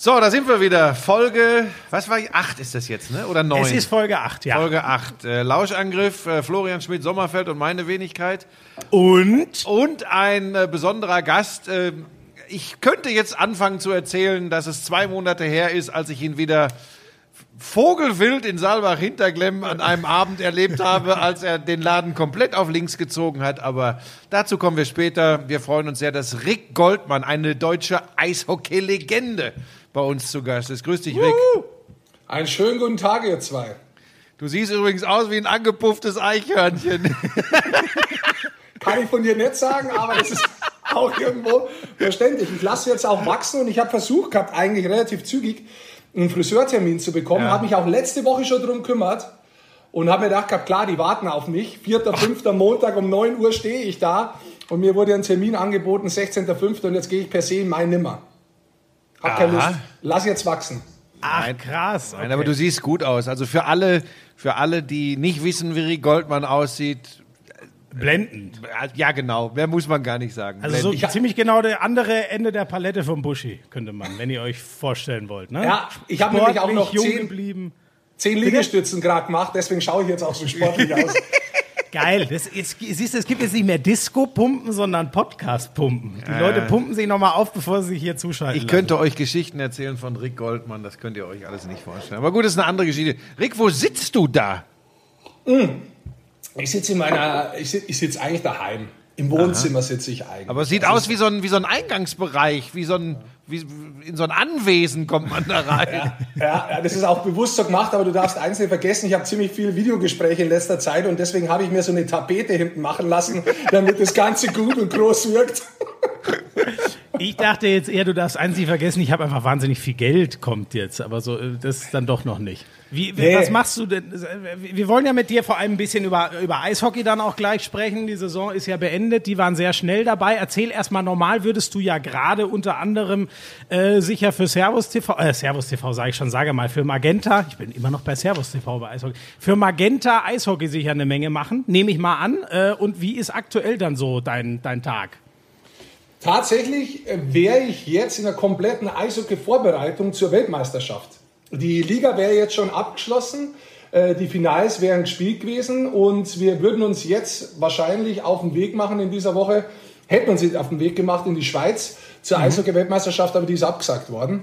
So, da sind wir wieder. Folge, was war ich? Acht ist das jetzt, ne? Oder neun? Es ist Folge 8, ja. Folge 8. Äh, Lauschangriff, äh, Florian Schmidt-Sommerfeld und meine Wenigkeit. Und? Und ein äh, besonderer Gast. Äh, ich könnte jetzt anfangen zu erzählen, dass es zwei Monate her ist, als ich ihn wieder vogelwild in Saalbach Hinterglemm an einem Abend erlebt habe, als er den Laden komplett auf links gezogen hat. Aber dazu kommen wir später. Wir freuen uns sehr, dass Rick Goldmann, eine deutsche Eishockey-Legende, bei uns zu Gast ist. Grüß dich, Rick. Einen schönen guten Tag, ihr zwei. Du siehst übrigens aus wie ein angepufftes Eichhörnchen. Kann ich von dir nicht sagen, aber das ist auch irgendwo verständlich. Ich lasse jetzt auch wachsen und ich habe versucht gehabt, eigentlich relativ zügig einen Friseurtermin zu bekommen. Ja. Habe mich auch letzte Woche schon drum gekümmert und habe mir gedacht, gehabt, klar, die warten auf mich. 4., 5. Montag um 9 Uhr stehe ich da und mir wurde ein Termin angeboten, 16.5. und jetzt gehe ich per se in mein Nimmer. Hab keine. Lust. Lass jetzt wachsen. Ach, krass. Nein, aber du siehst gut aus. Also für alle, für alle, die nicht wissen, wie Rick Goldmann aussieht, Blendend. äh, ja genau, mehr muss man gar nicht sagen. Also so Ich ziemlich genau der andere Ende der Palette vom Buschi, könnte man, wenn ihr euch vorstellen wollt. Ne? Ja, ich hab nämlich auch noch jung zehn- geblieben. Zehn Liegestützen gerade gemacht, deswegen schaue ich jetzt auch so sportlich aus. Geil. Das ist, siehst du, es gibt jetzt nicht mehr Disco-Pumpen, sondern Podcast-Pumpen. Die Leute pumpen sich nochmal auf, bevor sie sich hier zuschalten. Ich könnte euch Geschichten erzählen von Rick Goldmann, das könnt ihr euch alles nicht vorstellen. Aber gut, das ist eine andere Geschichte. Rick, wo sitzt du da? Ich sitze in meiner, ich sitze ich sitz eigentlich daheim. Im Wohnzimmer sitze ich eigentlich. Aber es sieht aus wie so ein, wie so ein Eingangsbereich, wie so ein, wie, in so ein Anwesen kommt man da rein. ja, ja, das ist auch bewusst so gemacht, aber du darfst eins nicht vergessen, ich habe ziemlich viel Videogespräche in letzter Zeit und deswegen habe ich mir so eine Tapete hinten machen lassen, damit das Ganze gut und groß wirkt. Ich dachte jetzt eher, du darfst eins nicht vergessen, ich habe einfach wahnsinnig viel Geld, kommt jetzt, aber so, äh, das ist dann doch noch nicht. Wie, Nee. Was machst du denn? Wir wollen ja mit dir vor allem ein bisschen über, über Eishockey dann auch gleich sprechen. Die Saison ist ja beendet, die waren sehr schnell dabei. Erzähl erstmal, normal würdest du ja gerade unter anderem äh, sicher für Servus TV, äh, Servus TV sage ich schon, sage mal, für Magenta, ich bin immer noch bei Servus TV bei Eishockey, für Magenta Eishockey sicher eine Menge machen, nehme ich mal an. Äh, und wie ist aktuell dann so dein, dein Tag? Tatsächlich äh, wäre ich jetzt in der kompletten Eishockey-Vorbereitung zur Weltmeisterschaft. Die Liga wäre jetzt schon abgeschlossen, äh, die Finals wären gespielt gewesen und wir würden uns jetzt wahrscheinlich auf den Weg machen in dieser Woche, hätten uns jetzt auf den Weg gemacht in die Schweiz zur Eishockey-Weltmeisterschaft, aber die ist abgesagt worden.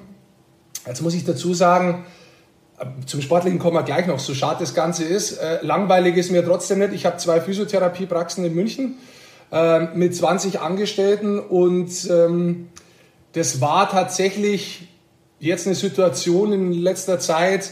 Jetzt muss ich dazu sagen, äh, zum Sportlichen kommen wir gleich noch, so schade das Ganze ist. Äh, langweilig ist mir trotzdem nicht. Ich habe zwei Physiotherapiepraxen in München mit 20 Angestellten und ähm, das war tatsächlich jetzt eine Situation in letzter Zeit,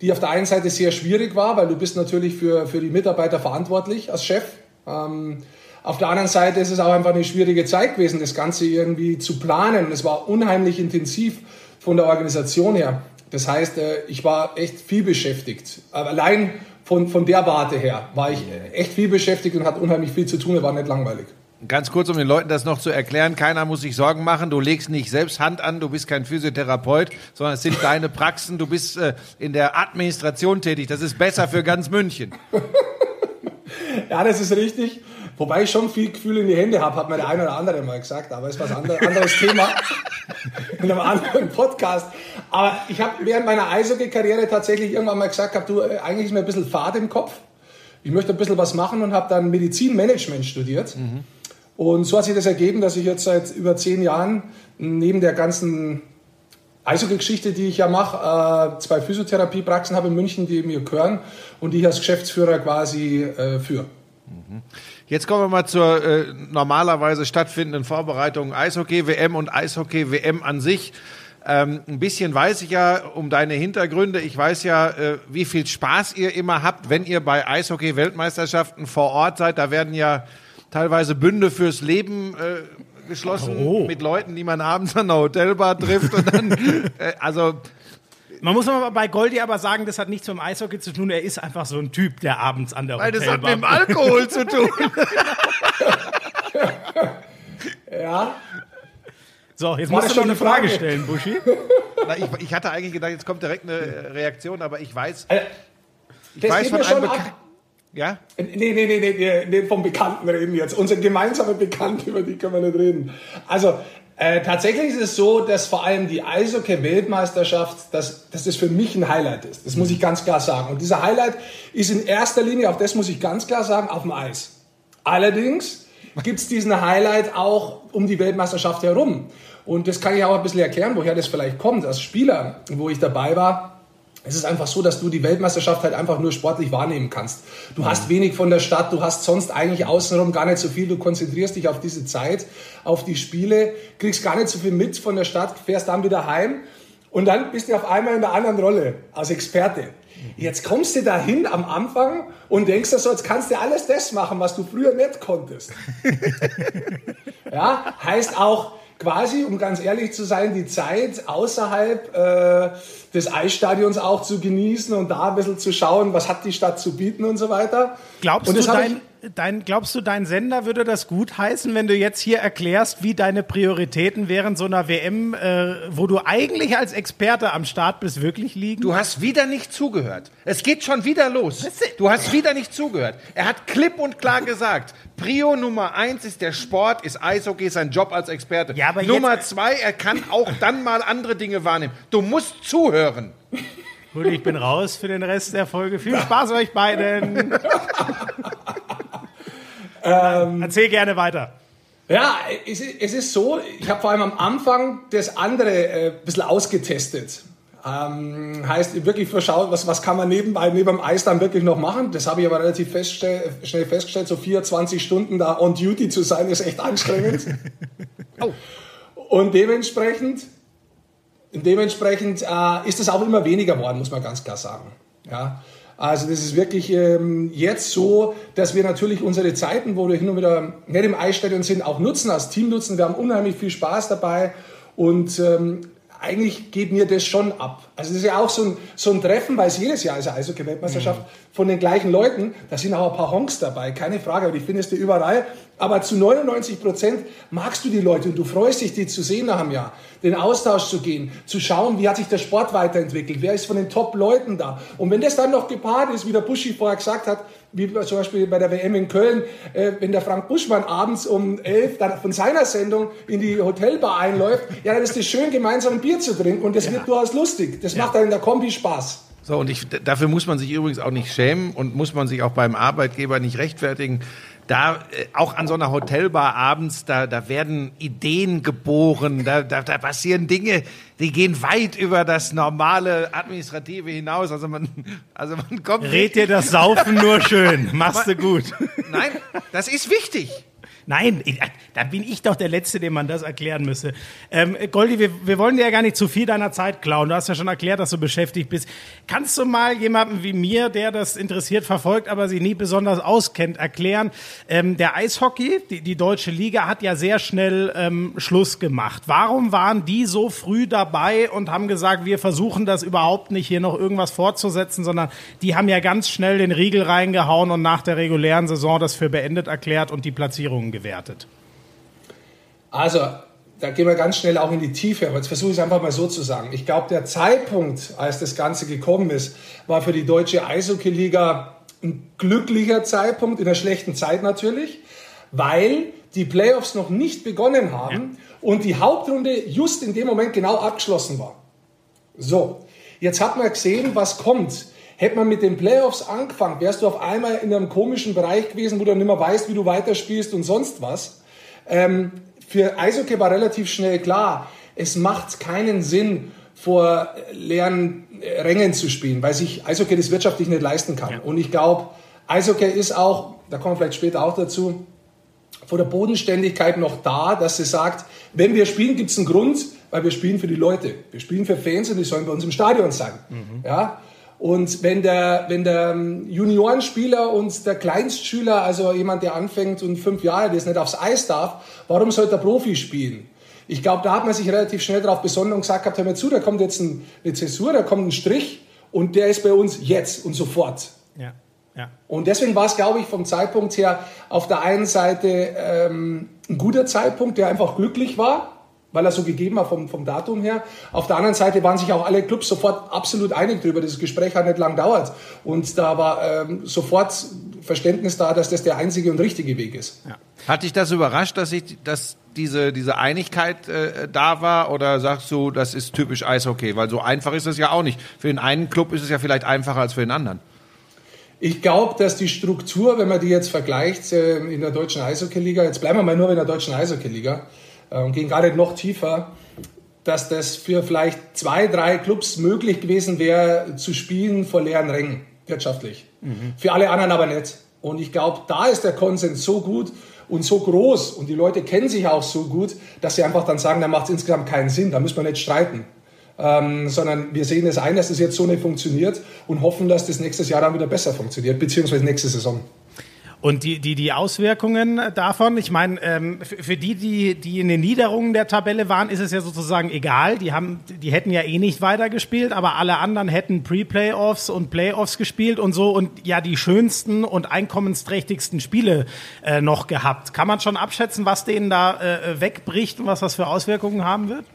die auf der einen Seite sehr schwierig war, weil du bist natürlich für, für die Mitarbeiter verantwortlich als Chef. Ähm, auf der anderen Seite ist es auch einfach eine schwierige Zeit gewesen, das Ganze irgendwie zu planen. Es war unheimlich intensiv von der Organisation her. Das heißt, äh, ich war echt viel beschäftigt. Allein von, von der Warte her war ich echt viel beschäftigt und hatte unheimlich viel zu tun. Es war nicht langweilig. Ganz kurz, um den Leuten das noch zu erklären, keiner muss sich Sorgen machen, du legst nicht selbst Hand an, du bist kein Physiotherapeut, sondern es sind deine Praxen, du bist äh, in der Administration tätig, das ist besser für ganz München. Ja, das ist richtig. Wobei ich schon viel Gefühl in die Hände habe, hat mir der eine oder andere mal gesagt, aber ist was ander- anderes Thema in einem anderen Podcast. Aber ich habe während meiner Eishockey-Karriere tatsächlich irgendwann mal gesagt, gehabt, du, äh, eigentlich ist mir ein bisschen Fahrt im Kopf. Ich möchte ein bisschen was machen und habe dann Medizinmanagement studiert. Und so hat sich das ergeben, dass ich jetzt seit über zehn Jahren neben der ganzen Eishockey-Geschichte, die ich ja mache, äh, zwei Physiotherapiepraxen habe in München, die mir gehören und die ich als Geschäftsführer quasi äh, führe. Jetzt kommen wir mal zur äh, normalerweise stattfindenden Vorbereitung Eishockey-WM und Eishockey-WM an sich. Ähm, ein bisschen weiß ich ja um deine Hintergründe. Ich weiß ja, äh, wie viel Spaß ihr immer habt, wenn ihr bei Eishockey-Weltmeisterschaften vor Ort seid. Da werden ja teilweise Bünde fürs Leben äh, geschlossen Oh. mit Leuten, die man abends an der Hotelbar trifft. Und dann, äh, also Man muss aber bei Goldi aber sagen, das hat nichts mit dem Eishockey zu tun. Er ist einfach so ein Typ, der abends an der weil das hat Hotelbar mit dem Alkohol zu tun. Ja, So, jetzt War musst du schon eine Frage Frage? stellen, Buschi. Na, ich, ich hatte eigentlich gedacht, jetzt kommt direkt eine Reaktion, aber ich weiß, Äh, das weiß von einem ab. Ja, Nee, nee, nee, nee, nee, vom Bekannten reden jetzt. Unser gemeinsamer Bekannter, über die können wir nicht reden. Also, Äh, tatsächlich ist es so, dass vor allem die Eishockey-Weltmeisterschaft, dass, dass das für mich ein Highlight ist. Das muss ich ganz klar sagen. Und dieser Highlight ist in erster Linie, auch das muss ich ganz klar sagen, auf dem Eis. Allerdings gibt es diesen Highlight auch um die Weltmeisterschaft herum. Und das kann ich auch ein bisschen erklären, woher das vielleicht kommt. Als Spieler, wo ich dabei war, es ist einfach so, dass du die Weltmeisterschaft halt einfach nur sportlich wahrnehmen kannst. Du mhm. hast wenig von der Stadt, du hast sonst eigentlich außenrum gar nicht so viel, du konzentrierst dich auf diese Zeit, auf die Spiele, kriegst gar nicht so viel mit von der Stadt, fährst dann wieder heim und dann bist du auf einmal in einer anderen Rolle als Experte. Jetzt kommst du dahin am Anfang und denkst dir so, jetzt kannst du alles das machen, was du früher nicht konntest. ja, heißt auch, quasi, um ganz ehrlich zu sein, die Zeit außerhalb äh, des Eisstadions auch zu genießen und da ein bisschen zu schauen, was hat die Stadt zu bieten und so weiter. Glaubst du, dein, dein, glaubst du, dein Sender würde das gut heißen, wenn du jetzt hier erklärst, wie deine Prioritäten während so einer WM, äh, wo du eigentlich als Experte am Start bist, wirklich liegen? Du hast wieder nicht zugehört. Es geht schon wieder los. Du hast wieder nicht zugehört. Er hat klipp und klar gesagt, Prio Nummer eins ist der Sport, ist Eishockey, sein Job als Experte. Ja, aber Nummer zwei, er kann auch dann mal andere Dinge wahrnehmen. Du musst zuhören. Gut, ich bin raus für den Rest der Folge. Viel Spaß euch beiden. ähm, Erzähl gerne weiter. Ja, es, es ist so, ich habe vor allem am Anfang das andere äh, ein bisschen ausgetestet. Ähm, heißt wirklich verschaut, was, was kann man nebenbei, neben dem Eis dann wirklich noch machen. Das habe ich aber relativ feststell, schnell festgestellt, so 24 Stunden da on duty zu sein, ist echt anstrengend. oh. Und dementsprechend, dementsprechend äh, ist es auch immer weniger geworden, muss man ganz klar sagen. Ja. Also das ist wirklich ähm, jetzt so, dass wir natürlich unsere Zeiten, wo wir hin und wieder nicht im Eisstadion sind, auch nutzen, als Team nutzen. Wir haben unheimlich viel Spaß dabei und ähm, eigentlich geht mir das schon ab. Also das ist ja auch so ein, so ein Treffen, weil es jedes Jahr ist ja Eishockey-Weltmeisterschaft mhm. von den gleichen Leuten. Da sind auch ein paar Honks dabei, keine Frage, aber die findest du überall. Aber zu 99 Prozent magst du die Leute und du freust dich, die zu sehen nach einem Jahr, den Austausch zu gehen, zu schauen, wie hat sich der Sport weiterentwickelt, wer ist von den Top-Leuten da. Und wenn das dann noch gepaart ist, wie der Buschi vorher gesagt hat, wie zum Beispiel bei der WM in Köln, äh, wenn der Frank Buschmann abends um elf dann von seiner Sendung in die Hotelbar einläuft, ja, dann ist es schön, gemeinsam ein Bier zu trinken und das ja. wird durchaus lustig. Das ja. macht dann in der Kombi Spaß. So, und ich, dafür muss man sich übrigens auch nicht schämen und muss man sich auch beim Arbeitgeber nicht rechtfertigen da äh, auch an so einer Hotelbar abends, da, da werden Ideen geboren, da, da, da passieren Dinge, die gehen weit über das normale Administrative hinaus. Also man, also man kommt. Red dir das Saufen nur schön, machst du gut. Nein, das ist wichtig. Nein, da bin ich doch der Letzte, dem man das erklären müsse. Ähm, Goldi, wir, wir wollen dir ja gar nicht zu viel deiner Zeit klauen. Du hast ja schon erklärt, dass du beschäftigt bist. Kannst du mal jemandem wie mir, der das interessiert verfolgt, aber sich nie besonders auskennt, erklären? Ähm, der Eishockey, die, die deutsche Liga, hat ja sehr schnell ähm, Schluss gemacht. Warum waren die so früh dabei und haben gesagt, wir versuchen das überhaupt nicht hier noch irgendwas fortzusetzen, sondern die haben ja ganz schnell den Riegel reingehauen und nach der regulären Saison das für beendet erklärt und die Platzierungen gewertet? Also, da gehen wir ganz schnell auch in die Tiefe, aber jetzt versuche ich es einfach mal so zu sagen. Ich glaube, der Zeitpunkt, als das Ganze gekommen ist, war für die deutsche Eishockey-Liga ein glücklicher Zeitpunkt, in einer schlechten Zeit natürlich, weil die Playoffs noch nicht begonnen haben ja. und die Hauptrunde just in dem Moment genau abgeschlossen war. So, jetzt hat man gesehen, was kommt. Hätte man mit den Playoffs angefangen, wärst du auf einmal in einem komischen Bereich gewesen, wo du nicht mehr weißt, wie du weiterspielst und sonst was. Ähm, für Eishockey war relativ schnell klar, es macht keinen Sinn, vor leeren Rängen zu spielen, weil sich Eishockey das wirtschaftlich nicht leisten kann. Ja. Und ich glaube, Eishockey ist auch, da kommen wir vielleicht später auch dazu, vor der Bodenständigkeit noch da, dass sie sagt, wenn wir spielen, gibt es einen Grund, weil wir spielen für die Leute. Wir spielen für Fans und die sollen bei uns im Stadion sein. Mhm. Ja? Und wenn der, wenn der Juniorenspieler und der Kleinstschüler, also jemand, der anfängt und fünf Jahre alt ist, nicht aufs Eis darf, warum sollte der Profi spielen? Ich glaube, da hat man sich relativ schnell darauf besonnen und gesagt, hör mir zu, da kommt jetzt eine Zäsur, da kommt ein Strich und der ist bei uns jetzt und sofort. Ja. Ja. Und deswegen war es, glaube ich, vom Zeitpunkt her auf der einen Seite ähm, ein guter Zeitpunkt, der einfach glücklich war, weil er so gegeben war vom, vom Datum her. Auf der anderen Seite waren sich auch alle Clubs sofort absolut einig darüber. Das Gespräch hat nicht lang gedauert. Und da war ähm, sofort Verständnis da, dass das der einzige und richtige Weg ist. Ja. Hat dich das überrascht, dass, ich, dass diese, diese Einigkeit äh, da war? Oder sagst du, das ist typisch Eishockey? Weil so einfach ist es ja auch nicht. Für den einen Club ist es ja vielleicht einfacher als für den anderen. Ich glaube, dass die Struktur, wenn man die jetzt vergleicht äh, in der deutschen Eishockey-Liga, jetzt bleiben wir mal nur in der deutschen Eishockey-Liga und gehen gar nicht noch tiefer, dass das für vielleicht zwei, drei Clubs möglich gewesen wäre, zu spielen vor leeren Rängen, wirtschaftlich. Mhm. Für alle anderen aber nicht. Und ich glaube, da ist der Konsens so gut und so groß und die Leute kennen sich auch so gut, dass sie einfach dann sagen, da macht es insgesamt keinen Sinn, da müssen wir nicht streiten. Ähm, sondern wir sehen es ein, dass das jetzt so nicht funktioniert und hoffen, dass das nächstes Jahr dann wieder besser funktioniert, beziehungsweise nächste Saison. Und die, die, die Auswirkungen davon, ich meine, ähm, für die, die, die in den Niederungen der Tabelle waren, ist es ja sozusagen egal. Die, haben, die hätten ja eh nicht weitergespielt, aber alle anderen hätten Pre-Playoffs und Playoffs gespielt und so und ja die schönsten und einkommensträchtigsten Spiele äh, noch gehabt. Kann man schon abschätzen, was denen da äh, wegbricht und was das für Auswirkungen haben wird?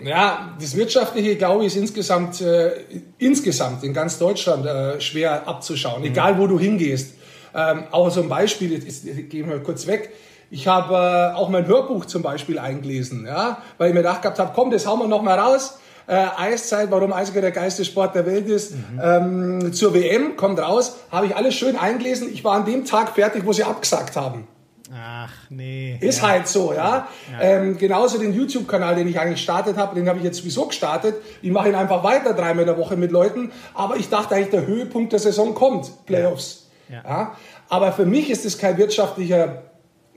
Ja, das Wirtschaftliche, glaube ich, ist insgesamt, äh, insgesamt in ganz Deutschland äh, schwer abzuschauen, mhm. egal wo du hingehst. Ähm, auch so ein Beispiel, jetzt gehen wir kurz weg. Ich habe äh, auch mein Hörbuch zum Beispiel eingelesen, ja, weil ich mir gedacht gehabt habe, komm, das hauen wir noch mal raus. Äh, Eiszeit, warum Eishockey der geilste Sport der Welt ist, mhm. ähm, zur WM, kommt raus, habe ich alles schön eingelesen. Ich war an dem Tag fertig, wo sie abgesagt haben. Ach nee. Ist ja. halt so, ja. ja. Ähm, genauso den YouTube-Kanal, den ich eigentlich gestartet habe, den habe ich jetzt sowieso gestartet. Ich mache ihn einfach weiter dreimal in der Woche mit Leuten. Aber ich dachte eigentlich, der Höhepunkt der Saison kommt, Playoffs. Ja. Ja. Aber für mich ist es kein wirtschaftlicher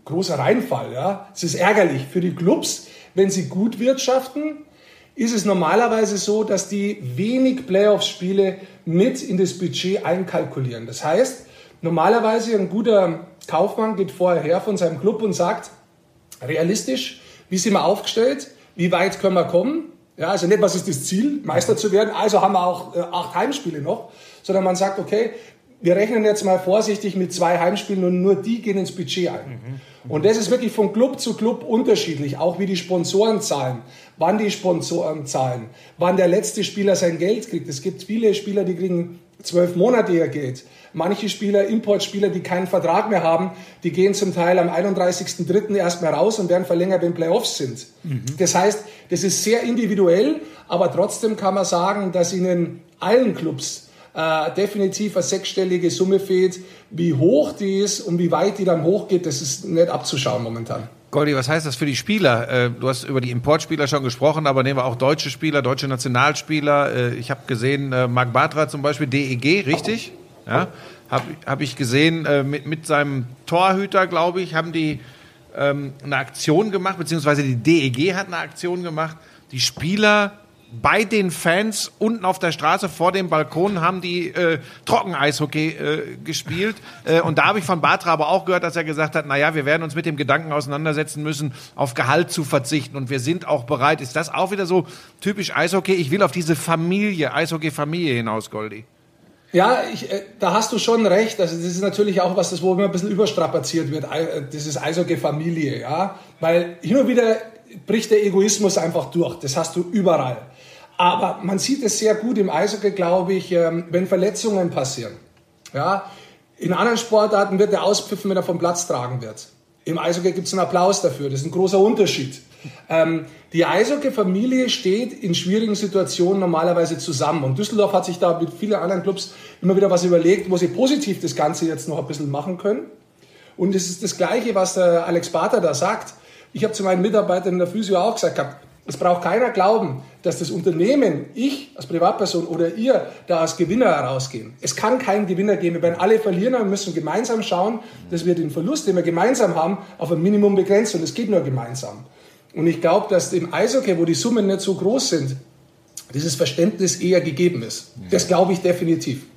großer Reinfall. Ja. Es ist ärgerlich für die Clubs, wenn sie gut wirtschaften. Ist es normalerweise so, dass die wenig Playoff-Spiele mit in das Budget einkalkulieren. Das heißt, normalerweise ein guter Kaufmann geht vorher her von seinem Club und sagt, realistisch, wie sind wir aufgestellt, wie weit können wir kommen. Ja, also nicht, was ist das Ziel, Meister zu werden, also haben wir auch äh, acht Heimspiele noch, sondern man sagt, okay, wir rechnen jetzt mal vorsichtig mit zwei Heimspielen und nur die gehen ins Budget ein. Mhm. Und das ist wirklich von Club zu Club unterschiedlich, auch wie die Sponsoren zahlen, wann die Sponsoren zahlen, wann der letzte Spieler sein Geld kriegt. Es gibt viele Spieler, die kriegen zwölf Monate ihr Geld. Manche Spieler, Importspieler, die keinen Vertrag mehr haben, die gehen zum Teil am 31.03. erstmal raus und werden verlängert, wenn Playoffs sind. Mhm. Das heißt, das ist sehr individuell, aber trotzdem kann man sagen, dass ihnen allen Clubs äh, definitiv eine sechsstellige Summe fehlt. Wie hoch die ist und wie weit die dann hochgeht, das ist nicht abzuschauen momentan. Goldi, was heißt das für die Spieler? Äh, du hast über die Importspieler schon gesprochen, aber nehmen wir auch deutsche Spieler, deutsche Nationalspieler. Äh, ich habe gesehen, äh, Marc Bartra zum Beispiel, DEG, richtig? Ja, habe hab ich gesehen, mit, mit seinem Torhüter, glaube ich, haben die ähm, eine Aktion gemacht, beziehungsweise die DEG hat eine Aktion gemacht. Die Spieler bei den Fans unten auf der Straße vor dem Balkon haben die äh, Trockeneishockey äh, gespielt. Äh, und da habe ich von Batra aber auch gehört, dass er gesagt hat, naja, wir werden uns mit dem Gedanken auseinandersetzen müssen, auf Gehalt zu verzichten. Und wir sind auch bereit. Ist das auch wieder so typisch Eishockey? Ich will auf diese Familie, Eishockey-Familie hinaus, Goldi. Ja, ich, äh, da hast du schon recht. Also das ist natürlich auch was, das wo immer ein bisschen überstrapaziert wird. Äh, ist Eishockey-Familie, ja. Weil hin und wieder bricht der Egoismus einfach durch. Das hast du überall. Aber man sieht es sehr gut im Eishockey, glaube ich, ähm, wenn Verletzungen passieren. Ja, in anderen Sportarten wird der auspfiffen, wenn er vom Platz tragen wird. Im Eishockey gibt es einen Applaus dafür. Das ist ein großer Unterschied. Ähm, die Eishockey-Familie steht in schwierigen Situationen normalerweise zusammen. Und Düsseldorf hat sich da mit vielen anderen Clubs immer wieder was überlegt, wo sie positiv das Ganze jetzt noch ein bisschen machen können. Und es ist das Gleiche, was der Alex Bater da sagt. Ich habe zu meinen Mitarbeitern in der Physio auch gesagt, gehabt, es braucht keiner glauben, dass das Unternehmen, ich als Privatperson oder ihr, da als Gewinner herausgehen. Es kann keinen Gewinner geben. Wir werden alle verlieren und müssen gemeinsam schauen, dass wir den Verlust, den wir gemeinsam haben, auf ein Minimum begrenzen. Und es geht nur gemeinsam. Und ich glaube, dass im Eishockey, wo die Summen nicht so groß sind, dieses Verständnis eher gegeben ist. Das glaube ich definitiv.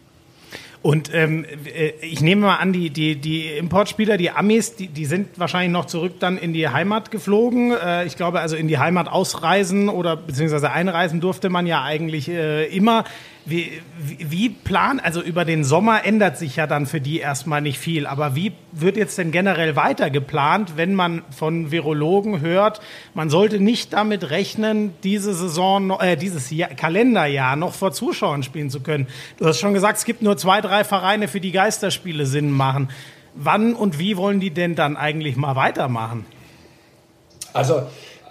Und ähm, äh, ich nehme mal an, die, die, die Importspieler, die Amis, die, die sind wahrscheinlich noch zurück dann in die Heimat geflogen. Äh, ich glaube, also in die Heimat ausreisen oder beziehungsweise einreisen durfte man ja eigentlich äh, immer. Wie, wie, plan, also über den Sommer ändert sich ja dann für die erstmal nicht viel, aber wie wird jetzt denn generell weiter geplant, wenn man von Virologen hört, man sollte nicht damit rechnen, diese Saison, äh, dieses Jahr, Kalenderjahr noch vor Zuschauern spielen zu können? Du hast schon gesagt, es gibt nur zwei, drei Vereine, für die Geisterspiele Sinn machen. wann und wie wollen die denn dann eigentlich mal weitermachen? Also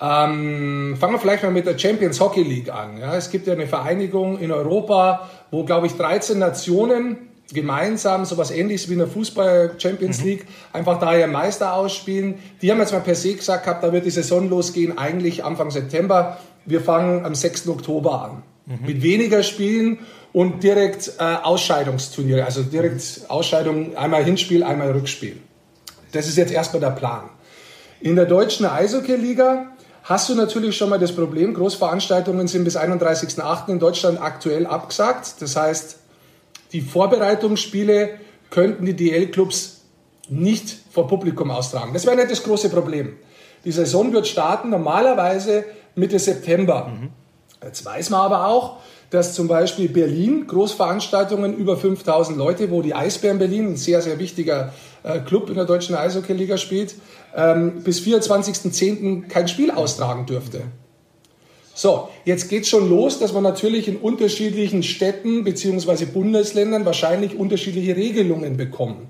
ähm, fangen wir vielleicht mal mit der Champions Hockey League an. Ja, es gibt ja eine Vereinigung in Europa, wo, glaube ich, 13 Nationen gemeinsam sowas ähnliches wie in der Fußball Champions mhm. League einfach da ihren Meister ausspielen. Die haben jetzt mal per se gesagt gehabt, da wird die Saison losgehen, eigentlich Anfang September. Wir fangen am 6. Oktober an. Mhm. Mit weniger Spielen und direkt äh, Ausscheidungsturniere, also direkt Ausscheidung, einmal Hinspiel, einmal Rückspiel. Das ist jetzt erstmal der Plan. In der deutschen Eishockey-Liga hast du natürlich schon mal das Problem, Großveranstaltungen sind bis 31.08. in Deutschland aktuell abgesagt. Das heißt, die Vorbereitungsspiele könnten die DL-Clubs nicht vor Publikum austragen. Das wäre nicht das große Problem. Die Saison wird starten normalerweise Mitte September. Mhm. Jetzt weiß man aber auch, dass zum Beispiel Berlin Großveranstaltungen über 5000 Leute, wo die Eisbären Berlin, ein sehr, sehr wichtiger äh, Club in der deutschen Eishockey-Liga spielt, ähm, bis 24.10. kein Spiel austragen dürfte. So, jetzt geht schon los, dass man natürlich in unterschiedlichen Städten bzw. Bundesländern wahrscheinlich unterschiedliche Regelungen bekommen.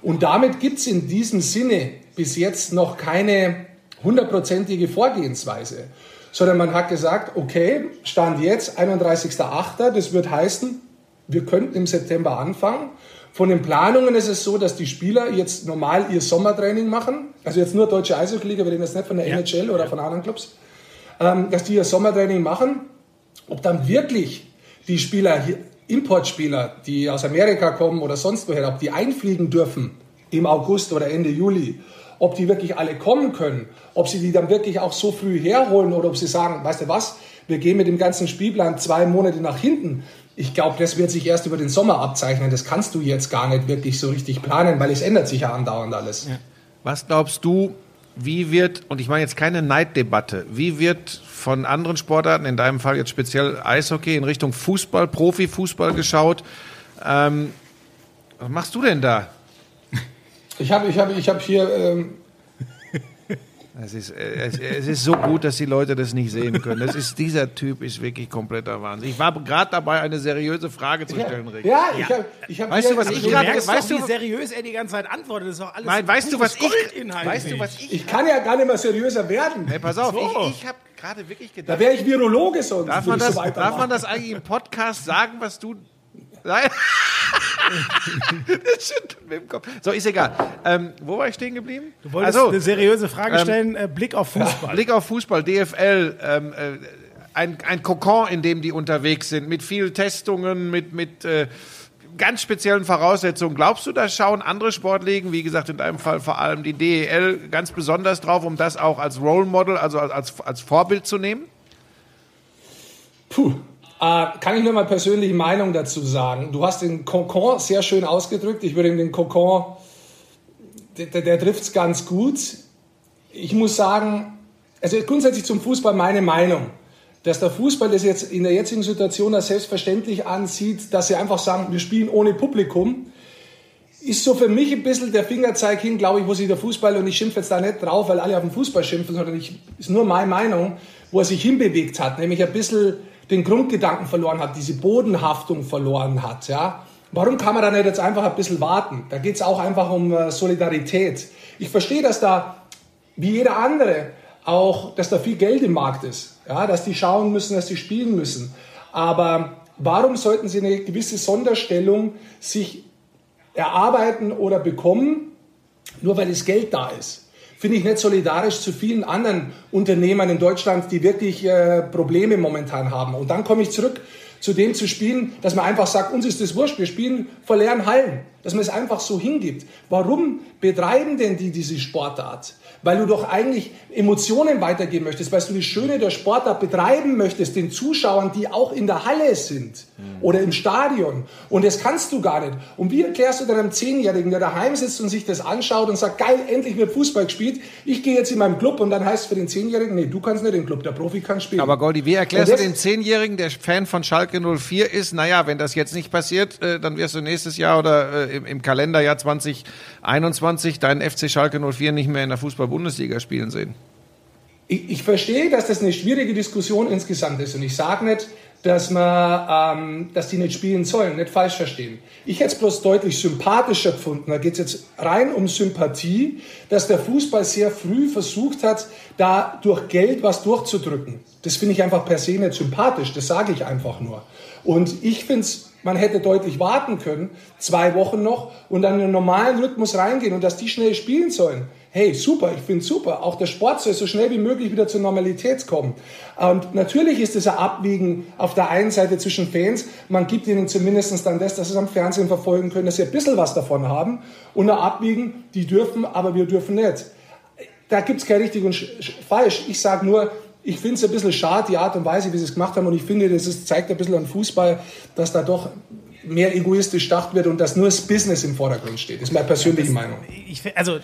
Und damit gibt es in diesem Sinne bis jetzt noch keine hundertprozentige Vorgehensweise sondern man hat gesagt, okay, Stand jetzt, 31.08., das wird heißen, wir könnten im September anfangen. Von den Planungen ist es so, dass die Spieler jetzt normal ihr Sommertraining machen, also jetzt nur deutsche Eishockey-Liga, wir reden jetzt nicht von der ja. NHL oder von anderen Clubs, ähm, dass die ihr Sommertraining machen. Ob dann wirklich die Spieler, Importspieler, die aus Amerika kommen oder sonst woher, ob die einfliegen dürfen im August oder Ende Juli ob die wirklich alle kommen können, ob sie die dann wirklich auch so früh herholen oder ob sie sagen, weißt du was, wir gehen mit dem ganzen Spielplan zwei Monate nach hinten. Ich glaube, das wird sich erst über den Sommer abzeichnen. Das kannst du jetzt gar nicht wirklich so richtig planen, weil es ändert sich ja andauernd alles. Ja. Was glaubst du, wie wird, und ich meine jetzt keine Neiddebatte, wie wird von anderen Sportarten, in deinem Fall jetzt speziell Eishockey, in Richtung Fußball, Profifußball geschaut? Ähm, was machst du denn da? Ich habe ich hab, ich hab hier. Ähm es ist, es, es, ist so gut, dass die Leute das nicht sehen können. Das ist, dieser Typ ist wirklich kompletter Wahnsinn. Ich war gerade dabei, eine seriöse Frage zu stellen, Rick. Ja, ich habe ich hab Weißt du, was ich gerade weißt du, wie seriös er die ganze Zeit antwortet? Das ist doch alles Nein, weißt du, was ich, weißt du, was ich, ich kann ja gar nicht mehr seriöser werden. Hey, pass auf, so. ich, ich habe gerade wirklich gedacht. Da wäre ich Virologe sonst. Darf man, das, so darf man das eigentlich im Podcast sagen, was du Nein. das schüttelt mit dem Kopf. So, ist egal. Ähm, wo war ich stehen geblieben? Du wolltest also, eine seriöse Frage ähm, stellen. Ähm, Blick auf Fußball. Blick auf Fußball, DFL. Ähm, äh, ein, ein Kokon, in dem die unterwegs sind, mit vielen Testungen, mit, mit äh, ganz speziellen Voraussetzungen. Glaubst du, da schauen andere Sportligen, wie gesagt, in deinem Fall vor allem die DEL, ganz besonders drauf, um das auch als Role Model, also als, als Vorbild zu nehmen? Puh, kann ich nur mal persönliche Meinung dazu sagen. Du hast den Kokon sehr schön ausgedrückt. Ich würde den Kokon, der, der trifft es ganz gut. Ich muss sagen, also grundsätzlich zum Fußball meine Meinung, dass der Fußball das jetzt in der jetzigen Situation als selbstverständlich ansieht, dass sie einfach sagen, wir spielen ohne Publikum, ist so für mich ein bisschen der Fingerzeig hin, glaube ich, wo sich der Fußball, und ich schimpfe jetzt da nicht drauf, weil alle auf den Fußball schimpfen, sondern ich, ist nur meine Meinung, wo er sich hinbewegt hat, nämlich ein bisschen den Grundgedanken verloren hat, diese Bodenhaftung verloren hat. Ja? Warum kann man da nicht jetzt einfach ein bisschen warten? Da geht es auch einfach um äh, Solidarität. Ich verstehe, dass da, wie jeder andere, auch, dass da viel Geld im Markt ist. Ja? Dass die schauen müssen, dass die spielen müssen. Aber warum sollten sie eine gewisse Sonderstellung sich erarbeiten oder bekommen, nur weil das Geld da ist? Finde ich nicht solidarisch zu vielen anderen Unternehmern in Deutschland, die wirklich äh, Probleme momentan haben. Und dann komme ich zurück zu dem zu spielen, dass man einfach sagt, uns ist das wurscht, wir spielen vor leeren Hallen, dass man es einfach so hingibt. Warum betreiben denn die diese Sportart? Weil du doch eigentlich Emotionen weitergeben möchtest, weil du die Schöne der Sportart betreiben möchtest, den Zuschauern, die auch in der Halle sind mhm. oder im Stadion. Und das kannst du gar nicht. Und wie erklärst du deinem Zehnjährigen, der daheim sitzt und sich das anschaut und sagt, geil, endlich wird Fußball gespielt, ich gehe jetzt in meinem Club und dann heißt es für den Zehnjährigen, nee, du kannst nicht im Club, der Profi kann spielen. Aber Goldi, wie erklärst du den Zehnjährigen, der Fan von Schalke 04 ist, naja, wenn das jetzt nicht passiert, äh, dann wirst du nächstes Jahr oder äh, im Kalenderjahr 2021 deinen FC Schalke 04 nicht mehr in der Fußball Bundesliga spielen sehen? Ich, ich verstehe, dass das eine schwierige Diskussion insgesamt ist. Und ich sage nicht, dass, man, ähm, dass die nicht spielen sollen, nicht falsch verstehen. Ich hätte es bloß deutlich sympathischer gefunden, da geht es jetzt rein um Sympathie, dass der Fußball sehr früh versucht hat, da durch Geld was durchzudrücken. Das finde ich einfach per se nicht sympathisch, das sage ich einfach nur. Und ich finde es man hätte deutlich warten können, zwei Wochen noch, und dann in einen normalen Rhythmus reingehen und dass die schnell spielen sollen hey, super, ich finde super. Auch der Sport soll so schnell wie möglich wieder zur Normalität kommen. Und natürlich ist es ein Abwiegen auf der einen Seite zwischen Fans. Man gibt ihnen zumindest dann das, dass sie es am Fernsehen verfolgen können, dass sie ein bisschen was davon haben. Und ein Abwiegen, die dürfen, aber wir dürfen nicht. Da gibt es kein richtig und falsch. Ich sage nur, ich finde es ein bisschen schade, die Art und Weise, wie sie es gemacht haben. Und ich finde, das ist, zeigt ein bisschen an Fußball, dass da doch mehr egoistisch gedacht wird und dass nur das Business im Vordergrund steht. Das ist meine persönliche das, Meinung. Ich, also äh,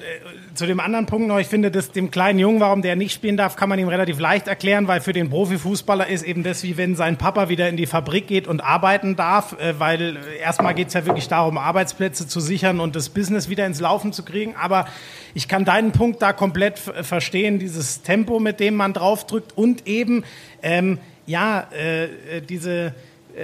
zu dem anderen Punkt noch, ich finde, dass dem kleinen Jungen, warum der nicht spielen darf, kann man ihm relativ leicht erklären, weil für den Profifußballer ist eben das, wie wenn sein Papa wieder in die Fabrik geht und arbeiten darf, äh, weil äh, erstmal geht es ja wirklich darum, Arbeitsplätze zu sichern und das Business wieder ins Laufen zu kriegen. Aber ich kann deinen Punkt da komplett verstehen, dieses Tempo, mit dem man draufdrückt und eben, ähm, ja, äh, diese äh,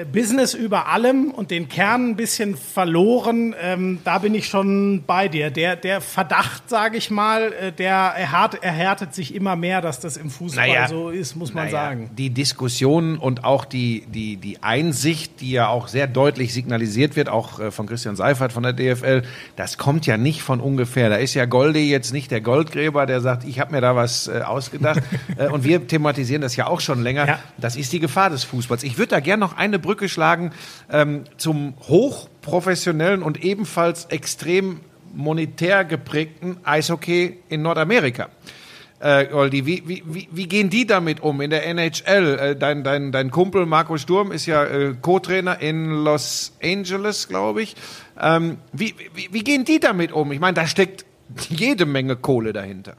Business über allem und den Kern ein bisschen verloren. Ähm, da bin ich schon bei dir. Der, der Verdacht, sage ich mal, äh, der erhärtet, erhärtet sich immer mehr, dass das im Fußball naja, so ist, muss man naja, sagen. Die Diskussion und auch die, die, die Einsicht, die ja auch sehr deutlich signalisiert wird, auch äh, von Christian Seifert von der DFL, das kommt ja nicht von ungefähr. Da ist ja Goldi jetzt nicht der Goldgräber, der sagt, ich habe mir da was äh, ausgedacht. und wir thematisieren das ja auch schon länger. Ja. Das ist die Gefahr des Fußballs. Ich würde da gerne noch eine Brücke schlagen ähm, zum hochprofessionellen und ebenfalls extrem monetär geprägten Eishockey in Nordamerika. Äh, Goldi, wie, wie, wie, gehen die damit um in der NHL? Äh, dein, dein, dein Kumpel Marco Sturm ist ja äh, Co-Trainer in Los Angeles, glaube ich. Ähm, wie, wie, wie gehen die damit um? Ich meine, da steckt jede Menge Kohle dahinter.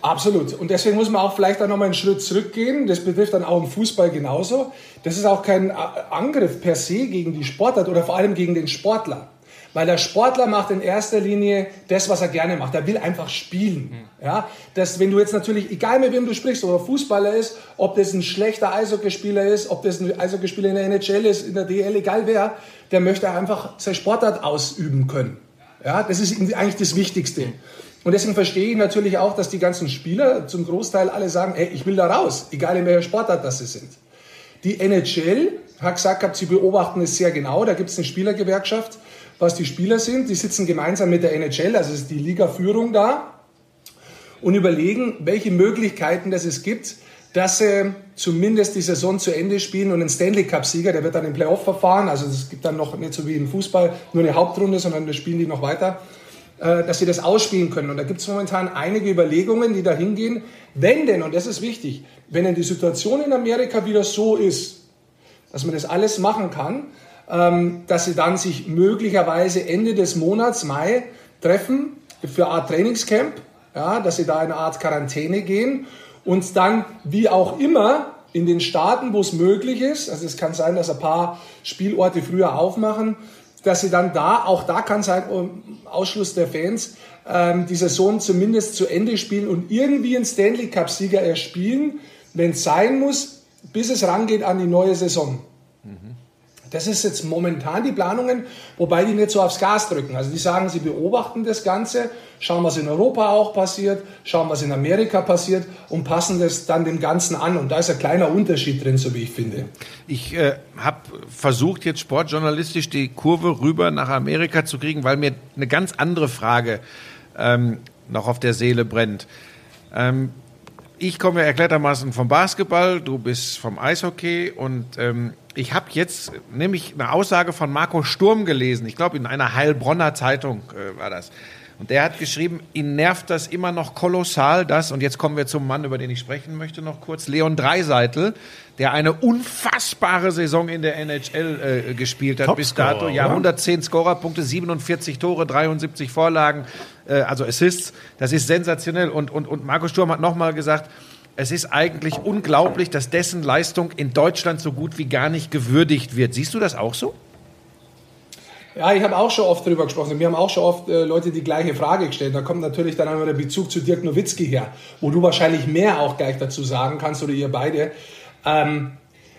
Absolut. Und deswegen muss man auch vielleicht auch nochmal einen Schritt zurückgehen. Das betrifft dann auch im Fußball genauso. Das ist auch kein Angriff per se gegen die Sportart oder vor allem gegen den Sportler. Weil der Sportler macht in erster Linie das, was er gerne macht. Er will einfach spielen. Mhm. Ja, das, wenn du jetzt natürlich, egal mit wem du sprichst, ob er Fußballer ist, ob das ein schlechter Eishockeyspieler ist, ob das ein Eishockeyspieler in der NHL ist, in der DL, egal wer, der möchte einfach seine Sportart ausüben können. Ja, das ist eigentlich das Wichtigste. Und deswegen verstehe ich natürlich auch, dass die ganzen Spieler zum Großteil alle sagen, hey, ich will da raus, egal in welcher Sportart das sie sind. Die NHL hat gesagt, sie beobachten es sehr genau, da gibt es eine Spielergewerkschaft, was die Spieler sind, die sitzen gemeinsam mit der NHL, also ist die Ligaführung da und überlegen, welche Möglichkeiten das es gibt, dass sie zumindest die Saison zu Ende spielen und ein Stanley Cup-Sieger, der wird dann im Playoff-Verfahren, also es gibt dann noch nicht so wie im Fußball nur eine Hauptrunde, sondern da spielen die noch weiter, dass sie das ausspielen können. Und da gibt es momentan einige Überlegungen, die da hingehen. Wenn denn, und das ist wichtig, wenn denn die Situation in Amerika wieder so ist, dass man das alles machen kann, ähm, dass sie dann sich möglicherweise Ende des Monats Mai treffen für eine Art Trainingscamp, ja, dass sie da in eine Art Quarantäne gehen und dann, wie auch immer, in den Staaten, wo es möglich ist, also es kann sein, dass ein paar Spielorte früher aufmachen, dass sie dann da, auch da kann sein, oh, Ausschluss der Fans, ähm, die Saison zumindest zu Ende spielen und irgendwie einen Stanley Cup-Sieger erspielen, wenn es sein muss, bis es rangeht an die neue Saison. Mhm. Das ist jetzt momentan die Planungen, wobei die nicht so aufs Gas drücken. Also die sagen, sie beobachten das Ganze, schauen, was in Europa auch passiert, schauen, was in Amerika passiert und passen das dann dem Ganzen an. Und da ist ein kleiner Unterschied drin, so wie ich finde. Ich äh, habe versucht, jetzt sportjournalistisch die Kurve rüber nach Amerika zu kriegen, weil mir eine ganz andere Frage ähm, noch auf der Seele brennt. Ähm, ich komme ja erklärtermaßen vom Basketball, du bist vom Eishockey und ähm, ich habe jetzt nämlich eine Aussage von Marco Sturm gelesen. Ich glaube, in einer Heilbronner Zeitung äh, war das. Und der hat geschrieben, ihn nervt das immer noch kolossal, das, und jetzt kommen wir zum Mann, über den ich sprechen möchte, noch kurz, Leon Dreiseitel, der eine unfassbare Saison in der NHL äh, gespielt hat Top bis dato. Scorer, ja, 110 Scorerpunkte, 47 Tore, 73 Vorlagen, äh, also Assists. Das ist sensationell. Und, und, und Markus Sturm hat nochmal gesagt, es ist eigentlich unglaublich, dass dessen Leistung in Deutschland so gut wie gar nicht gewürdigt wird. Siehst du das auch so? Ja, ich habe auch schon oft darüber gesprochen. Wir haben auch schon oft äh, Leute die gleiche Frage gestellt. Da kommt natürlich dann einmal der Bezug zu Dirk Nowitzki her, wo du wahrscheinlich mehr auch gleich dazu sagen kannst oder ihr beide. Ähm,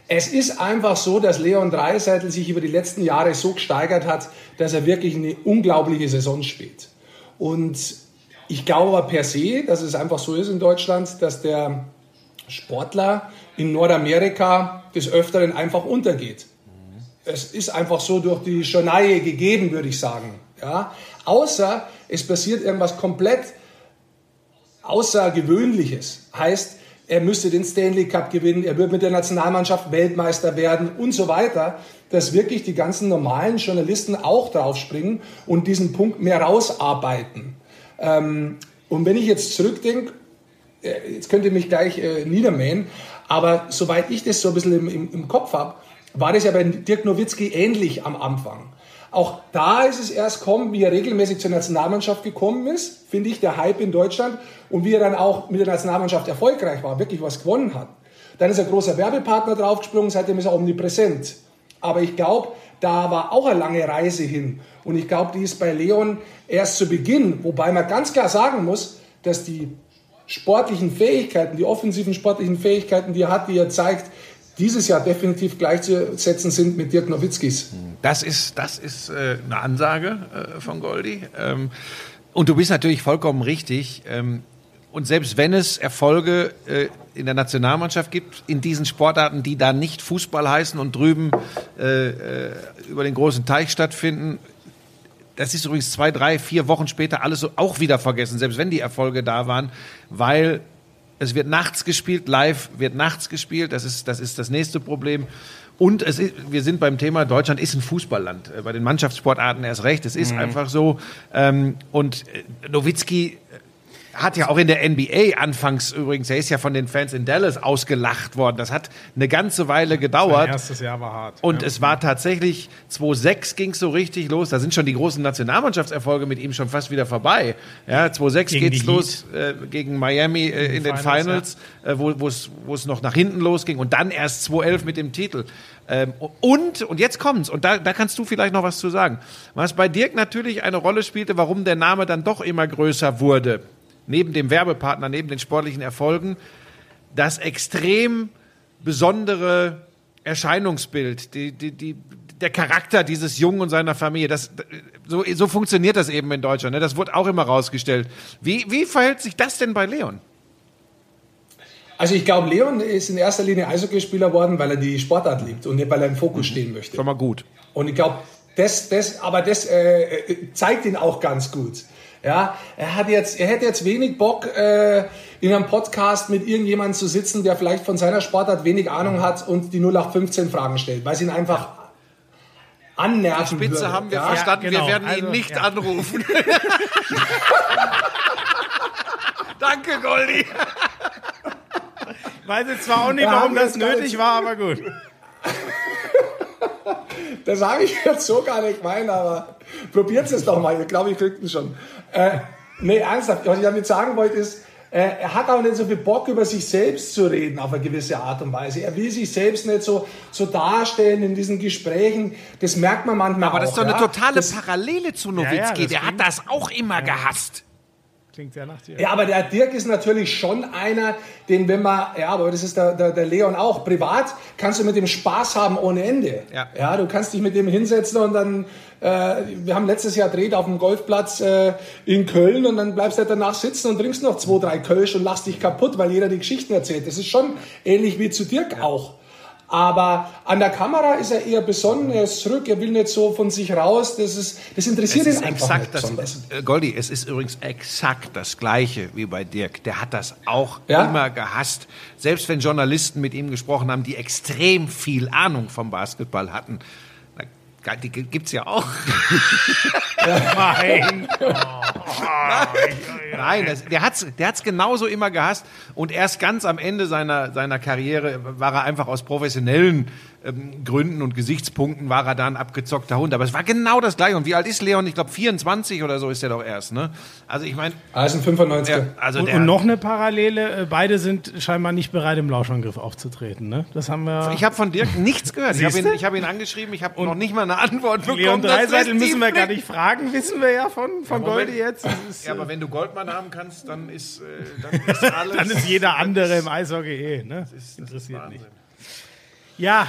Es ist einfach so, dass Leon Dreiseitel sich über die letzten Jahre so gesteigert hat, dass er wirklich eine unglaubliche Saison spielt. Und ich glaube aber per se, dass es einfach so ist in Deutschland, dass der Sportler in Nordamerika des Öfteren einfach untergeht. Es ist einfach so durch die Schoneie gegeben, würde ich sagen. Ja? Außer es passiert irgendwas komplett Außergewöhnliches. Heißt, er müsste den Stanley Cup gewinnen, er wird mit der Nationalmannschaft Weltmeister werden und so weiter, dass wirklich die ganzen normalen Journalisten auch draufspringen und diesen Punkt mehr rausarbeiten. Ähm, und wenn ich jetzt zurückdenke, äh, jetzt könnt ihr mich gleich äh, niedermähen, aber soweit ich das so ein bisschen im, im Kopf habe, war das ja bei Dirk Nowitzki ähnlich am Anfang. Auch da ist es erst kommen, wie er regelmäßig zur Nationalmannschaft gekommen ist, finde ich, der Hype in Deutschland und wie er dann auch mit der Nationalmannschaft erfolgreich war, wirklich was gewonnen hat. Dann ist er großer Werbepartner draufgesprungen, seitdem ist er omnipräsent. Aber ich glaube, da war auch eine lange Reise hin. Und ich glaube, die ist bei Leon erst zu Beginn, wobei man ganz klar sagen muss, dass die sportlichen Fähigkeiten, die offensiven sportlichen Fähigkeiten, die er hat, die er zeigt, dieses Jahr definitiv gleichzusetzen sind mit Dirk Nowitzkis. Das ist, das ist äh, eine Ansage äh, von Goldi. Ähm, und du bist natürlich vollkommen richtig. Ähm, und selbst wenn es Erfolge äh, in der Nationalmannschaft gibt, in diesen Sportarten, die da nicht Fußball heißen und drüben über den großen Teich stattfinden, das ist übrigens zwei, drei, vier Wochen später alles so auch wieder vergessen, selbst wenn die Erfolge da waren, weil es wird nachts gespielt, live wird nachts gespielt, das ist das, ist das nächste Problem. Und es ist, wir sind beim Thema, Deutschland ist ein Fußballland. Äh, bei den Mannschaftssportarten erst recht. Es ist mhm. einfach so. Ähm, und äh, Nowitzki hat ja auch in der NBA anfangs übrigens, er ist ja von den Fans in Dallas ausgelacht worden. Das hat eine ganze Weile gedauert. Sein erstes Jahr war hart. Und ja. es war tatsächlich 2006 ging es so richtig los. Da sind schon die großen Nationalmannschaftserfolge mit ihm schon fast wieder vorbei. Ja, 2006 geht es los äh, gegen Miami äh, in den Finals, Finals ja. äh, wo es noch nach hinten losging und dann erst 2011 mit dem Titel. Ähm, und, und jetzt kommt's, und da, da kannst du vielleicht noch was zu sagen. Was bei Dirk natürlich eine Rolle spielte, warum der Name dann doch immer größer wurde neben dem Werbepartner, neben den sportlichen Erfolgen, das extrem besondere Erscheinungsbild, die, die, die, der Charakter dieses Jungen und seiner Familie. Das, so, so funktioniert das eben in Deutschland. Ne? Das wurde auch immer rausgestellt. Wie, wie verhält sich das denn bei Leon? Also ich glaube, Leon ist in erster Linie Eishockeyspieler worden, weil er die Sportart liebt und nicht, weil er im Fokus mhm. stehen möchte. Schon mal gut. Und ich glaube, das, das, aber das äh, äh zeigt ihn auch ganz gut. Ja, er hat jetzt, er hätte jetzt wenig Bock, äh, in einem Podcast mit irgendjemandem zu sitzen, der vielleicht von seiner Sportart wenig Ahnung hat und die 0815 Fragen stellt, weil sie ihn einfach annerven Die Spitze würde. haben wir ja? verstanden, genau. wir werden also, ihn nicht ja. anrufen. Danke, Goldi. Weiß jetzt zwar auch nicht, warum das nötig war, aber gut. Das habe ich jetzt so gar nicht gemeint, aber probiert es doch mal. Ich glaube, ich kriegt ihn schon. Äh, nee, ernsthaft. Was ich damit sagen wollte ist, äh, er hat auch nicht so viel Bock, über sich selbst zu reden auf eine gewisse Art und Weise. Er will sich selbst nicht so, so darstellen in diesen Gesprächen. Das merkt man manchmal Aber auch. Aber das ist doch eine totale das, Parallele zu Nowitzki. Ja, ja, Der hat das auch immer ja. gehasst. Klingt sehr nach dir. Ja, aber der Dirk ist natürlich schon einer, den, wenn man, ja, aber das ist der, der, der Leon auch, privat kannst du mit dem Spaß haben ohne Ende. Ja. ja du kannst dich mit dem hinsetzen und dann, äh, wir haben letztes Jahr dreht auf dem Golfplatz äh, in Köln und dann bleibst du halt danach sitzen und trinkst noch zwei, drei Kölsch und lachst dich kaputt, weil jeder die Geschichten erzählt. Das ist schon ähnlich wie zu Dirk ja. auch. Aber an der Kamera ist er eher besonnen, er ist zurück, er will nicht so von sich raus. Das, ist, das interessiert ihn einfach exakt nicht besonders. Das, äh, Goldi, es ist übrigens exakt das Gleiche wie bei Dirk. Der hat das auch ja? immer gehasst. Selbst wenn Journalisten mit ihm gesprochen haben, die extrem viel Ahnung vom Basketball hatten, die gibt's ja auch. Nein. Nein, das, der hat's, der hat's genauso immer gehasst. Und erst ganz am Ende seiner, seiner Karriere war er einfach aus professionellen ähm, Gründen und Gesichtspunkten war er da ein abgezockter Hund. Aber es war genau das Gleiche. Und wie alt ist Leon? Ich glaube 24 oder so ist er doch erst. Ne? Also ich meine... Ah, ist ein 95 er, also und, und, noch eine Parallele. Äh, beide sind scheinbar nicht bereit, im Lauschangriff aufzutreten. Ne? Das haben wir... Ich habe von Dirk nichts gehört. ich habe ihn, hab ihn angeschrieben. Ich habe noch nicht mal eine Antwort bekommen. Leon Dreiseitel müssen wir gar nicht fragen. Wissen wir ja von, von ja, Goldi jetzt. Ist, ja, aber wenn du Goldmann haben kannst, dann ist, äh, dann ist alles... dann ist jeder andere im Eishockey eh. Ne? Das, ist, das interessiert nicht. Ja,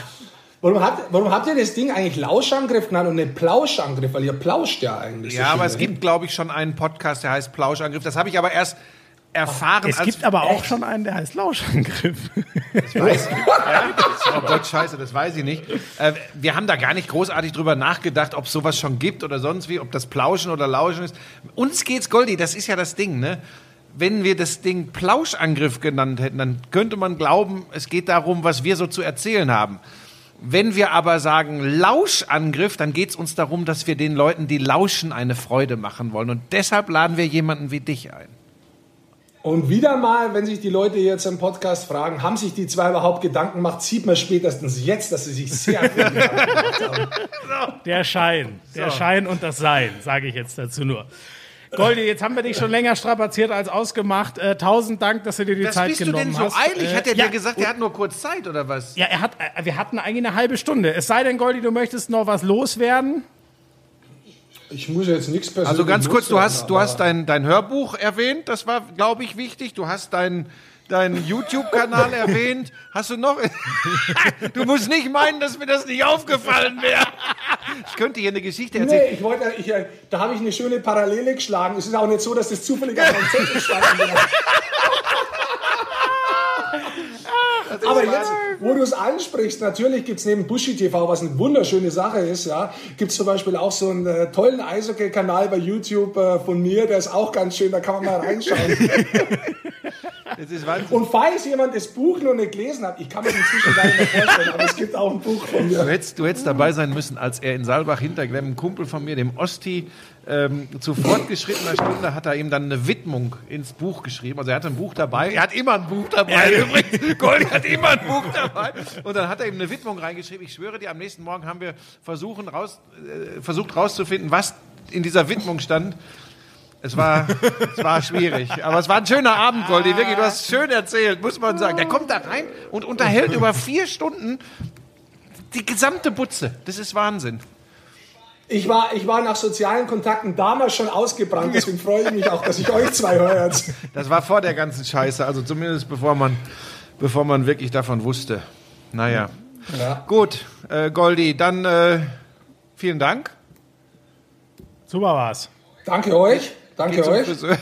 Warum habt, warum habt ihr das Ding eigentlich Lauschangriff genannt und nicht Plauschangriff? Weil ihr plauscht ja eigentlich. Ja, aber es gibt, glaube ich, schon einen Podcast, der heißt Plauschangriff. Das habe ich aber erst erfahren. es gibt aber auch schon einen, der heißt Lauschangriff. weiß ich. Ja? Oh Gott, scheiße, das weiß ich nicht. Äh, wir haben da gar nicht großartig drüber nachgedacht, ob sowas schon gibt oder sonst wie, ob das Plauschen oder Lauschen ist. Uns geht's, Goldi, das ist ja das Ding, ne? Wenn wir das Ding Plauschangriff genannt hätten, dann könnte man glauben, es geht darum, was wir so zu erzählen haben. Wenn wir aber sagen Lauschangriff, dann geht es uns darum, dass wir den Leuten, die lauschen, eine Freude machen wollen. Und deshalb laden wir jemanden wie dich ein. Und wieder mal, wenn sich die Leute jetzt im Podcast fragen, haben sich die zwei überhaupt Gedanken gemacht, sieht man spätestens jetzt, dass sie sich sehr viel Gedanken gemacht haben. Der Schein, der Schein und das Sein, sage ich jetzt dazu nur. Goldi, jetzt haben wir dich schon länger strapaziert als ausgemacht. Äh, tausend Dank, dass du dir die Das Zeit bist du genommen denn so hast. eilig? Äh, Hat er ja, dir gesagt, er hat nur kurz Zeit oder was? Ja, er hat, äh, wir hatten eigentlich eine halbe Stunde. Es sei denn, Goldi, du möchtest noch was loswerden. Ich muss jetzt nichts persönlich Also ganz kurz, du hast, du hast dein, dein Hörbuch erwähnt, das war, glaube ich, wichtig. Du hast deinen deinen YouTube-Kanal erwähnt. Hast du noch? du musst nicht meinen, dass mir das nicht aufgefallen wäre. Ich könnte hier eine Geschichte erzählen. Nee, ich wollte, ich, äh, da habe ich eine schöne Parallele geschlagen. Es ist auch nicht so, dass das zufällig auf meinem Zettel stand. Aber jetzt, wo du es ansprichst, natürlich gibt es neben Bushy TV, was eine wunderschöne Sache ist, ja, gibt es zum Beispiel auch so einen äh, tollen Eishockey-Kanal bei YouTube äh, von mir, der ist auch ganz schön, da kann man mal reinschauen. Das ist Wahnsinn. Und falls jemand das Buch noch nicht gelesen hat, ich kann mir das inzwischen gar nicht mehr vorstellen, aber es gibt auch ein Buch von Du mir. hättest, du hättest dabei sein müssen, als er in Saalbach hinterglemm, ein Kumpel von mir, dem Osti, ähm, zu fortgeschrittener Stunde hat er ihm dann eine Widmung ins Buch geschrieben. Also er hatte ein Buch dabei. Er hat immer ein Buch dabei. Übrigens, Goldi hat immer ein Buch dabei. Und dann hat er ihm eine Widmung reingeschrieben. Ich schwöre dir, am nächsten Morgen haben wir versuchen, raus, äh, versucht rauszufinden, was in dieser Widmung stand. Es war, es war schwierig. Aber es war ein schöner Abend, Goldi. Wirklich, du hast schön erzählt, muss man sagen. Der kommt da rein und unterhält über vier Stunden die gesamte Butze. Das ist Wahnsinn. Ich war, ich war nach sozialen Kontakten damals schon ausgebrannt, deswegen freue ich mich auch, dass ich euch zwei höre jetzt. Das war vor der ganzen Scheiße, also zumindest bevor man, bevor man wirklich davon wusste. Naja. Ja. Gut, äh, Goldi, dann äh, vielen Dank. Super war's. Danke euch. Danke euch. Friseur.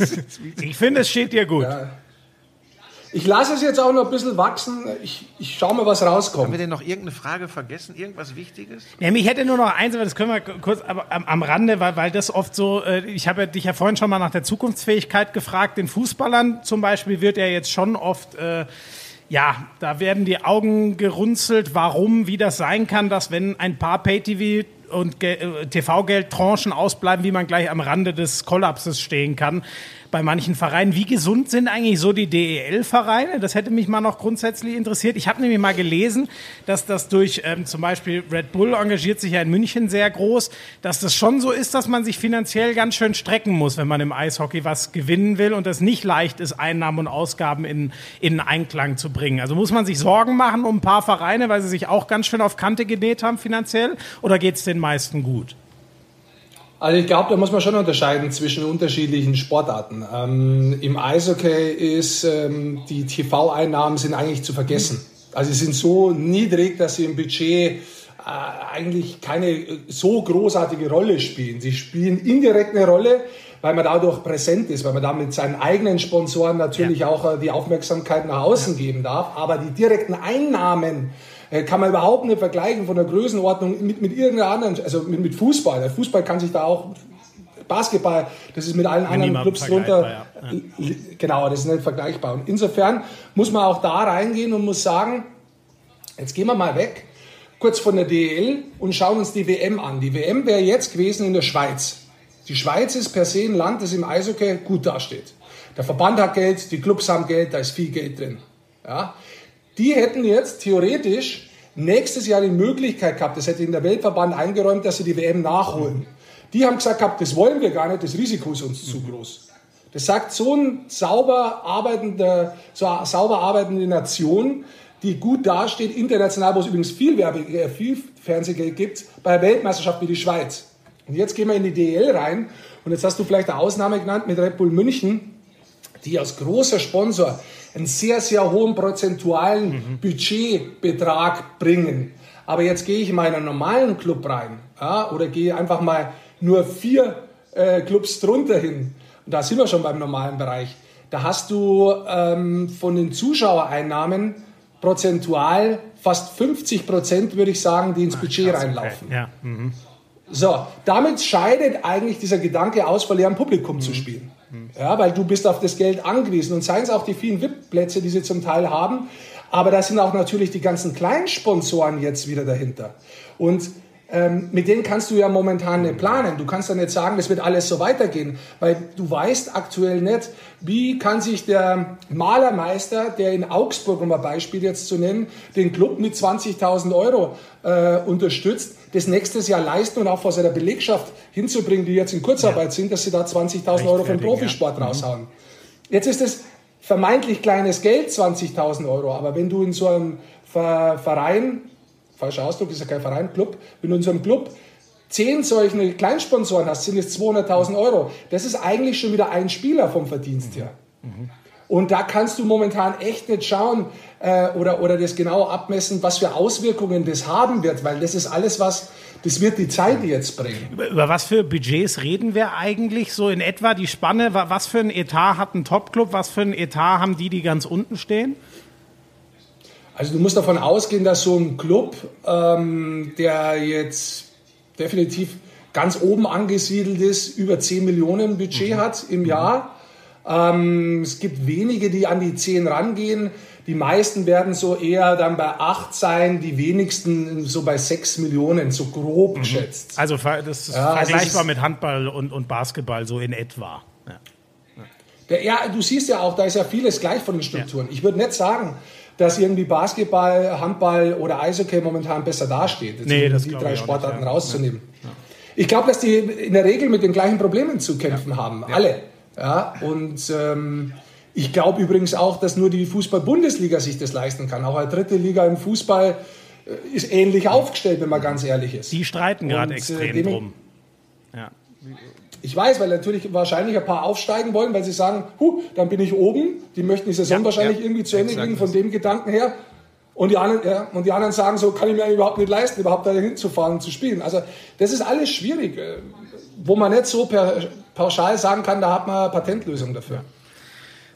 Ich finde, es steht dir gut. Ich lasse es jetzt auch noch ein bisschen wachsen. Ich, ich schaue mal, was Haben wir rauskommt. denn noch irgendeine Frage vergessen? Irgendwas Wichtiges? Ja, mich hätte nur noch eins, aber das können wir kurz aber am, am Rande, weil, weil das oft so, äh, ich habe ja dich ja vorhin schon mal nach der Zukunftsfähigkeit gefragt. Den Fußballern zum Beispiel wird ja jetzt schon oft, äh, ja, da werden die Augen gerunzelt, warum, wie das sein kann, dass wenn ein paar Pay-TV und äh, TV-Geldtranchen ausbleiben, wie man gleich am Rande des Kollapses stehen kann bei manchen Vereinen. Wie gesund sind eigentlich so die DEL-Vereine? Das hätte mich mal noch grundsätzlich interessiert. Ich habe nämlich mal gelesen, dass das durch ähm, zum Beispiel Red Bull engagiert sich ja in München sehr groß, dass das schon so ist, dass man sich finanziell ganz schön strecken muss, wenn man im Eishockey was gewinnen will und es nicht leicht ist, Einnahmen und Ausgaben in, in Einklang zu bringen. Also muss man sich Sorgen machen um ein paar Vereine, weil sie sich auch ganz schön auf Kante genäht haben finanziell oder geht es den meisten gut? Also ich glaube, da muss man schon unterscheiden zwischen unterschiedlichen Sportarten. Ähm, Im Eishockey ist ähm, die TV-Einnahmen sind eigentlich zu vergessen. Also sie sind so niedrig, dass sie im Budget äh, eigentlich keine äh, so großartige Rolle spielen. Sie spielen indirekt eine Rolle, weil man dadurch präsent ist, weil man damit seinen eigenen Sponsoren natürlich auch äh, die Aufmerksamkeit nach außen geben darf. Aber die direkten Einnahmen kann man überhaupt nicht vergleichen von der Größenordnung mit, mit irgendeiner anderen, also mit, mit Fußball. Der Fußball kann sich da auch, Basketball, das ist mit allen anderen Minimum Clubs drunter, vergleichbar, li- genau, das ist nicht vergleichbar. Und insofern muss man auch da reingehen und muss sagen, jetzt gehen wir mal weg, kurz von der DEL und schauen uns die WM an. Die WM wäre jetzt gewesen in der Schweiz. Die Schweiz ist per se ein Land, das im Eishockey gut dasteht. Der Verband hat Geld, die Clubs haben Geld, da ist viel Geld drin. Ja? Die hätten jetzt theoretisch nächstes Jahr die Möglichkeit gehabt, das hätte in der Weltverband eingeräumt, dass sie die WM nachholen. Die haben gesagt gehabt, das wollen wir gar nicht, das Risiko ist uns zu groß. Das sagt so ein sauber arbeitender, so sauber arbeitende Nation, die gut dasteht, international, wo es übrigens viel, Werbe, äh, viel Fernsehgeld gibt, bei der Weltmeisterschaft wie die Schweiz. Und jetzt gehen wir in die DL rein und jetzt hast du vielleicht eine Ausnahme genannt mit Red Bull München, die als großer Sponsor einen sehr, sehr hohen prozentualen mhm. Budgetbetrag bringen. Aber jetzt gehe ich in meinen normalen Club rein ja, oder gehe einfach mal nur vier äh, Clubs drunter hin. Und da sind wir schon beim normalen Bereich. Da hast du ähm, von den Zuschauereinnahmen prozentual fast 50 Prozent, würde ich sagen, die ins Budget Ach, reinlaufen. Okay. Ja. Mhm. So, damit scheidet eigentlich dieser Gedanke aus, vor leerem Publikum mhm. zu spielen. Ja, weil du bist auf das Geld angewiesen. Und seien es auch die vielen VIP-Plätze, die sie zum Teil haben, aber da sind auch natürlich die ganzen kleinen Sponsoren jetzt wieder dahinter. Und ähm, mit denen kannst du ja momentan nicht planen. Du kannst ja nicht sagen, das wird alles so weitergehen, weil du weißt aktuell nicht, wie kann sich der Malermeister, der in Augsburg, um ein Beispiel jetzt zu nennen, den Club mit 20.000 Euro äh, unterstützt, das nächstes Jahr leisten und auch vor seiner Belegschaft hinzubringen, die jetzt in Kurzarbeit ja. sind, dass sie da 20.000 Euro für den Profisport ja. Mhm. raushauen. Jetzt ist es vermeintlich kleines Geld, 20.000 Euro, aber wenn du in so einem Verein falscher Ausdruck, ist ja kein Verein, Club. Wenn du in einem Club zehn solche Kleinsponsoren hast, sind es 200.000 Euro. Das ist eigentlich schon wieder ein Spieler vom Verdienst her. Mhm. Und da kannst du momentan echt nicht schauen äh, oder, oder das genau abmessen, was für Auswirkungen das haben wird, weil das ist alles, was, das wird die Zeit jetzt bringen. Über, über was für Budgets reden wir eigentlich so in etwa? Die Spanne, was für ein Etat hat ein Topclub, was für ein Etat haben die, die ganz unten stehen? Also du musst davon ausgehen, dass so ein Club, ähm, der jetzt definitiv ganz oben angesiedelt ist, über 10 Millionen Budget mhm. hat im Jahr. Ähm, es gibt wenige, die an die 10 rangehen. Die meisten werden so eher dann bei 8 sein, die wenigsten so bei 6 Millionen, so grob mhm. geschätzt. Also das ist ja, vergleichbar also mit Handball und, und Basketball, so in etwa. Ja. Du siehst ja auch, da ist ja vieles gleich von den Strukturen. Ja. Ich würde nicht sagen, dass irgendwie Basketball, Handball oder Eishockey momentan besser dasteht, nee, um die drei Sportarten nicht, ja. rauszunehmen. Ja. Ich glaube, dass die in der Regel mit den gleichen Problemen zu kämpfen haben, alle. Ja, und ähm, ich glaube übrigens auch, dass nur die Fußball-Bundesliga sich das leisten kann. Auch eine dritte Liga im Fußball äh, ist ähnlich aufgestellt, wenn man ganz ehrlich ist. Die streiten gerade äh, extrem äh, drum. Ja. Ich weiß, weil natürlich wahrscheinlich ein paar aufsteigen wollen, weil sie sagen, huh, dann bin ich oben. Die möchten die Saison ja, wahrscheinlich ja, irgendwie zu Ende kriegen von dem Gedanken her. Und die, anderen, ja, und die anderen sagen so, kann ich mir überhaupt nicht leisten, überhaupt da hinzufahren und zu spielen. Also das ist alles schwierig, äh, wo man nicht so per, pauschal sagen kann, da hat man eine Patentlösung dafür.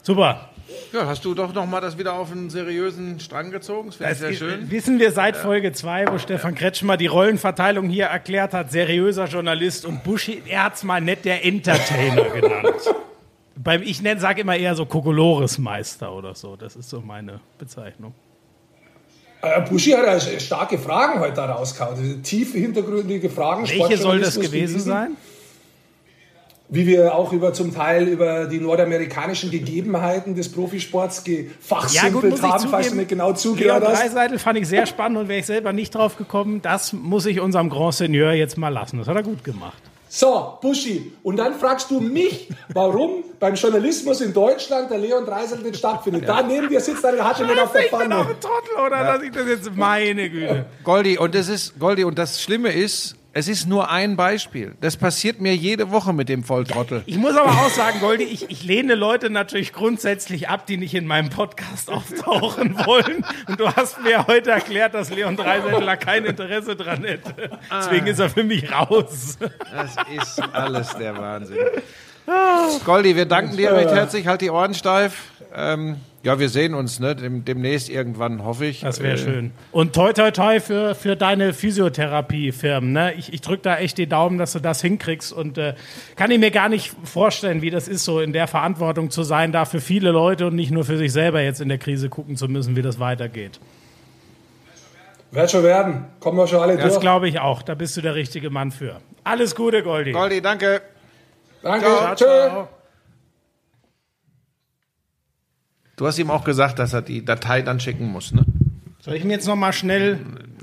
Super. Ja, hast du doch noch mal das wieder auf einen seriösen Strang gezogen. Das wäre sehr schön. Wissen wir seit Folge 2, wo Stefan Kretschmer die Rollenverteilung hier erklärt hat, seriöser Journalist und Buschi, er hat es mal nett der Entertainer genannt. Beim, ich sage immer eher so Kokolores-Meister oder so. Das ist so meine Bezeichnung. Äh, Buschi hat ja starke Fragen heute rausgehauen. Tiefe, hintergründige Fragen. Welche soll das gewesen sein? Wie wir auch über zum Teil über die nordamerikanischen Gegebenheiten des Profisports gefachsimpelt ja, haben, falls du nicht genau zugehört hast. Dreiseitel fand ich sehr spannend und wäre ich selber nicht drauf gekommen. Das muss ich unserem Grand Seigneur jetzt mal lassen. Das hat er gut gemacht. So, Buschi, und dann fragst du mich, warum beim Journalismus in Deutschland der Leon Dreisel nicht stattfindet. Ja. Da neben dir sitzt eine hatte nicht auf der Pfanne. Ich bin auch ein Trottel, oder? Ja. Dass ich das jetzt meine Güte. Goldi, und das ist, Goldi, und das Schlimme ist, es ist nur ein Beispiel. Das passiert mir jede Woche mit dem Volltrottel. Ich muss aber auch sagen, Goldi, ich, ich lehne Leute natürlich grundsätzlich ab, die nicht in meinem Podcast auftauchen wollen. Und du hast mir heute erklärt, dass Leon Dreisettler kein Interesse dran hätte. Deswegen ist er für mich raus. Das ist alles der Wahnsinn. Goldi, wir danken dir recht herzlich. Halt die Ohren steif. Ähm, ja, wir sehen uns ne? Dem, demnächst irgendwann, hoffe ich. Das wäre äh, schön. Und toi, toi, toi für, für deine Physiotherapiefirmen. Ne? Ich, ich drücke da echt die Daumen, dass du das hinkriegst. Und äh, kann ich mir gar nicht vorstellen, wie das ist, so in der Verantwortung zu sein, da für viele Leute und nicht nur für sich selber jetzt in der Krise gucken zu müssen, wie das weitergeht. Wird schon werden. Kommen wir schon alle das durch. Das glaube ich auch. Da bist du der richtige Mann für. Alles Gute, Goldi. Goldi, danke. Danke. Ciao, ciao. Du hast ihm auch gesagt, dass er die Datei dann schicken muss, ne? Soll ich mir jetzt noch mal schnell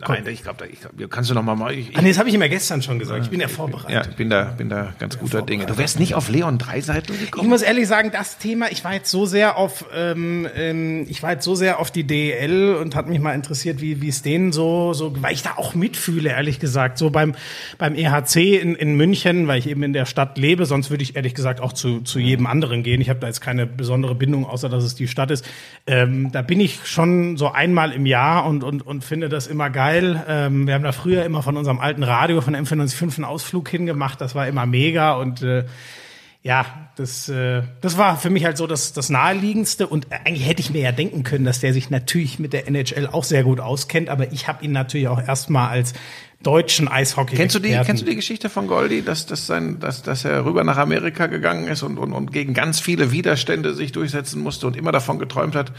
Nein, ich glaube, ich glaub, kannst du noch mal mal. Ich, Ah, nee, das habe ich ihm ja gestern schon gesagt. Ich bin ja vorbereitet. ja, ich bin da, bin da ganz guter Dinge. Du wärst nicht auf Leon Dreiseitel Ich gekommen? muss ehrlich sagen, das Thema, ich war jetzt so sehr auf, ähm, ähm, ich war jetzt so sehr auf die DEL und hat mich mal interessiert, wie wie es denen so, so, weil ich da auch mitfühle, ehrlich gesagt, so beim beim EHC in, in München, weil ich eben in der Stadt lebe. Sonst würde ich ehrlich gesagt auch zu zu jedem anderen gehen. Ich habe da jetzt keine besondere Bindung, außer dass es die Stadt ist. Ähm, da bin ich schon so einmal im Jahr und und und finde das immer geil. Ähm, wir haben da früher immer von unserem alten Radio von M495 einen Ausflug hingemacht. Das war immer mega und äh, ja, das, äh, das war für mich halt so das, das Naheliegendste. Und eigentlich hätte ich mir ja denken können, dass der sich natürlich mit der NHL auch sehr gut auskennt. Aber ich habe ihn natürlich auch erstmal als deutschen Eishockey. Kennst du die, kennst du die Geschichte von Goldi, dass, dass, sein, dass, dass er rüber nach Amerika gegangen ist und, und, und gegen ganz viele Widerstände sich durchsetzen musste und immer davon geträumt hat,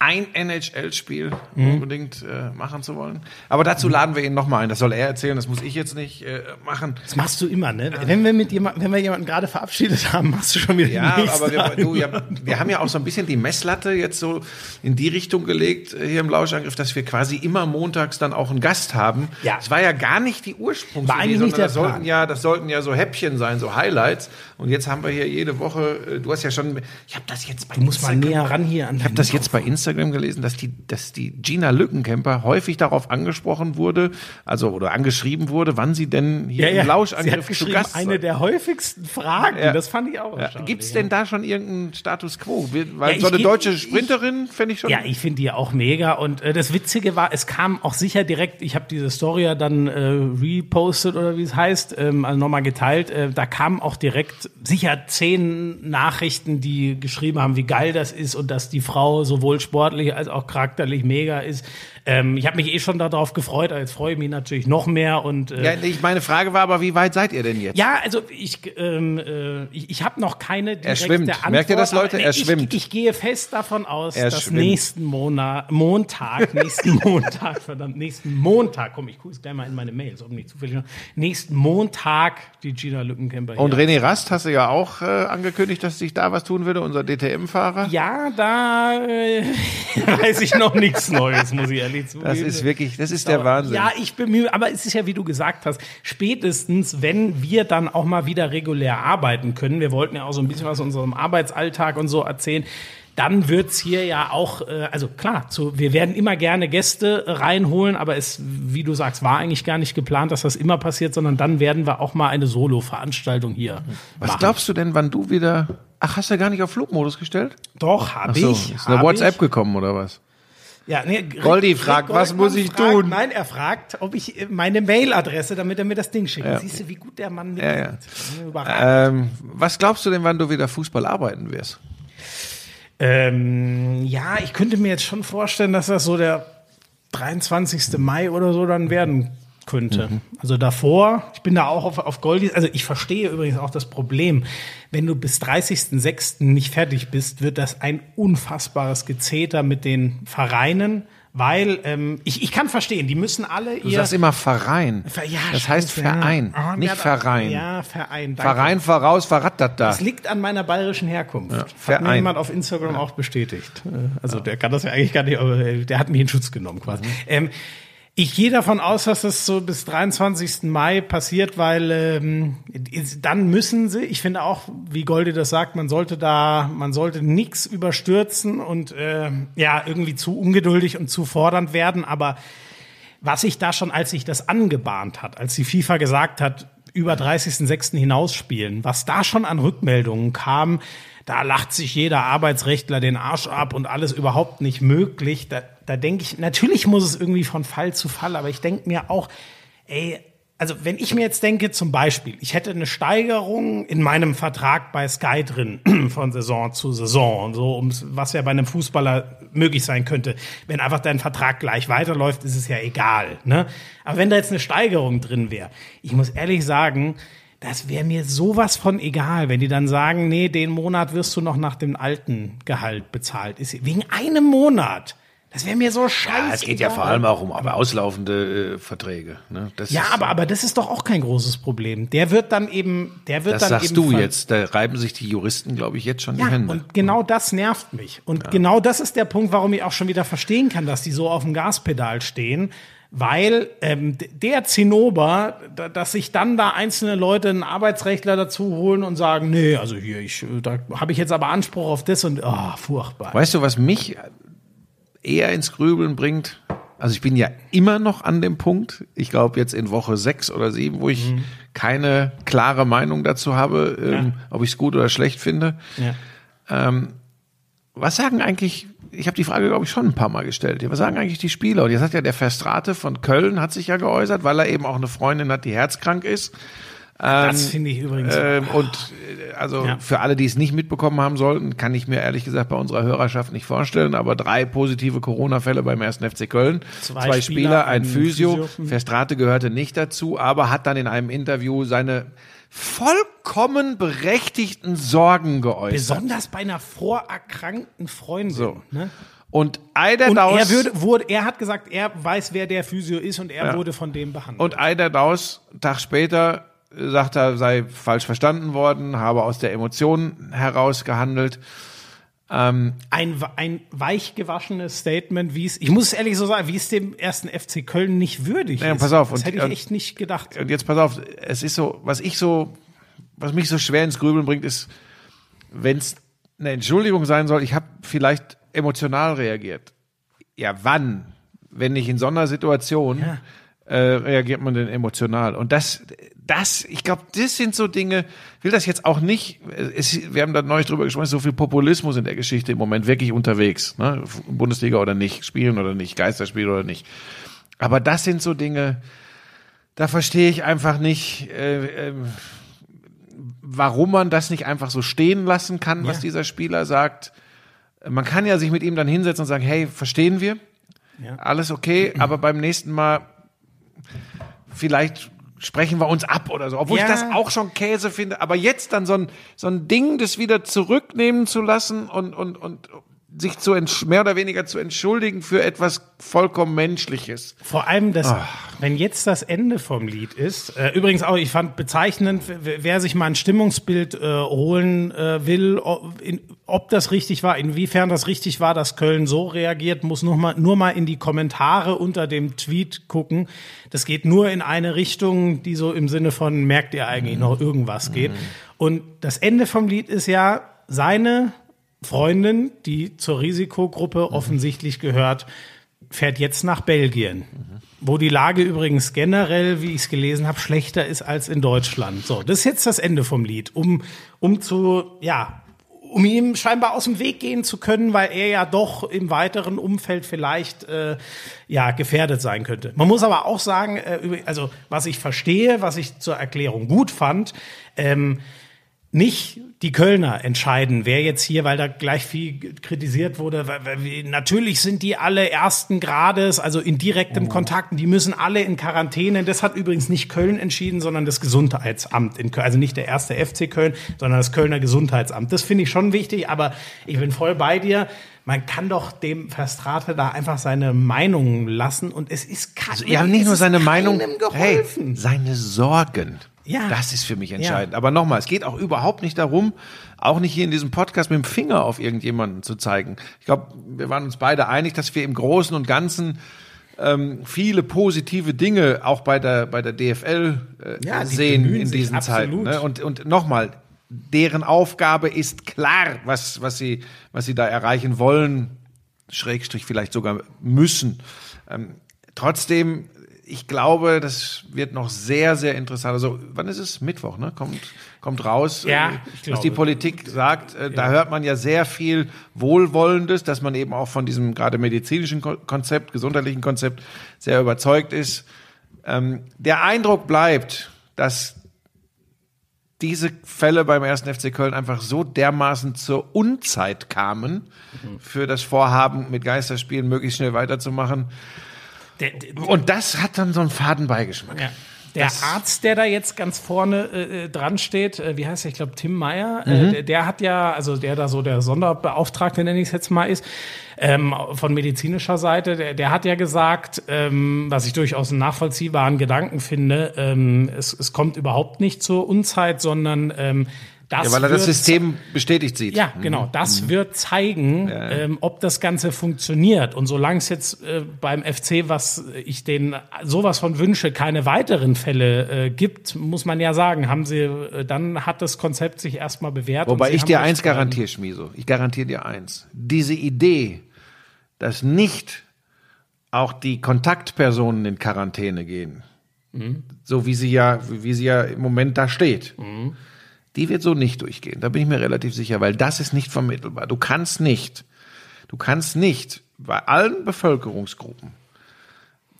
ein NHL-Spiel Mhm. unbedingt äh, machen zu wollen? Aber dazu laden wir ihn nochmal ein. Das soll er erzählen, das muss ich jetzt nicht äh, machen. Das machst du immer, ne? Wenn wir mit jemandem, wenn wir jemanden gerade verabschiedet haben, machst du schon wieder Ja, aber wir, du, ja, wir haben ja auch so ein bisschen die Messlatte jetzt so in die Richtung gelegt äh, hier im Lauschangriff, dass wir quasi immer montags dann auch einen Gast haben. Ja. Es war ja gar nicht die Ursprungsidee, War eigentlich nicht das der sollten Plan. ja, das sollten ja so Häppchen sein, so Highlights. Und jetzt haben wir hier jede Woche. äh, Du hast ja schon, ich habe das jetzt bei Du musst mal näher ran hier an ich habe das jetzt bei Instagram gelesen, dass die, dass die Gina Lückenkämper häufig darauf angesprochen wurde, also oder angeschrieben wurde, wann sie denn hier Ja, ja. im Lauschangriff zu Gast eine sei. der häufigsten Fragen. Ja. Das fand ich auch. Ja. Gibt es denn da schon irgendeinen Status quo? Weil so eine deutsche Sprinterin fände ich schon. Ja, ich finde die auch mega. Und äh, das Witzige war, es kam auch sicher direkt, ich habe diese Story ja dann äh, repostet oder wie es heißt, ähm, also nochmal geteilt. Äh, da kamen auch direkt sicher zehn Nachrichten, die geschrieben haben, wie geil das ist und dass die Frau sowohl sportlich als auch charakterlich mega ist. Ähm, ich habe mich eh schon darauf gefreut, aber jetzt freue ich mich natürlich noch mehr. Und äh, Ja, ich, meine Frage war aber, wie weit seid ihr denn jetzt? ja, also ich, ähm, äh, ich, ich habe noch keine direkte schwimmt. Antwort. Merkt ihr das, Leute? aber Er ich, schwimmt. Ich, gehe fest davon aus, Er dass schwimmt. nächsten Monat, Montag, nächsten Montag, verdammt, nächsten Montag, komm, ich gucke jetzt gleich mal in meine Mails, ob nicht zufällig noch, nächsten Montag die Gina Lückenkämper hier. Und René Rast hast du ja auch äh, angekündigt, dass sich da was tun würde, unser DTM-Fahrer. ja, da äh, weiß ich noch nichts Neues, muss ich ehrlich zugeben. Das ist wirklich, das ist der Wahnsinn. Ja, ich bemühe, aber es ist ja, wie du gesagt hast, spätestens, wenn wir dann auch mal wieder regulär arbeiten können, wir wollten ja auch so ein bisschen was aus unserem Arbeitsalltag und so erzählen, dann wird's hier ja auch, äh, also klar, zu, wir werden immer gerne Gäste reinholen, aber es, wie du sagst, war eigentlich gar nicht geplant, dass das immer passiert, sondern dann werden wir auch mal eine Solo-Veranstaltung hier Was machen. glaubst du denn, wann du wieder. Ach, hast du gar nicht auf Flugmodus gestellt? Doch, habe so, ich. ist eine WhatsApp ich. gekommen oder was? Ja, nee, Rick- Goldi Rick fragt, was muss ich fragt, tun? Nein, er fragt, ob ich äh, meine Mailadresse, damit er mir das Ding schickt. Siehst du, wie gut der Mann Ja, ja. mitmacht. Überragend. Ähm, was glaubst du denn, wann du wieder Fußball arbeiten wirst? Ähm, ja, ich könnte mir jetzt schon vorstellen, dass das so der 23. Mai oder so dann werden könnte. Mhm. Also davor, ich bin da auch auf, auf Goldis, also ich verstehe übrigens auch das Problem. Wenn du bis 30.06. nicht fertig bist, wird das ein unfassbares Gezeter mit den Vereinen, weil ähm, ich, ich kann verstehen, die müssen alle Du ihr... sagst immer Verein. Ver- ja, das heißt ja. Verein, Ah, nicht ja, Verein. Ja, Verein. Danke. Verein voraus, verrattert da. Das liegt an meiner bayerischen Herkunft. Hat mir Verein. jemand auf Instagram auch bestätigt. Äh, Also der kann das ja eigentlich gar nicht, aber äh, der hat mich in Schutz genommen quasi. Mhm. Ähm, ich gehe davon aus, dass das so bis 23. Mai passiert, weil ähm, dann müssen sie, ich finde auch, wie Goldi das sagt, man sollte da, man sollte nichts überstürzen und äh, ja, irgendwie zu ungeduldig und zu fordernd werden, aber was sich da schon, als sich das angebahnt hat, als die FIFA gesagt hat, über 30.06. hinausspielen, was da schon an Rückmeldungen kam, da lacht sich jeder Arbeitsrechtler den Arsch ab und alles überhaupt nicht möglich. Da, da denke ich, natürlich muss es irgendwie von Fall zu Fall, aber ich denke mir auch, ey, also wenn ich mir jetzt denke, zum Beispiel, ich hätte eine Steigerung in meinem Vertrag bei Sky drin von Saison zu Saison und so, was ja bei einem Fußballer möglich sein könnte. Wenn einfach dein Vertrag gleich weiterläuft, ist es ja egal. Ne? Aber wenn da jetzt eine Steigerung drin wäre, ich muss ehrlich sagen, das wäre mir sowas von egal, wenn die dann sagen, nee, den Monat wirst du noch nach dem alten Gehalt bezahlt. Ist wegen einem Monat. Das wäre mir so scheiße. Ja, es geht ja vor allem auch um aber auslaufende äh, Verträge. Ne? Das Ja, ist, aber, aber das ist doch auch kein großes Problem. Der wird dann eben, der wird das dann sagst eben du jetzt. Da reiben sich die Juristen, glaube ich, jetzt schon die Ja, Hände. und genau das nervt mich. Und genau das ist der Punkt, warum ich auch schon wieder verstehen kann, dass die so auf dem Gaspedal stehen. weil ähm, der Zinnober, da, dass sich dann da einzelne Leute einen Arbeitsrechtler dazu holen und sagen, nee, also hier, ich, da habe ich jetzt aber Anspruch auf das und ah, furchtbar. Weißt du, was mich eher ins Grübeln bringt? Also ich bin ja immer noch an dem Punkt, ich glaube jetzt in Woche sechs oder sieben, wo ich keine klare Meinung dazu habe, ähm, ob ich es gut oder schlecht finde. Ja. Ähm, was sagen eigentlich, ich habe die Frage, glaube ich, schon ein paar Mal gestellt. Was sagen eigentlich die Spieler? Und jetzt hat ja der Verstrate von Köln hat sich ja geäußert, weil er eben auch eine Freundin hat, die herzkrank ist. Das finde ich übrigens. Ähm, und äh, also Ja. für alle, die es nicht mitbekommen haben sollten, kann ich mir ehrlich gesagt bei unserer Hörerschaft nicht vorstellen. Aber drei positive Corona-Fälle beim 1. FC Köln. Zwei Zwei, Spieler, Spieler, ein Physio. Physio. Verstrate gehörte nicht dazu, aber hat dann in einem Interview seine vollkommen berechtigten Sorgen geäußert. Besonders bei einer vorerkrankten Freundin. So. Ne? Und Eider Und Daus, er, würde, wurde, er hat gesagt, er weiß, wer der Physio ist und er Ja. wurde von dem behandelt. und Eider Daus, Tag später, sagt er, sei falsch verstanden worden, habe aus der Emotion heraus gehandelt. ein, ein weich gewaschenes Statement, wie es, ich muss es ehrlich so sagen, wie es dem ersten FC Köln nicht würdig Ja, ist. pass auf, Das und- hätte ich und- echt nicht gedacht. und jetzt pass auf, es ist so, was ich so, was mich so schwer ins Grübeln bringt, ist, wenn es eine Entschuldigung sein soll, ich habe vielleicht emotional reagiert. Ja, wann? Wenn nicht in so einer Situation Ja. Äh, reagiert man denn emotional. Und das, das, ich glaube, das sind so Dinge, ich will das jetzt auch nicht, es, wir haben da neulich drüber gesprochen, so viel Populismus in der Geschichte im Moment wirklich unterwegs, ne? Bundesliga oder nicht, spielen oder nicht, Geisterspiel oder nicht. Aber das sind so Dinge, da verstehe ich einfach nicht, äh, ähm, warum man das nicht einfach so stehen lassen kann, was Ja. dieser Spieler sagt. Man kann ja sich mit ihm dann hinsetzen und sagen, hey, verstehen wir? Ja. Alles okay, aber beim nächsten Mal vielleicht sprechen wir uns ab oder so. Obwohl Ja. ich das auch schon Käse finde. Aber jetzt dann so ein, so ein Ding, das wieder zurücknehmen zu lassen und, und, und sich zu mehr oder weniger zu entschuldigen für etwas vollkommen Menschliches. Vor allem, das, Ah. wenn jetzt das Ende vom Lied ist, äh, übrigens auch, ich fand bezeichnend, wer, sich mal ein Stimmungsbild äh, holen äh, will, ob, in, ob das richtig war, inwiefern das richtig war, dass Köln so reagiert, muss nur mal, nur mal in die Kommentare unter dem Tweet gucken. Das geht nur in eine Richtung, die so im Sinne von, merkt ihr eigentlich noch irgendwas geht. Und das Ende vom Lied ist ja, seine Freundin, die zur Risikogruppe offensichtlich gehört, fährt jetzt nach Belgien, wo die Lage übrigens generell, wie ich es gelesen habe, schlechter ist als in Deutschland. So, das ist jetzt das Ende vom Lied, um, um zu, ja, um ihm scheinbar aus dem Weg gehen zu können, weil er ja doch im weiteren Umfeld vielleicht äh, ja gefährdet sein könnte. Man muss aber auch sagen, äh, also was ich verstehe, was ich zur Erklärung gut fand, ähm, nicht die Kölner entscheiden, wer jetzt hier, weil da gleich viel kritisiert wurde, weil, weil natürlich sind die alle ersten Grades, also in direktem Kontakt, und die müssen alle in Quarantäne. Das hat übrigens nicht Köln entschieden, sondern das Gesundheitsamt in Köln, also nicht der erste FC Köln, sondern das Kölner Gesundheitsamt. Das finde ich schon wichtig, aber ich bin voll bei dir. Man kann doch dem Verstrate da einfach seine Meinung lassen und es ist kein, Also, ja, nicht nur seine Meinung, keinem hey, geholfen. seine Sorgen. Ja. Das ist für mich entscheidend. Aber nochmal, es geht auch überhaupt nicht darum, auch nicht hier in diesem Podcast mit dem Finger auf irgendjemanden zu zeigen. Ich glaube, wir waren uns beide einig, dass wir im Großen und Ganzen ähm, viele positive Dinge auch bei der bei der DFL äh, Ja, die sehen bemühen in diesen Zeiten. Ne? Und und nochmal, deren Aufgabe ist klar, was was sie was sie da erreichen wollen, Schrägstrich vielleicht sogar müssen. Ähm, trotzdem, ich glaube, das wird noch sehr, sehr interessant. Also, wann ist es? Mittwoch, ne? Kommt, kommt raus, Ja, äh, was die. Politik sagt. Äh, Da hört man ja sehr viel Wohlwollendes, dass man eben auch von diesem gerade medizinischen Ko- Konzept, gesundheitlichen Konzept sehr überzeugt ist. Ähm, der Eindruck bleibt, dass diese Fälle beim ersten FC Köln einfach so dermaßen zur Unzeit kamen für das Vorhaben, mit Geisterspielen möglichst schnell weiterzumachen. Der, der, Und das hat dann so einen Fadenbeigeschmack. Ja. Der Das- Arzt, der da jetzt ganz vorne äh, äh, dran steht, äh, wie heißt er? Ich glaube Tim Meyer, Mhm. äh, der, der hat ja, also der da so der Sonderbeauftragte, nenne ich es jetzt mal, ist, ähm, von medizinischer Seite, der, der hat ja gesagt, ähm, was ich durchaus einen nachvollziehbaren Gedanken finde, ähm, es, es kommt überhaupt nicht zur Unzeit, sondern ähm, Das Ja, weil er das System bestätigt sieht. Ja, genau. Das wird zeigen, ähm, ob das Ganze funktioniert. Und solange es jetzt äh, beim FC, was ich denen sowas von wünsche, keine weiteren Fälle äh, gibt, muss man ja sagen, haben sie, äh, dann hat das Konzept sich erstmal bewährt. Wobei ich dir eins garantiere, Schmieso. Ich garantiere dir eins. Diese Idee, dass nicht auch die Kontaktpersonen in Quarantäne gehen, so wie sie ja, wie sie ja im Moment da steht, die wird so nicht durchgehen. Da bin ich mir relativ sicher, weil das ist nicht vermittelbar. Du kannst nicht, du kannst nicht bei allen Bevölkerungsgruppen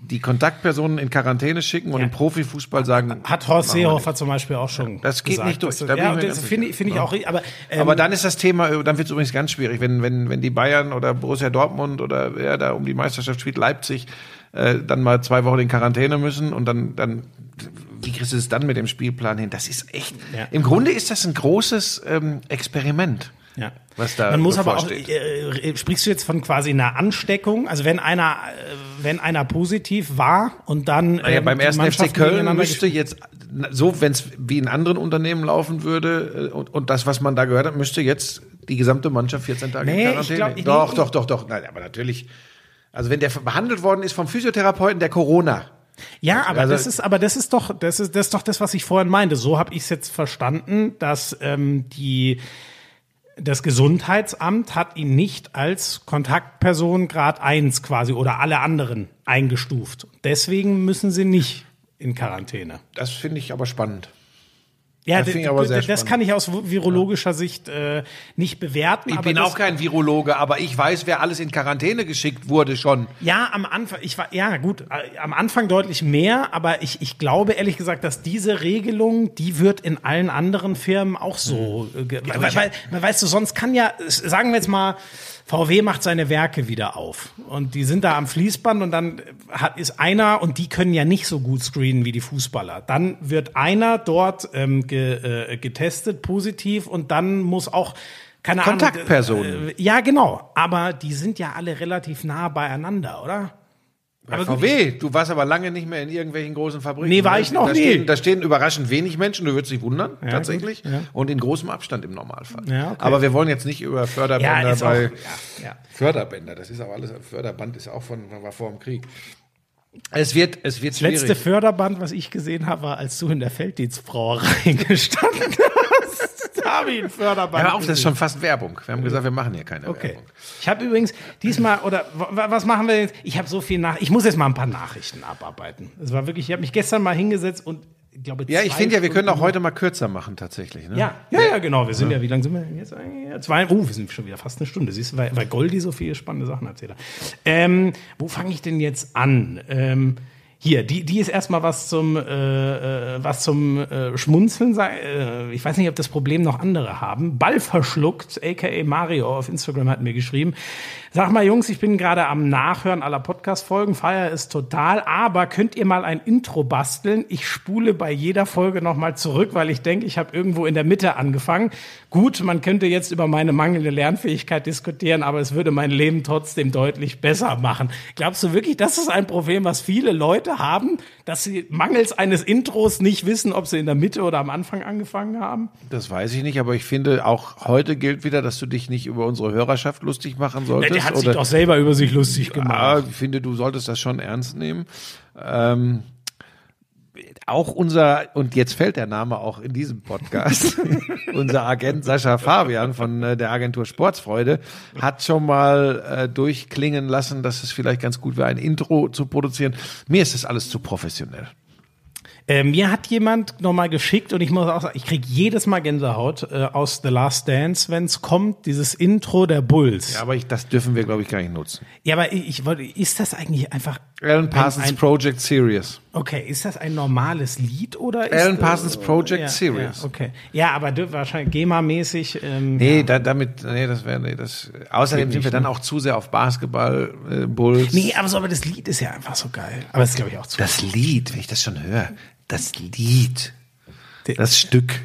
die Kontaktpersonen in Quarantäne schicken und im Profifußball sagen, Hat Horst Seehofer zum Beispiel auch schon Das geht gesagt, nicht durch. Da Ja, das finde ich, finde ich auch, aber, ähm, Aber dann ist das Thema, dann wird es übrigens ganz schwierig, wenn, wenn, wenn die Bayern oder Borussia Dortmund oder wer da um die Meisterschaft spielt, Leipzig, äh, dann mal zwei Wochen in Quarantäne müssen und dann, dann, wie kriegst du es dann mit dem Spielplan hin? Das ist echt, Ja. im Grunde ist das ein großes ähm, Experiment. Ja. was da Man muss aber auch, bevorsteht. äh, sprichst du jetzt von quasi einer Ansteckung? Also wenn einer, äh, wenn einer positiv war und dann Naja, ähm, beim ersten FC Köln müsste jetzt, so wenn es wie in anderen Unternehmen laufen würde äh, und, und das, was man da gehört hat, müsste jetzt die gesamte Mannschaft 14 Tage Nee, in ich Quarantäne. glaub, ich- doch, nee, doch, doch, doch. Nein, aber natürlich. Also wenn der behandelt worden ist vom Physiotherapeuten, der Corona. Ja, aber Also- das ist, aber das ist doch, das ist, das ist doch das, was ich vorhin meinte. So habe ich es jetzt verstanden, dass ähm, die das Gesundheitsamt hat ihn nicht als Kontaktperson Grad 1 quasi oder alle anderen eingestuft. Deswegen müssen sie nicht in Quarantäne. Das finde ich aber spannend. Ja, Das d- finde ich aber d- sehr das spannend. kann ich aus virologischer Sicht äh, nicht bewerten. Ich aber bin das, auch kein Virologe, aber ich weiß, wer alles in Quarantäne geschickt wurde schon. Ja, am Anfang, ich war, ja gut, äh, am Anfang deutlich mehr, aber ich, ich glaube ehrlich gesagt, dass diese Regelung, die wird in allen anderen Firmen auch so, äh, ge- weil, weil, weil, weißt du, sonst kann ja, sagen wir jetzt mal, VW macht seine Werke wieder auf und die sind da am Fließband und dann hat, ist einer und die können ja nicht so gut screenen wie die Fußballer. Dann wird einer dort ähm, ge, äh, getestet, positiv und dann muss auch keine Kontaktpersonen. Ahnung. Äh, ja, genau. Aber die sind ja alle relativ nah beieinander, oder? Bei VW, du warst aber lange nicht mehr in irgendwelchen großen Fabriken. Nee, war ich noch da nie. Stehen, da stehen überraschend wenig Menschen, du würdest dich wundern, tatsächlich. gut, ja. Und in großem Abstand im Normalfall. Ja, okay. Aber wir wollen jetzt nicht über Förderbänder auch, bei ja, ja. Förderbänder, das ist auch alles, Förderband ist auch von, war vor dem Krieg. Es wird, es wird Das letzte schwierig. Förderband, was ich gesehen habe, war, als du in der Felddienstbrauerei gestanden hast. da habe ich ein Förderband. Hör auf, das ist gesehen. schon fast Werbung. Wir haben gesagt, wir machen hier keine Okay. Werbung. Ich habe übrigens diesmal, oder wa- was machen wir jetzt? Ich habe so viel nach. Ich muss jetzt mal ein paar Nachrichten abarbeiten. Es war wirklich, ich habe mich gestern mal hingesetzt und ich glaube, Ja, ich finde ja, wir können auch heute mal kürzer machen, tatsächlich. Ne? Ja, ja, ja, genau. Wir sind ja, wie lange sind wir denn jetzt eigentlich? Ja, Zwei, oh, wir sind schon wieder fast eine Stunde. Siehst du, weil, weil Goldi so viele spannende Sachen erzählt hat. Ähm, wo fange ich denn jetzt an? Ähm, hier, die, die ist erstmal was zum, äh, äh, was zum äh, Schmunzeln. sei- Äh, ich weiß nicht, ob das Problem noch andere haben. Ball verschluckt, aka Mario auf Instagram hat mir geschrieben. Sag mal, Jungs, ich bin gerade am Nachhören aller Podcast-Folgen. Feier ist total. Aber könnt ihr mal ein Intro basteln? Ich spule bei jeder Folge nochmal zurück, weil ich denke, ich habe irgendwo in der Mitte angefangen. Gut, man könnte jetzt über meine mangelnde Lernfähigkeit diskutieren, aber es würde mein Leben trotzdem deutlich besser machen. Glaubst du wirklich, das ist ein Problem, was viele Leute haben, dass sie mangels eines Intros nicht wissen, ob sie in der Mitte oder am Anfang angefangen haben? Das weiß ich nicht, aber ich finde, auch heute gilt wieder, dass du dich nicht über unsere Hörerschaft lustig machen solltest. Der hat sich doch selber über sich lustig gemacht. Ja, ich finde, du solltest das schon ernst nehmen. Ähm, auch unser, und jetzt fällt der Name auch in diesem Podcast, unser Agent Sascha Fabian von äh, der Agentur Sportsfreude hat schon mal äh, durchklingen lassen, dass es vielleicht ganz gut wäre, ein Intro zu produzieren. Mir ist das alles zu professionell. Äh, mir hat jemand nochmal geschickt und ich muss auch sagen, ich krieg jedes Mal Gänsehaut äh, aus The Last Dance, wenn es kommt, dieses Intro der Bulls. Ja, Ja, aber ich, das dürfen wir, glaube ich, gar nicht nutzen. aber ich, wollte, ist das eigentlich einfach, Alan Parsons ein- Project Series. Okay, ist das ein normales Lied oder ist Alan äh, Parsons Project ja, Series. Ja, okay. Ja, aber wahrscheinlich GEMA-mäßig. Ähm, Nee, da, damit, nee, das wäre, nee, das, außerdem sind wir dann auch zu sehr auf Basketball, äh, Bulls. Nee, aber so, aber das Lied ist ja einfach so geil. Aber das ist, glaube ich, auch zu. Das Lied, wenn ich das schon höre, das Lied, das Stück.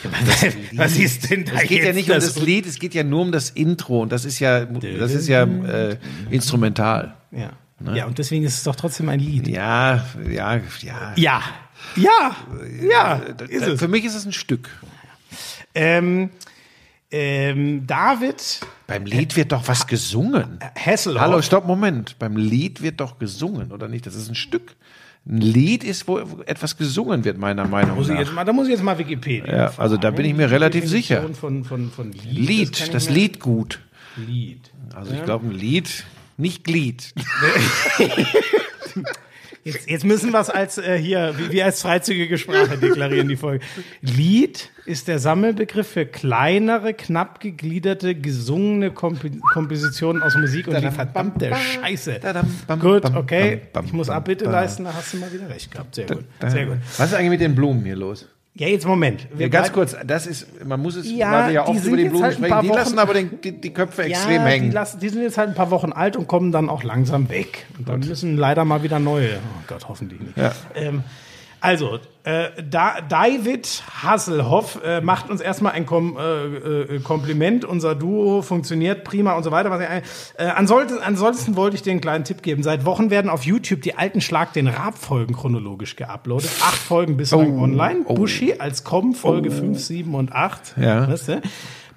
was ist denn da Es geht ja nicht um das das Lied, es geht ja nur um das Intro und das ist ja, das ist ja äh, instrumental. Ja. Ja, und deswegen ist es doch trotzdem ein Lied. Ja, ja, ja. Ja. Ja. Ja. Ist Äh, es. Für mich ist es ein Stück. Ähm, ähm, David Beim Lied wird doch was gesungen. Hasselhoff. Hallo, stopp, Moment. Beim Lied wird doch gesungen, oder nicht? Das ist ein Stück. Ein Lied ist, wo etwas gesungen wird, meiner Meinung Muss nach. mal, da muss ich jetzt mal Wikipedia. Ja, also da bin ich mir relativ sicher. Definition Von, von, von Lied. Lied, das mir- Lied gut. Lied. Also ich glaube, ein Lied, nicht Glied. Jetzt, jetzt müssen wir es als äh, hier, wie wir als freizügige Sprache deklarieren, die Folge. Lied ist der Sammelbegriff für kleinere, knapp gegliederte, gesungene Komp Kompositionen aus Musik und Lied. Verdammte Scheiße. Gut, okay. Ich muss Abbitte leisten, da hast du mal wieder recht gehabt. Sehr gut. Sehr gut. Was ist eigentlich mit den Blumen hier los? Ja, jetzt Moment. Wir Ja, ganz kurz, das ist, man muss es, Ja, ja oft über die jetzt Blumen halt sprechen, die Wochen- lassen aber den, die, die Köpfe extrem ja, hängen. Die, lassen, die sind jetzt halt ein paar Wochen alt und kommen dann auch langsam weg. Und dann müssen leider mal wieder neue. Oh Gott, hoffentlich nicht. Ja. Ähm, also, äh, da, David Hasselhoff äh, macht uns erstmal ein Kom äh, äh, Kompliment. Unser Duo funktioniert prima und so weiter. Ich, äh, ansonsten, ansonsten wollte ich dir einen kleinen Tipp geben. Seit Wochen werden auf YouTube die alten Schlag den Rab-Folgen chronologisch geuploadet. Acht Folgen bislang online. Bushi als Com, Folge 5, 7 und 8. Ja. Weißt du?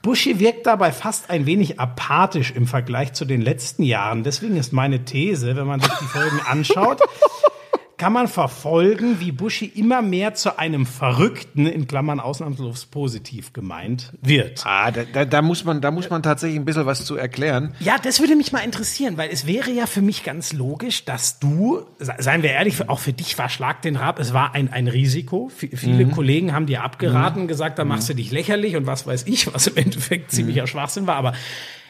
Bushi wirkt dabei fast ein wenig apathisch im Vergleich zu den letzten Jahren. Deswegen ist meine These, wenn man sich die Folgen anschaut, kann man verfolgen, wie Bushi immer mehr zu einem Verrückten, in Klammern ausnahmslos positiv gemeint, wird. Ah, da, da, da, muss man, da muss man tatsächlich ein bisschen was zu erklären. Ja, das würde mich mal interessieren, weil es wäre ja für mich ganz logisch, dass du, se- seien wir ehrlich, auch für dich war Schlag den Rab, es war ein, ein Risiko. V viele Kollegen haben dir abgeraten, gesagt, da machst du dich lächerlich und was weiß ich, was im Endeffekt ziemlicher Schwachsinn war, aber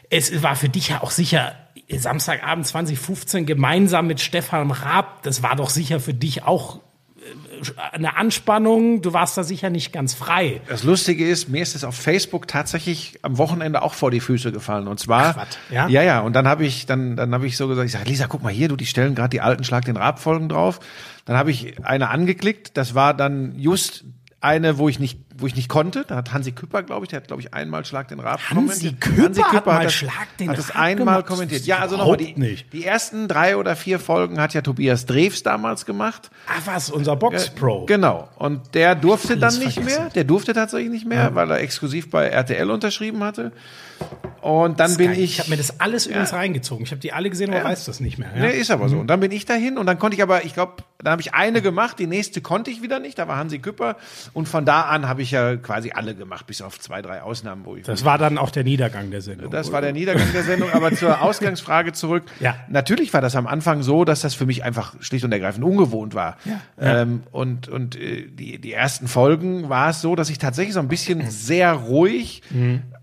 es war für dich ja auch sicher Samstagabend 2015 gemeinsam mit Stefan Raab, das war doch sicher für dich auch äh, eine Anspannung, du warst da sicher nicht ganz frei. Das Lustige ist, mir ist es auf Facebook tatsächlich am Wochenende auch vor die Füße gefallen. Und zwar, Ach, ja? ja, ja. Und dann habe ich, dann, dann habe ich so gesagt, ich sage, Lisa, guck mal hier, du, die stellen gerade die alten Schlag den Rab-Folgen drauf. Dann habe ich eine angeklickt. Das war dann just eine, wo ich nicht, wo ich nicht konnte. Da hat Hansi Küpper, glaube ich, der hat, glaube ich, einmal Schlag den Rab Hansi kommentiert. Küpper hat mal das, Schlag den hat das einmal gemacht? kommentiert. Ja, also nochmal die, nicht. die ersten drei oder vier Folgen hat ja Tobias Drews damals gemacht. Ach was, unser Box-Pro. Genau. Und der durfte dann nicht vergessen. mehr. Der durfte tatsächlich nicht mehr, weil er exklusiv bei RTL unterschrieben hatte. Und dann bin ich. Ich habe mir das alles übrigens reingezogen. Ich habe die alle gesehen, aber weiß das nicht mehr. Ja? Nee, ist aber so. Und dann bin ich dahin und dann konnte ich aber, ich glaube, dann habe ich eine gemacht, die nächste konnte ich wieder nicht, da war Hansi Küpper. Und von da an habe ich ja quasi alle gemacht, bis auf zwei, drei Ausnahmen, wo ich. Das war dann auch der Niedergang der Sendung. Das war der Niedergang der Sendung, aber zur Ausgangsfrage zurück. Ja. Natürlich war das am Anfang so, dass das für mich einfach schlicht und ergreifend ungewohnt war. Ähm, und und äh, die, die ersten Folgen war es so, dass ich tatsächlich so ein bisschen sehr ruhig,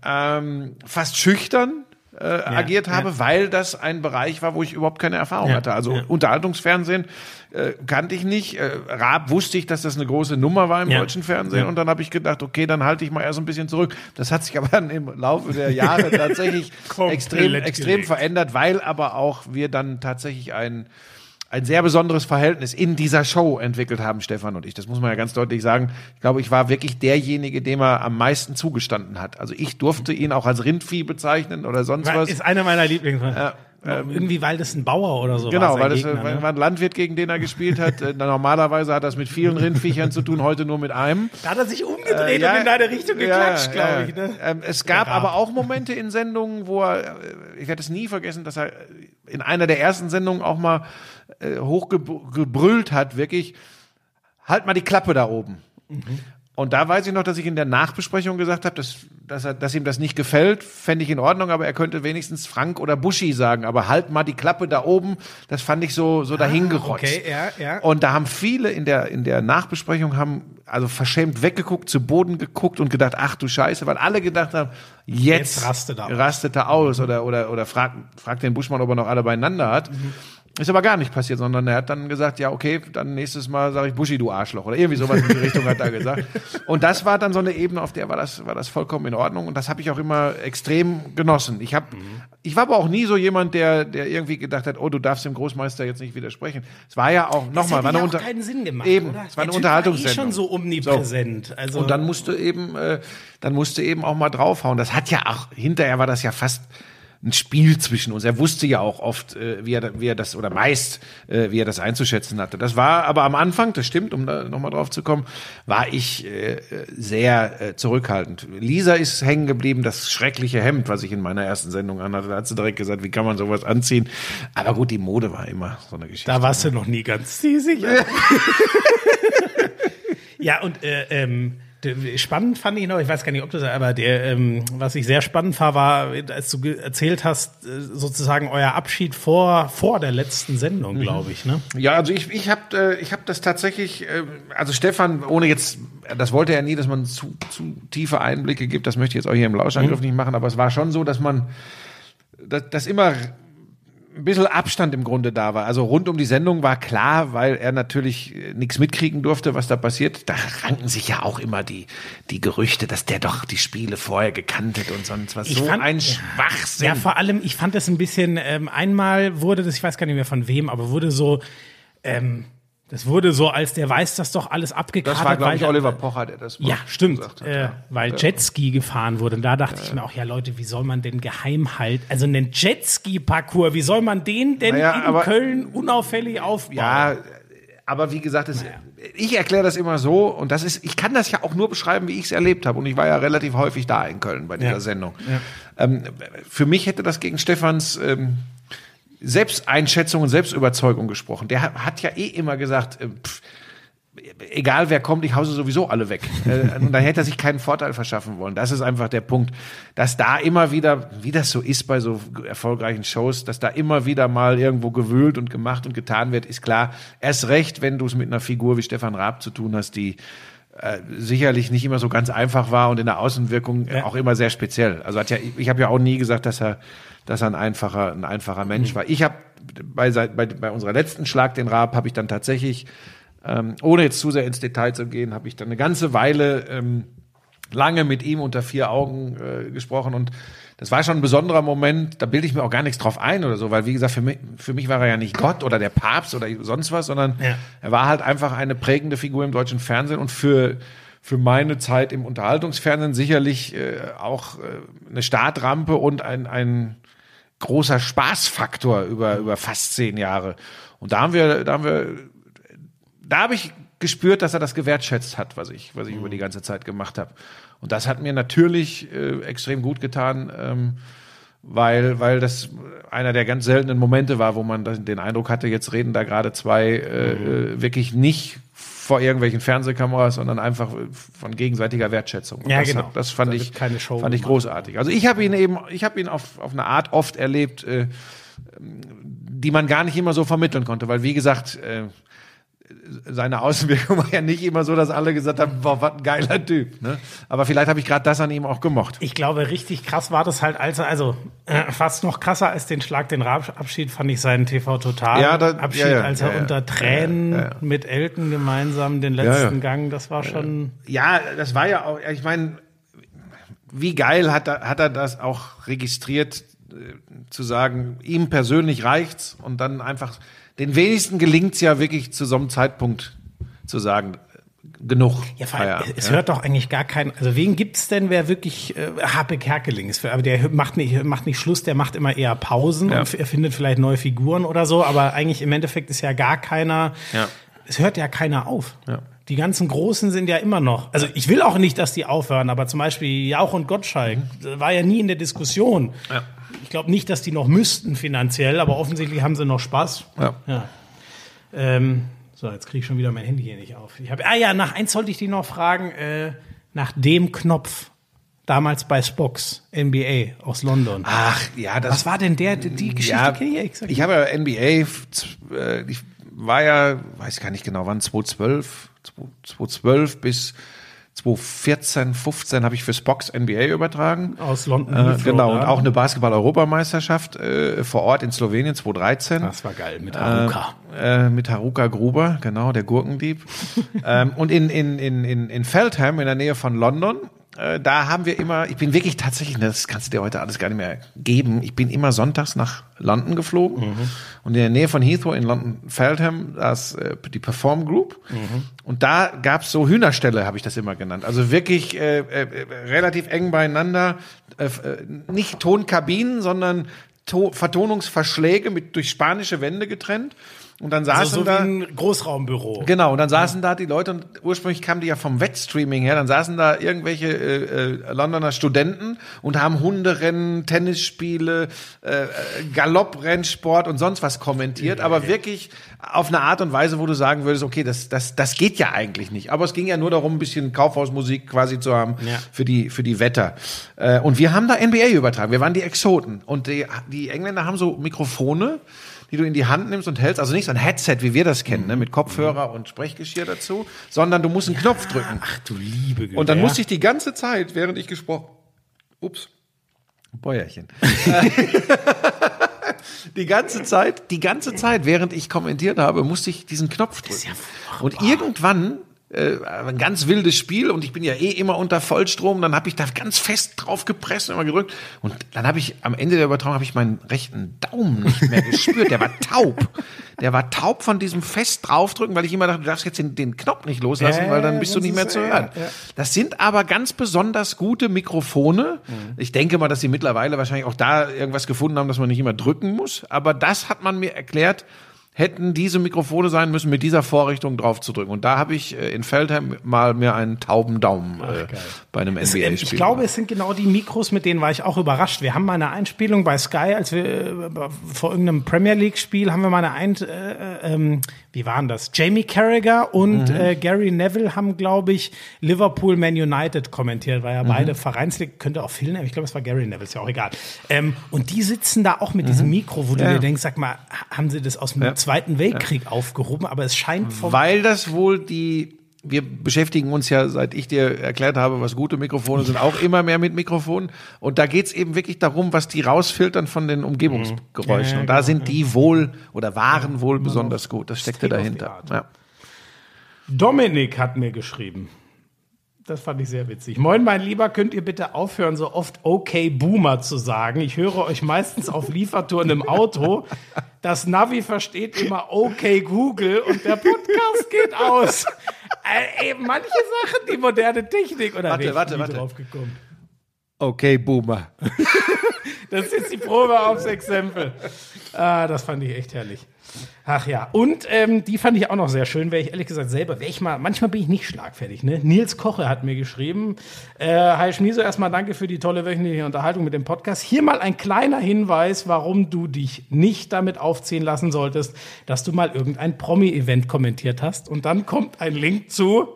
ähm, fast schüchtern äh, agiert habe, weil das ein Bereich war, wo ich überhaupt keine Erfahrung Ja, hatte. Also ja. Unterhaltungsfernsehen äh, kannte ich nicht. Äh, Raab wusste ich, dass das eine große Nummer war im Ja. deutschen Fernsehen. Ja. Und dann habe ich gedacht, okay, dann halte ich mal erst ein bisschen zurück. Das hat sich aber dann im Laufe der Jahre tatsächlich extrem, extrem gelegt. verändert, weil aber auch wir dann tatsächlich ein ein sehr besonderes Verhältnis in dieser Show entwickelt haben, Stefan und ich. Das muss man ja ganz deutlich sagen. Ich glaube, ich war wirklich derjenige, dem er am meisten zugestanden hat. Also ich durfte ihn auch als Rindvieh bezeichnen oder sonst was. ist einer meiner Lieblings. Ja, ähm, Irgendwie, weil das ein Bauer oder so war. Genau, weil das Gegner, äh, ne? war ein Landwirt, gegen den er gespielt hat. Äh, Normalerweise hat das mit vielen Rindviechern zu tun, heute nur mit einem. Da hat er sich umgedreht Äh, ja, und in deine Richtung geklatscht, ja, glaube ich. Ne? Ähm, es gab Ja. aber auch Momente in Sendungen, wo er, äh, ich werde es nie vergessen, dass er in einer der ersten Sendungen auch mal äh, hochgebrüllt hat, wirklich, halt mal die Klappe da oben. Und da weiß ich noch, dass ich in der Nachbesprechung gesagt habe, dass, dass, er, dass ihm das nicht gefällt, fände ich in Ordnung, aber er könnte wenigstens Frank oder Buschi sagen. Aber halt mal die Klappe da oben, das fand ich so, so dahingerotzt. okay, ja, ja. Und da haben viele in der, in der Nachbesprechung haben also verschämt weggeguckt, zu Boden geguckt und gedacht, ach du Scheiße, weil alle gedacht haben, jetzt, Jetzt rastet er aus. rastet er aus oder, oder, oder fragt, fragt den Buschmann, ob er noch alle beieinander hat. Ist aber gar nicht passiert, sondern er hat dann gesagt, ja, okay, dann nächstes Mal sage ich Buschi, du Arschloch. Oder irgendwie sowas in die Richtung hat er gesagt. Und das war dann so eine Ebene, auf der war das, war das vollkommen in Ordnung. Und das habe ich auch immer extrem genossen. Ich, hab, ich war aber auch nie so jemand, der, der irgendwie gedacht hat, oh, du darfst dem Großmeister jetzt nicht widersprechen. Es war ja auch, nochmal, war eine ja unter keinen Sinn gemacht, Eben, oder? es war eine Unterhaltungssendung. War eh schon so omnipräsent. Also, Und dann musste eben, äh, dann musste eben auch mal draufhauen. Das hat ja auch, hinterher war das ja fast, ein Spiel zwischen uns. Er wusste ja auch oft, äh, wie, er, wie er das, oder meist, äh, wie er das einzuschätzen hatte. Das war aber am Anfang, das stimmt, um da nochmal drauf zu kommen, war ich äh, sehr äh, zurückhaltend. Lisa ist hängen geblieben, das schreckliche Hemd, was ich in meiner ersten Sendung anhatte. Da hat sie direkt gesagt, wie kann man sowas anziehen? Aber gut, die Mode war immer so eine Geschichte. Da warst du noch nie ganz sicher. ja, und äh, ähm, Spannend fand ich noch, ich weiß gar nicht, ob das, aber der, ähm, was ich sehr spannend fand, war, als du erzählt hast, äh, sozusagen euer Abschied vor vor der letzten Sendung, mhm. glaube ich. Ne? Ja, also ich ich habe äh, ich habe das tatsächlich, äh, also Stefan, ohne jetzt, das wollte er nie, dass man zu zu tiefe Einblicke gibt. Das möchte ich jetzt auch hier im Lauschangriff mhm. nicht machen, aber es war schon so, dass man das, das immer ein bisschen Abstand im Grunde da war. Also rund um die Sendung war klar, weil er natürlich äh, nichts mitkriegen durfte, was da passiert. Da ranken sich ja auch immer die, die Gerüchte, dass der doch die Spiele vorher gekannt hat und sonst was. Ich so fand, ein Schwachsinn. Ja, vor allem, ich fand das ein bisschen, ähm, einmal wurde das, ich weiß gar nicht mehr von wem, aber wurde so, ähm, das wurde so, als der weiß das doch alles abgekadert. Das war, glaube ich, Oliver Pocher, der das Ja, stimmt. Hat, äh, ja. weil ja. Jetski gefahren wurde. Und da dachte ja. ich mir auch, ja Leute, wie soll man denn geheim halten? Also einen Jetski-Parcours, wie soll man den denn naja, in aber, Köln unauffällig aufbauen? Ja, aber wie gesagt, es, naja. ich erkläre das immer so und das ist, ich kann das ja auch nur beschreiben, wie ich es erlebt habe. Und ich war ja relativ häufig da in Köln bei dieser Sendung. Ähm, für mich hätte das gegen Stefans ähm, Selbsteinschätzung und Selbstüberzeugung gesprochen. Der hat ja eh immer gesagt, äh, pff, egal wer kommt, ich hause sowieso alle weg. Äh, und dann hätte er sich keinen Vorteil verschaffen wollen. Das ist einfach der Punkt, dass da immer wieder, wie das so ist bei so erfolgreichen Shows, dass da immer wieder mal irgendwo gewühlt und gemacht und getan wird, ist klar. Erst recht, wenn du es mit einer Figur wie Stefan Raab zu tun hast, die äh, sicherlich nicht immer so ganz einfach war und in der Außenwirkung ja. auch immer sehr speziell. Also hat ja, ich habe ja auch nie gesagt, dass er dass er ein einfacher, ein einfacher Mensch mhm. war. Ich habe bei, bei, bei unserer letzten Schlag den Raab habe ich dann tatsächlich, ähm, ohne jetzt zu sehr ins Detail zu gehen, habe ich dann eine ganze Weile ähm, lange mit ihm unter vier Augen äh, gesprochen und das war schon ein besonderer Moment, da bilde ich mir auch gar nichts drauf ein oder so, weil wie gesagt, für mich, für mich war er ja nicht Gott oder der Papst oder sonst was, sondern ja. er war halt einfach eine prägende Figur im deutschen Fernsehen und für für meine Zeit im Unterhaltungsfernsehen sicherlich äh, auch äh, eine Startrampe und ein, ein großer Spaßfaktor über, über fast zehn Jahre. Und da haben wir, da haben wir, da habe ich gespürt, dass er das gewertschätzt hat, was ich, was ich mhm. über die ganze Zeit gemacht habe. Und das hat mir natürlich äh, extrem gut getan, ähm, weil, weil das einer der ganz seltenen Momente war, wo man den Eindruck hatte, jetzt reden da gerade zwei äh, mhm. wirklich nicht vor irgendwelchen Fernsehkameras, sondern einfach von gegenseitiger Wertschätzung. Und ja, das, genau. Das fand da ich, fand ich großartig. Also ich habe ihn eben, ich habe ihn auf, auf eine Art oft erlebt, äh, die man gar nicht immer so vermitteln konnte, weil wie gesagt, äh, seine Außenwirkung war ja nicht immer so, dass alle gesagt haben, boah, was ein geiler Typ. Ne? Aber vielleicht habe ich gerade das an ihm auch gemocht. Ich glaube, richtig krass war das halt, als er, also äh, fast noch krasser als den Schlag, den Abschied, fand ich seinen TV Total ja, da, Abschied, ja, ja, als er unter Tränen mit Elton gemeinsam den letzten Gang, das war schon. Ja, das war ja auch, ich meine, wie geil hat er, hat er das auch registriert, äh, zu sagen, ihm persönlich reicht's und dann einfach den wenigsten gelingt es ja wirklich zu so einem Zeitpunkt zu sagen, genug. Ja, vor allem, es ja. hört doch eigentlich gar keinen. Also wen gibt's denn, wer wirklich äh, Happe Kerkeling ist? Aber der macht nicht, macht nicht Schluss, der macht immer eher Pausen ja. und er findet vielleicht neue Figuren oder so. Aber eigentlich im Endeffekt ist ja gar keiner. Ja. Es hört ja keiner auf. Ja. Die ganzen Großen sind ja immer noch. Also ich will auch nicht, dass die aufhören, aber zum Beispiel Jauch und Gottschalk mhm. war ja nie in der Diskussion. Ja. Ich glaube nicht, dass die noch müssten finanziell, aber offensichtlich haben sie noch Spaß. Ja. ja. Ähm, so, jetzt kriege ich schon wieder mein Handy hier nicht auf. Ich hab, ah ja, nach eins sollte ich die noch fragen, äh, nach dem Knopf. Damals bei Spox, NBA aus London. Ach, ja, das. Was war denn der, die Geschichte? Ja, ich, ich habe ja NBA, äh, ich war ja, weiß ich gar nicht genau wann, 2012, 2012 bis 2014, 15 habe ich für Spox NBA übertragen. Aus London. Äh, genau, und auch eine Basketball-Europameisterschaft äh, vor Ort in Slowenien 2013. Das war geil, mit Haruka. Äh, mit Haruka Gruber, genau, der Gurkendieb. ähm, und in, in, in, in, in Feltham, in der Nähe von London, äh, da haben wir immer, ich bin wirklich tatsächlich, das kannst du dir heute alles gar nicht mehr geben, ich bin immer sonntags nach London geflogen Mhm. und in der Nähe von Heathrow in London Feltham, da ist äh, die Perform Group Mhm. und da gab's so Hühnerställe, habe ich das immer genannt. Also wirklich äh, äh, relativ eng beieinander, äh, äh, nicht Tonkabinen, sondern to Vertonungsverschläge mit durch spanische Wände getrennt. Und dann saßen Also so wie da ein Großraumbüro. Genau, und dann saßen da die Leute und ursprünglich kamen die ja vom Wettstreaming her, dann saßen da irgendwelche äh, äh, Londoner Studenten und haben Hunderennen, Tennisspiele, äh, äh, Galopprennsport und sonst was kommentiert, aber wirklich auf eine Art und Weise, wo du sagen würdest, okay, das, das, das geht ja eigentlich nicht. Aber es ging ja nur darum, ein bisschen Kaufhausmusik quasi zu haben Ja. für die, für die Wetter. Äh, und wir haben da NBA übertragen, wir waren die Exoten. Und die, die Engländer haben so Mikrofone, die du in die Hand nimmst und hältst. Also nicht so ein Headset, wie wir das kennen, ne, mit Kopfhörer und Sprechgeschirr dazu, sondern du musst einen Knopf drücken. Ach du liebe Güte. Und dann ja. musste ich die ganze Zeit, während ich gesprochen, ups, Bäuerchen. die ganze Zeit, die ganze Zeit, während ich kommentiert habe, musste ich diesen Knopf drücken. und irgendwann äh, ein ganz wildes Spiel und ich bin ja eh immer unter Vollstrom, dann habe ich da ganz fest drauf gepresst und immer gedrückt und dann habe ich am Ende der Übertragung habe ich meinen rechten Daumen nicht mehr gespürt, der war taub. Der war taub von diesem fest draufdrücken, weil ich immer dachte, du darfst jetzt den, den Knopf nicht loslassen, Ja, weil dann bist du nicht mehr zu hören. ja. Das sind aber ganz besonders gute Mikrofone. Ich denke mal, dass sie mittlerweile wahrscheinlich auch da irgendwas gefunden haben, dass man nicht immer drücken muss. Aber das hat man mir erklärt, hätten diese Mikrofone sein müssen, mit dieser Vorrichtung drauf zu drücken. Und da habe ich äh, in Feldheim mal mir einen tauben Daumen äh, bei einem NBA-Spiel. Ich glaube, es sind genau die Mikros, mit denen war ich auch überrascht. Wir haben mal eine Einspielung bei Sky, als wir äh, vor irgendeinem Premier League-Spiel haben wir mal eine Ein äh, äh, ähm, wie waren das? Jamie Carragher und äh, Gary Neville haben, glaube ich, Liverpool Man United kommentiert, weil ja beide Vereinsliga, könnte auch Phil Neville, ich glaube, es war Gary Neville, ist ja auch egal. Ähm, und die sitzen da auch mit diesem Mikro, wo du Ja. dir denkst, sag mal, haben sie das aus dem Zweiten Weltkrieg aufgehoben? Aber es scheint vom Weil das wohl die, wir beschäftigen uns ja, seit ich dir erklärt habe, was gute Mikrofone sind, auch immer mehr mit Mikrofonen. Und da geht's eben wirklich darum, was die rausfiltern von den Umgebungsgeräuschen. Ja, Und da genau, sind die wohl oder waren wohl besonders gut. Das steckte dahinter. Ja. Dominik hat mir geschrieben. Das fand ich sehr witzig. Moin, mein Lieber, könnt ihr bitte aufhören, so oft okay Boomer zu sagen? Ich höre euch meistens auf Liefertouren im Auto. Das Navi versteht immer okay Google und der Podcast geht aus. Äh, ey, manche Sachen, die moderne Technik oder Warte, bin ich warte, warte. drauf gekommen. Okay, Boomer. Das ist die Probe aufs Exempel. Ah, das fand ich echt herrlich. Ach ja. Und ähm, die fand ich auch noch sehr schön, wäre ich ehrlich gesagt selber, wäre ich mal, manchmal bin ich nicht schlagfertig, ne? Nils Koche hat mir geschrieben. Äh, Hi Schmieso, erstmal danke für die tolle wöchentliche Unterhaltung mit dem Podcast. Hier mal ein kleiner Hinweis, warum du dich nicht damit aufziehen lassen solltest, dass du mal irgendein Promi-Event kommentiert hast. Und dann kommt ein Link zu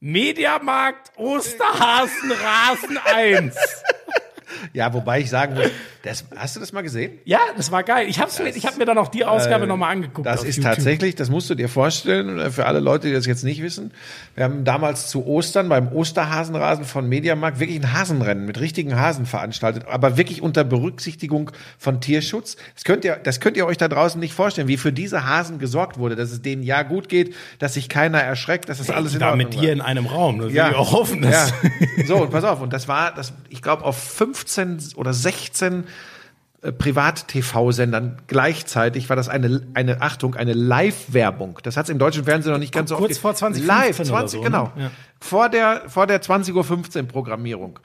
Mediamarkt Osterhasen Rasen 1. Ja, wobei ich sagen muss, das, hast du das mal gesehen? Ja, das war geil. Ich hab's mir, ich hab mir dann auch die Ausgabe nochmal angeguckt. Äh, Das ist YouTube. tatsächlich, das musst du dir vorstellen, äh, für alle Leute, die das jetzt nicht wissen. Wir haben damals zu Ostern beim Osterhasenrasen von Mediamarkt wirklich ein Hasenrennen mit richtigen Hasen veranstaltet, aber wirklich unter Berücksichtigung von Tierschutz. Das könnt ihr, das könnt ihr euch da draußen nicht vorstellen, wie für diese Hasen gesorgt wurde, dass es denen ja gut geht, dass sich keiner erschreckt, dass das alles in da Ordnung mit war. dir in einem Raum. Das Ja. will ich auch hoffen. Dass Ja. So, und pass auf, und das war, das, ich glaube, auf 15 oder 16 äh, Privat-TV-Sendern gleichzeitig war das eine, eine Achtung, eine Live-Werbung. Das hat es im deutschen Fernsehen noch nicht ganz so Kurz oft vor ge- 2015 Live, oder 20, so, ne? genau. Ja. Vor der, vor der 20.15 Uhr Programmierung.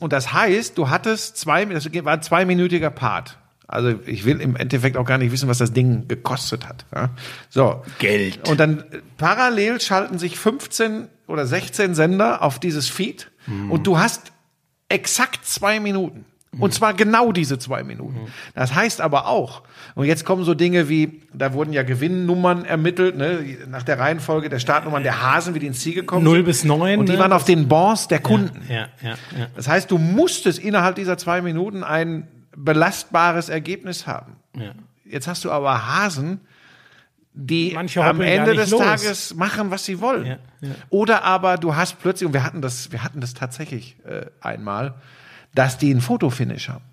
Und das heißt, du hattest zwei, das war ein zweiminütiger Part. Also ich will im Endeffekt auch gar nicht wissen, was das Ding gekostet hat. Ja? So. Geld. Und dann äh, parallel schalten sich 15 oder 16 Sender auf dieses Feed und du hast exakt zwei Minuten. Und zwar genau diese zwei Minuten. Das heißt aber auch, und jetzt kommen so Dinge wie, da wurden ja Gewinnnummern ermittelt, ne, nach der Reihenfolge der Startnummern der Hasen, wie die ins Ziel gekommen Null sind. bis neun, Und die ne? waren auf den Bons der Kunden. ja, ja, ja. Das heißt, du musstest innerhalb dieser zwei Minuten ein belastbares Ergebnis haben. Ja. Jetzt hast du aber Hasen, die Manche am Ende des los. Tages machen, was sie wollen. Ja, ja. Oder aber du hast plötzlich, und wir hatten das, wir hatten das tatsächlich äh, einmal, dass die einen Fotofinish haben.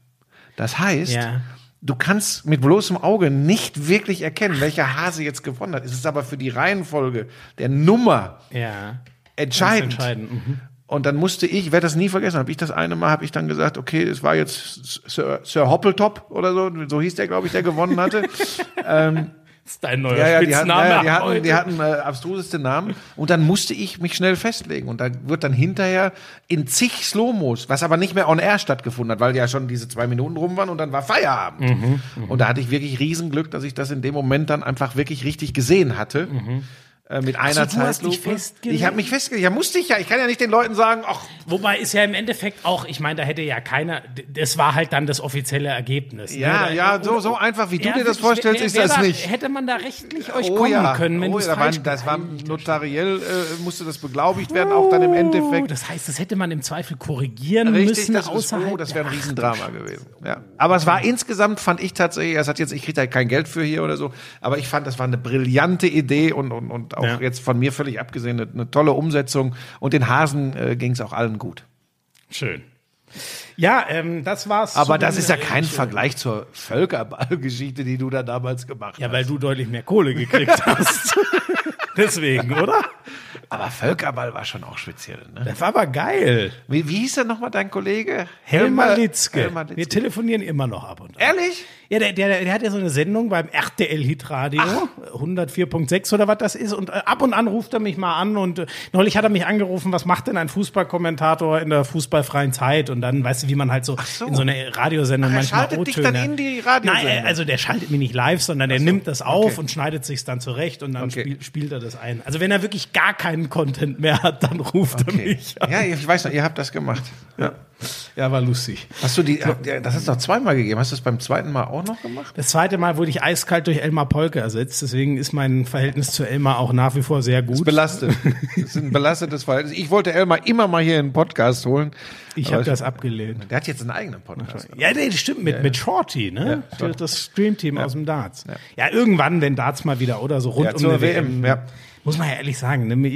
Das heißt, Ja. du kannst mit bloßem Auge nicht wirklich erkennen, welcher Hase jetzt gewonnen hat. Es ist aber für die Reihenfolge der Nummer ja. entscheidend. entscheidend. Mhm. Und dann musste ich, ich werde das nie vergessen, habe ich das eine Mal, habe ich dann gesagt, okay, es war jetzt Sir, Sir Hoppeltop oder so, so hieß der, glaube ich, der gewonnen hatte. ähm, Das ist dein neuer ja, ja, die hatten, Spitzname. ja, ja, die hatten, die hatten äh, abstruseste Namen. Und dann musste ich mich schnell festlegen. Und da wird dann hinterher in zig Slomos, was aber nicht mehr on air stattgefunden hat, weil ja schon diese zwei Minuten rum waren und dann war Feierabend. Mhm, und da hatte ich wirklich Riesenglück, dass ich das in dem Moment dann einfach wirklich richtig gesehen hatte. Äh, mit einer du dich Zeitlupe. festgelegt? Ich habe mich festgelegt. Ja, musste ich ja. Ich kann ja nicht den Leuten sagen, ach, Wobei ist ja im Endeffekt auch, ich meine, da hätte ja keiner, das war halt dann das offizielle Ergebnis. ja, ne? ja, so, so einfach, wie du Ja, dir das vorstellst, wer- ist wer das da, nicht. Hätte man da rechtlich euch Oh kommen ja, können, wenn oh, du ja, da waren, das war notariell, äh, musste das beglaubigt werden, auch dann im Oh, Endeffekt. das heißt, das hätte man im Zweifel korrigieren Richtig, müssen das, ist, außerhalb. oh, das wäre ein Riesendrama gewesen. Ja. Aber es war insgesamt, fand ich tatsächlich, es hat jetzt, ich kriege da kein Geld für hier oder so, aber ich fand, das war eine brillante Idee und, und, und auch Ja. jetzt von mir völlig abgesehen, eine, eine tolle Umsetzung. Und den Hasen äh, ging es auch allen gut. Schön. Ja, ähm, das war's. Aber das ist ja kein Vergleich zur Völkerballgeschichte, die du da damals gemacht Ja, hast. weil du deutlich mehr Kohle gekriegt hast. Deswegen, oder? Aber Völkerball war schon auch speziell. Ne? Das war aber geil. Wie, wie hieß denn nochmal dein Kollege? Helmar Litzke. Helmar Wir Litzke. telefonieren immer noch ab und an. Ehrlich? Ja, der, der, der hat ja so eine Sendung beim RTL Hitradio, 104.6 oder was das ist. Und äh, ab und an ruft er mich mal an und äh, neulich hat er mich angerufen, was macht denn ein Fußballkommentator in der fußballfreien Zeit? Und dann, weißt du, wie man halt so, so. in so einer Radiosendung Ach, er manchmal schaltet dich dann in die Radiosendung? Nein, äh, also der schaltet mich nicht live, sondern der nimmt das auf okay. und schneidet sich's dann zurecht und dann Okay. spiel, spielt er das ein. Also wenn er wirklich gar keinen Content mehr hat, dann ruft er Okay. mich an. Ja, ich weiß noch, ihr habt das gemacht. Ja. Ja, war lustig. Hast du die, das hast du doch zweimal gegeben. Hast du das beim zweiten Mal auch noch gemacht? Das zweite Mal wurde ich eiskalt durch Elmar Polke ersetzt, deswegen ist mein Verhältnis zu Elmar auch nach wie vor sehr gut. Belastet. Das ist ein belastetes Verhältnis. Ich wollte Elmar immer mal hier in den Podcast holen. Ich habe das abgelehnt. Der hat jetzt einen eigenen Podcast. Ja, nee, das stimmt, mit, mit Shorty, ne? Ja, Das Streamteam aus dem Darts. Ja. irgendwann, wenn Darts mal wieder oder so rund Ja, um zur eine WM, ja. Muss man ja ehrlich sagen, ne?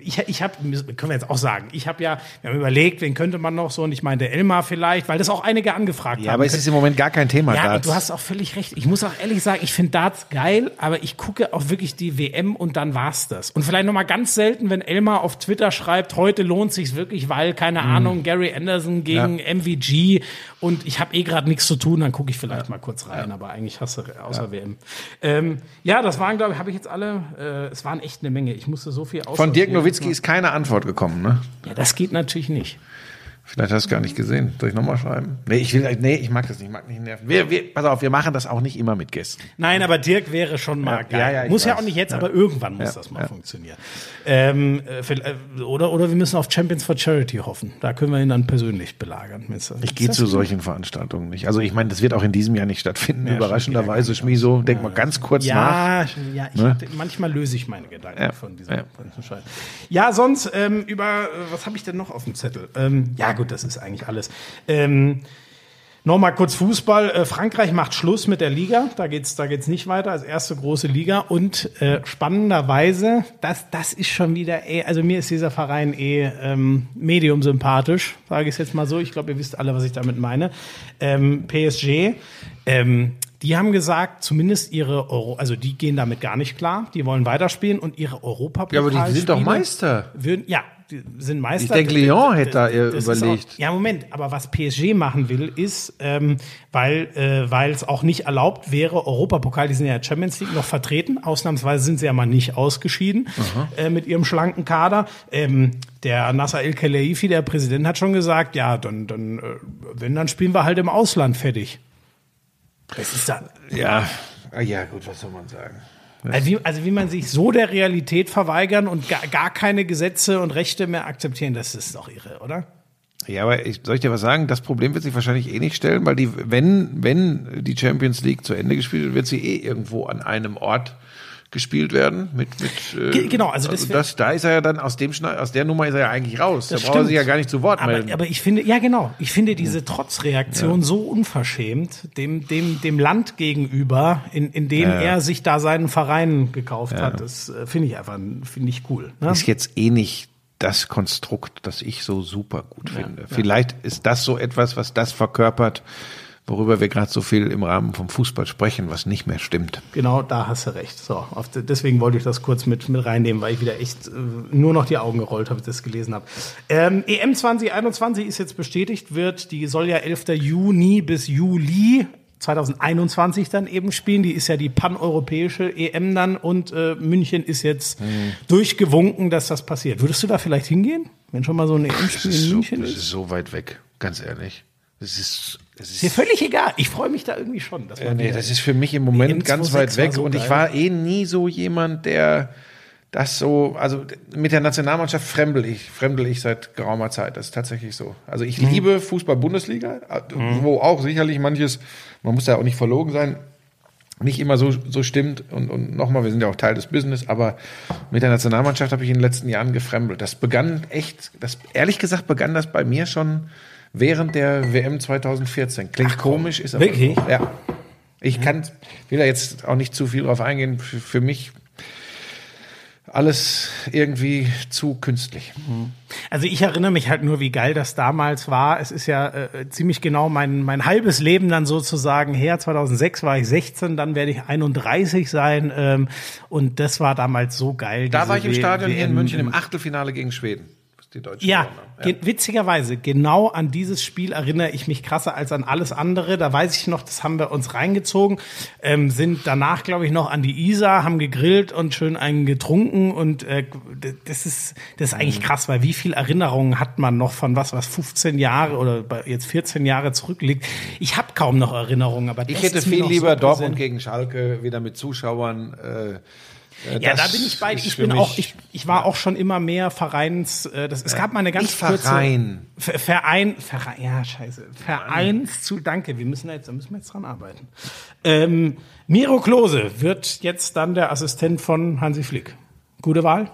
ich, ich habe, können wir jetzt auch sagen, ich habe ja, wir haben überlegt, wen könnte man noch so, und ich meinte Elmar vielleicht, weil das auch einige angefragt Ja, haben. aber es ist im Moment gar kein Thema. Ja, du hast auch völlig recht. Ich muss auch ehrlich sagen, ich finde Darts geil, aber ich gucke auch wirklich die WM und dann war's das. Und vielleicht noch mal ganz selten, wenn Elmar auf Twitter schreibt, heute lohnt sich's wirklich, weil keine Mhm. Ahnung, Gary Anderson gegen MVG und ich habe eh gerade nichts zu tun, dann gucke ich vielleicht mal kurz rein, aber eigentlich hasse außer WM. Ähm, ja, das waren glaube ich, habe ich jetzt alle, äh, es waren echt eine Menge. Ich musste so viel Von aussortieren. Dirk Nowitzki ist keine Antwort gekommen, ne? Ja, das geht natürlich nicht. Vielleicht hast du es gar nicht gesehen. Soll ich nochmal schreiben? Nee, ich will, nee, ich mag das nicht, ich mag nicht nerven. Wir, wir, pass auf, wir machen das auch nicht immer mit Gästen. Nein, aber Dirk wäre schon mal Ja, geil. ja, ja, muss ja weiß. auch nicht jetzt, Ja. aber irgendwann muss Ja, das mal ja. funktionieren. Ähm, äh, äh, oder, oder wir müssen auf Champions for Charity hoffen. Da können wir ihn dann persönlich belagern. Ich gehe zu solchen Veranstaltungen nicht. Also ich meine, das wird auch in diesem Jahr nicht stattfinden. Ja, Überraschenderweise, Schmiso, denk mal ganz kurz nach. Ja, ja ich, Ne? manchmal löse ich meine Gedanken Ja, von diesem ja. Ja, sonst ähm, über, äh, was habe ich denn noch auf dem Zettel? Ähm, ja gut, das ist eigentlich alles. Ähm, Nochmal kurz Fußball. Äh, Frankreich macht Schluss mit der Liga. Da geht's, da geht's nicht weiter als erste große Liga. Und äh, spannenderweise, das, das ist schon wieder, eh, also mir ist dieser Verein eh ähm, medium sympathisch, sage ich es jetzt mal so. Ich glaube, ihr wisst alle, was ich damit meine. Ähm, PSG. Ähm, die haben gesagt, zumindest ihre Euro, also die gehen damit gar nicht klar. Die wollen weiterspielen und ihre Europa. Ja, aber die sind doch Meister. Würden, ja, sind Meister. Ich denke, Lyon hätte da überlegt. Auch, ja, Moment, aber was PSG machen will, ist, ähm, weil äh, weil es auch nicht erlaubt wäre, Europapokal, die sind ja Champions League noch vertreten, ausnahmsweise sind sie ja mal nicht ausgeschieden äh, mit ihrem schlanken Kader. Ähm, der Nasser El Khelaifi, der Präsident, hat schon gesagt, ja, dann, dann äh, wenn, dann spielen wir halt im Ausland fertig. Das ist dann, Ja, ah, ja gut, was soll man sagen? Also wie, also wie man sich so der Realität verweigern und gar, gar keine Gesetze und Rechte mehr akzeptieren, das ist doch irre, oder? Ja, aber ich, soll ich dir was sagen? Das Problem wird sich wahrscheinlich eh nicht stellen, weil die, wenn, wenn die Champions League zu Ende gespielt wird, wird sie eh irgendwo an einem Ort gespielt werden. Mit, mit, äh, Ge- genau, also das wär- das, da ist er ja dann aus dem Schna aus der Nummer ist er ja eigentlich raus. Das da braucht er sich ja gar nicht zu Wort melden. Aber, ich finde, ja genau, ich finde diese Trotzreaktion so unverschämt dem, dem, dem Land gegenüber, in, in dem Ja, ja. er sich da seinen Verein gekauft hat, das äh, finde ich einfach, finde ich cool. Ne? ist jetzt eh nicht das Konstrukt, das ich so super gut finde. Vielleicht ist das so etwas, was das verkörpert, worüber wir gerade so viel im Rahmen vom Fußball sprechen, was nicht mehr stimmt. Genau, da hast du recht. So, deswegen wollte ich das kurz mit, mit reinnehmen, weil ich wieder echt äh, nur noch die Augen gerollt habe, als ich das gelesen habe. Ähm, EM 2021 ist jetzt bestätigt, wird, die soll ja 11. Juni bis Juli 2021 dann eben spielen. Die ist ja die paneuropäische EM dann und äh, München ist jetzt Mhm. durchgewunken, dass das passiert. Würdest du da vielleicht hingehen, wenn schon mal so ein EM-Spiel in so, München das ist? ist so weit weg, ganz ehrlich. Das ist, das Ist dir völlig egal. Ich freue mich da irgendwie schon. Dass man nee, wieder- das ist für mich im Moment ganz 26 weit weg so und ich geil. war eh nie so jemand, der das so, also mit der Nationalmannschaft fremdel ich, fremdel ich seit geraumer Zeit. Das ist tatsächlich so. Also ich Mhm. liebe Fußball-Bundesliga, wo auch sicherlich manches, man muss da auch nicht verlogen sein, nicht immer so, so stimmt. Und, und nochmal, wir sind ja auch Teil des Business, aber mit der Nationalmannschaft habe ich in den letzten Jahren gefremdelt. Das begann echt, das, ehrlich gesagt begann das bei mir schon während der WM 2014. Klingt komisch, ist aber Wirklich? so. Ja. Ich kann, will da jetzt auch nicht zu viel drauf eingehen. Für, für mich alles irgendwie zu künstlich. Also ich erinnere mich halt nur, wie geil das damals war. Es ist ja äh, ziemlich genau mein, mein halbes Leben dann sozusagen her. 2006 war ich 16, dann werde ich 31 sein. Ähm, und das war damals so geil. Da war ich im Stadion hier in München im Achtelfinale gegen Schweden. Die Deutschen Ja, ge- witzigerweise, genau an dieses Spiel erinnere ich mich krasser als an alles andere. Da weiß ich noch, das haben wir uns reingezogen, ähm, sind danach, glaube ich, noch an die Isar, haben gegrillt und schön einen getrunken und äh, das ist das ist Mhm. eigentlich krass, weil wie viel Erinnerungen hat man noch von was, was 15 Jahre oder jetzt 14 Jahre zurückliegt? Ich habe kaum noch Erinnerungen, aber Ich das hätte ist mir viel lieber so Dortmund gegen Schalke wieder mit Zuschauern. Äh, äh, Ja, da bin ich bei. Ich bin auch, ich, ich war auch schon immer mehr Vereins. Äh, das, es gab mal eine ganz Nicht kurze Verein. Ver- Verein, Verein, ja scheiße, Vereins zu. Danke, wir müssen jetzt, da müssen wir jetzt dran arbeiten. Ähm, Miro Klose wird jetzt dann der Assistent von Hansi Flick. Gute Wahl.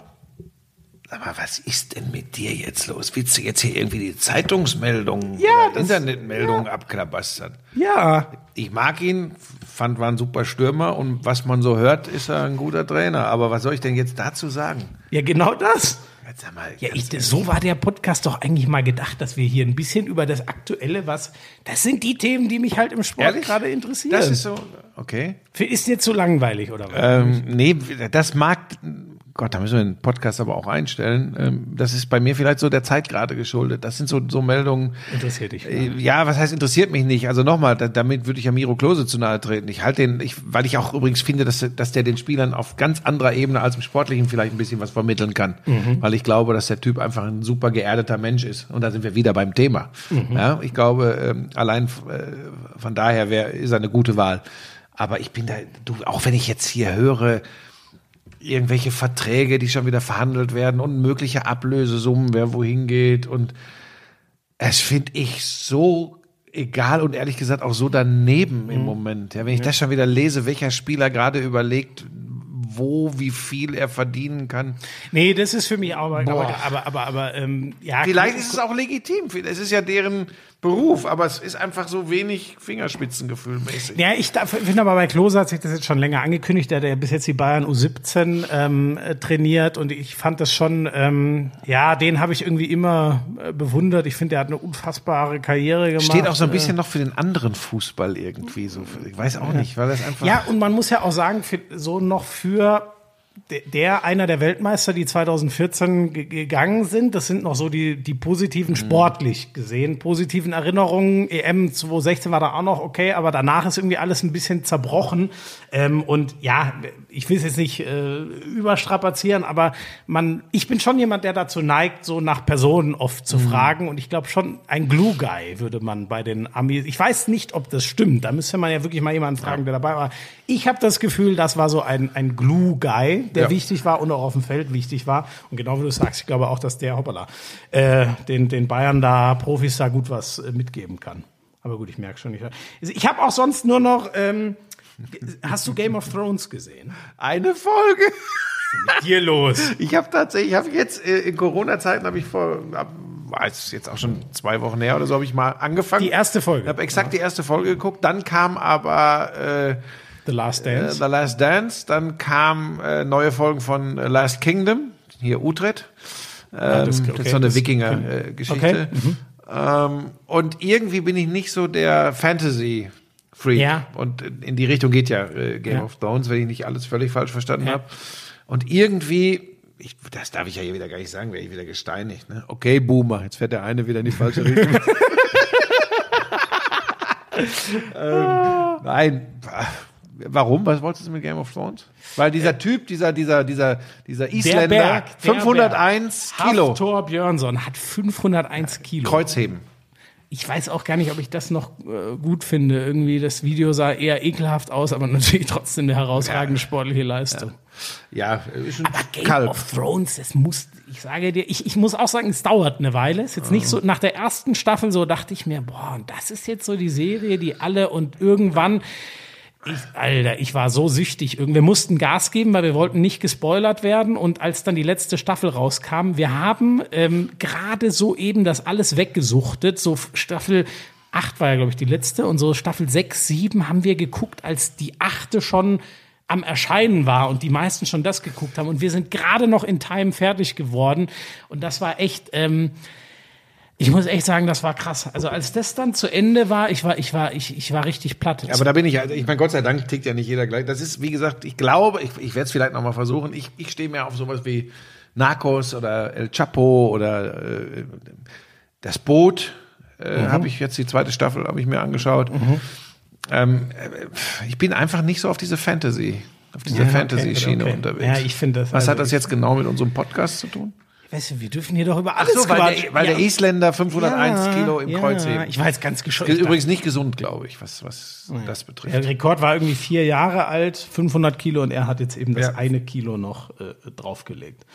Aber was ist denn mit dir jetzt los? Willst du jetzt hier irgendwie die Zeitungsmeldungen Ja, Internetmeldungen abklabastern? Ja, Ich mag ihn, fand, war ein super Stürmer und was man so hört, ist er ein guter Trainer. Aber was soll ich denn jetzt dazu sagen? ja genau das. Jetzt sag mal, Ja, ich, so war der Podcast doch eigentlich mal gedacht, dass wir hier ein bisschen über das Aktuelle, was, das sind die Themen, die mich halt im Sport gerade interessieren. Das ist so, okay. ist dir zu langweilig oder was? Ähm, nee, das mag, Gott, da müssen wir den Podcast aber auch einstellen. Ähm, das ist bei mir vielleicht so der Zeit gerade geschuldet. Das sind so, so Meldungen. Interessiert dich. Äh, Ja, was heißt interessiert mich nicht? Also nochmal, da, damit würde ich ja Miro Klose zu nahe treten. Ich halte den, ich, weil ich auch übrigens finde, dass, dass der den Spielern auf ganz anderer Ebene als im Sportlichen vielleicht ein bisschen was vermitteln kann. Weil ich glaube, dass der Typ einfach ein super geerdeter Mensch ist. Und da sind wir wieder beim Thema. Ja, ich glaube, ähm, allein äh, von daher wär, ist er eine gute Wahl. Aber ich bin da, du, auch wenn ich jetzt hier höre, irgendwelche Verträge, die schon wieder verhandelt werden und mögliche Ablösesummen, wer wohin geht und es finde ich so egal und ehrlich gesagt auch so daneben im Moment. Ja, wenn ich das schon wieder lese, welcher Spieler gerade überlegt, wo, wie viel er verdienen kann. Nee, das ist für mich auch, aber, aber, aber, aber, ähm, ja. Vielleicht ist es auch legitim. Es ist ja deren Beruf, aber es ist einfach so wenig Fingerspitzengefühl mäßig. Ja, ich finde aber bei Klose hat sich das jetzt schon länger angekündigt. Der hat ja bis jetzt die Bayern U17 ähm, äh, trainiert und ich fand das schon, ähm, ja, den habe ich irgendwie immer äh, bewundert. Ich finde, der hat eine unfassbare Karriere gemacht. Steht auch so ein Äh, bisschen noch für den anderen Fußball irgendwie so. Ich weiß auch nicht, weil das einfach. Ja, und man muss ja auch sagen, für, so noch für der einer der Weltmeister, die 2014 ge- gegangen sind, das sind noch so die, die positiven sportlich gesehen, positiven Erinnerungen. EM 2016 war da auch noch okay, aber danach ist irgendwie alles ein bisschen zerbrochen. Ähm, und ja, ich will es jetzt nicht äh, überstrapazieren, aber man, ich bin schon jemand, der dazu neigt, so nach Personen oft zu fragen. Und ich glaube schon, ein Glue Guy würde man bei den Amis. Ich weiß nicht, ob das stimmt. Da müsste man ja wirklich mal jemanden fragen, der dabei war. Ich habe das Gefühl, das war so ein, ein Glue Guy, der Ja. wichtig war und auch auf dem Feld wichtig war. Und genau wie du sagst, ich glaube auch, dass der, hoppala, äh, den, den Bayern da, Profis da gut was äh, mitgeben kann. Aber gut, ich merke schon nicht. Ich habe auch sonst nur noch, ähm, hast du Game of Thrones gesehen? Eine Folge. Hier los. Ich habe tatsächlich, ich habe jetzt äh, in Corona-Zeiten habe ich vor, ab, weiß jetzt auch schon zwei Wochen her oder so, habe ich mal angefangen. Die erste Folge. Ich habe exakt die erste Folge geguckt. Dann kam aber äh, The Last äh, Dance. The Last Dance. Dann kam äh, neue Folgen von äh, Last Kingdom. Hier Utrecht. Ähm, das- das, okay, ist so eine das- Wikinger-Geschichte. Okay, mhm. Ähm, und irgendwie bin ich nicht so der Fantasy. Freak. Ja. Und in die Richtung geht ja äh, Game Ja. of Thrones, wenn ich nicht alles völlig falsch verstanden Ja. habe. Und irgendwie, ich, das darf ich ja hier wieder gar nicht sagen, wäre ich wieder gesteinigt. Ne? Okay, Boomer, jetzt fährt der eine wieder in die falsche Richtung. ähm, nein, warum? Was wolltest du mit Game of Thrones? Weil dieser Typ, dieser, dieser, dieser, dieser Isländer, Berg, der 501 Kilo, Haftor Björnsson hat 501 Kilo. Kreuzheben. Ich weiß auch gar nicht, ob ich das noch äh, gut finde. Irgendwie das Video sah eher ekelhaft aus, aber natürlich trotzdem eine herausragende sportliche Leistung. Ja, ist ein Aber Game Kalb. of Thrones, das muss, ich sage dir, ich, ich muss auch sagen, es dauert eine Weile. Es ist jetzt nicht so, nach der ersten Staffel so dachte ich mir, boah, und das ist jetzt so die Serie, die alle und irgendwann, ich, Alter, ich war so süchtig. Wir mussten Gas geben, weil wir wollten nicht gespoilert werden. Und als dann die letzte Staffel rauskam, wir haben ähm, gerade so eben das alles weggesuchtet. So Staffel 8 war ja, glaube ich, die letzte. Und so Staffel 6, 7 haben wir geguckt, als die achte schon am Erscheinen war und die meisten schon das geguckt haben. Und wir sind gerade noch in Time fertig geworden. Und das war echt, ähm, ich muss echt sagen, das war krass. Also als das dann zu Ende war, ich war, ich war, ich, ich war richtig platt. Aber da bin ich, also ich meine, Gott sei Dank tickt ja nicht jeder gleich. Das ist, wie gesagt, ich glaube, ich, ich werde es vielleicht noch mal versuchen. Ich, ich stehe mehr auf sowas wie Narcos oder El Chapo oder äh, das Boot. Äh, Habe ich jetzt die zweite Staffel habe ich mir angeschaut. Ähm, äh, ich bin einfach nicht so auf diese Fantasy, auf diese Ja, Fantasy-Schiene okay, okay. unterwegs. Ja, ich finde das Was also- hat das jetzt genau mit unserem Podcast zu tun? Weißt du, wir dürfen hier doch über alles so, weil, der, weil Ja. der Isländer 501 Ja, Kilo im ja, Kreuz heben. Ich war jetzt ganz geschockt. Ist übrigens nicht gesund, glaube ich, was, was das betrifft. Der Rekord war irgendwie vier Jahre alt, 500 Kilo und er hat jetzt eben das Ja. eine Kilo noch äh, draufgelegt.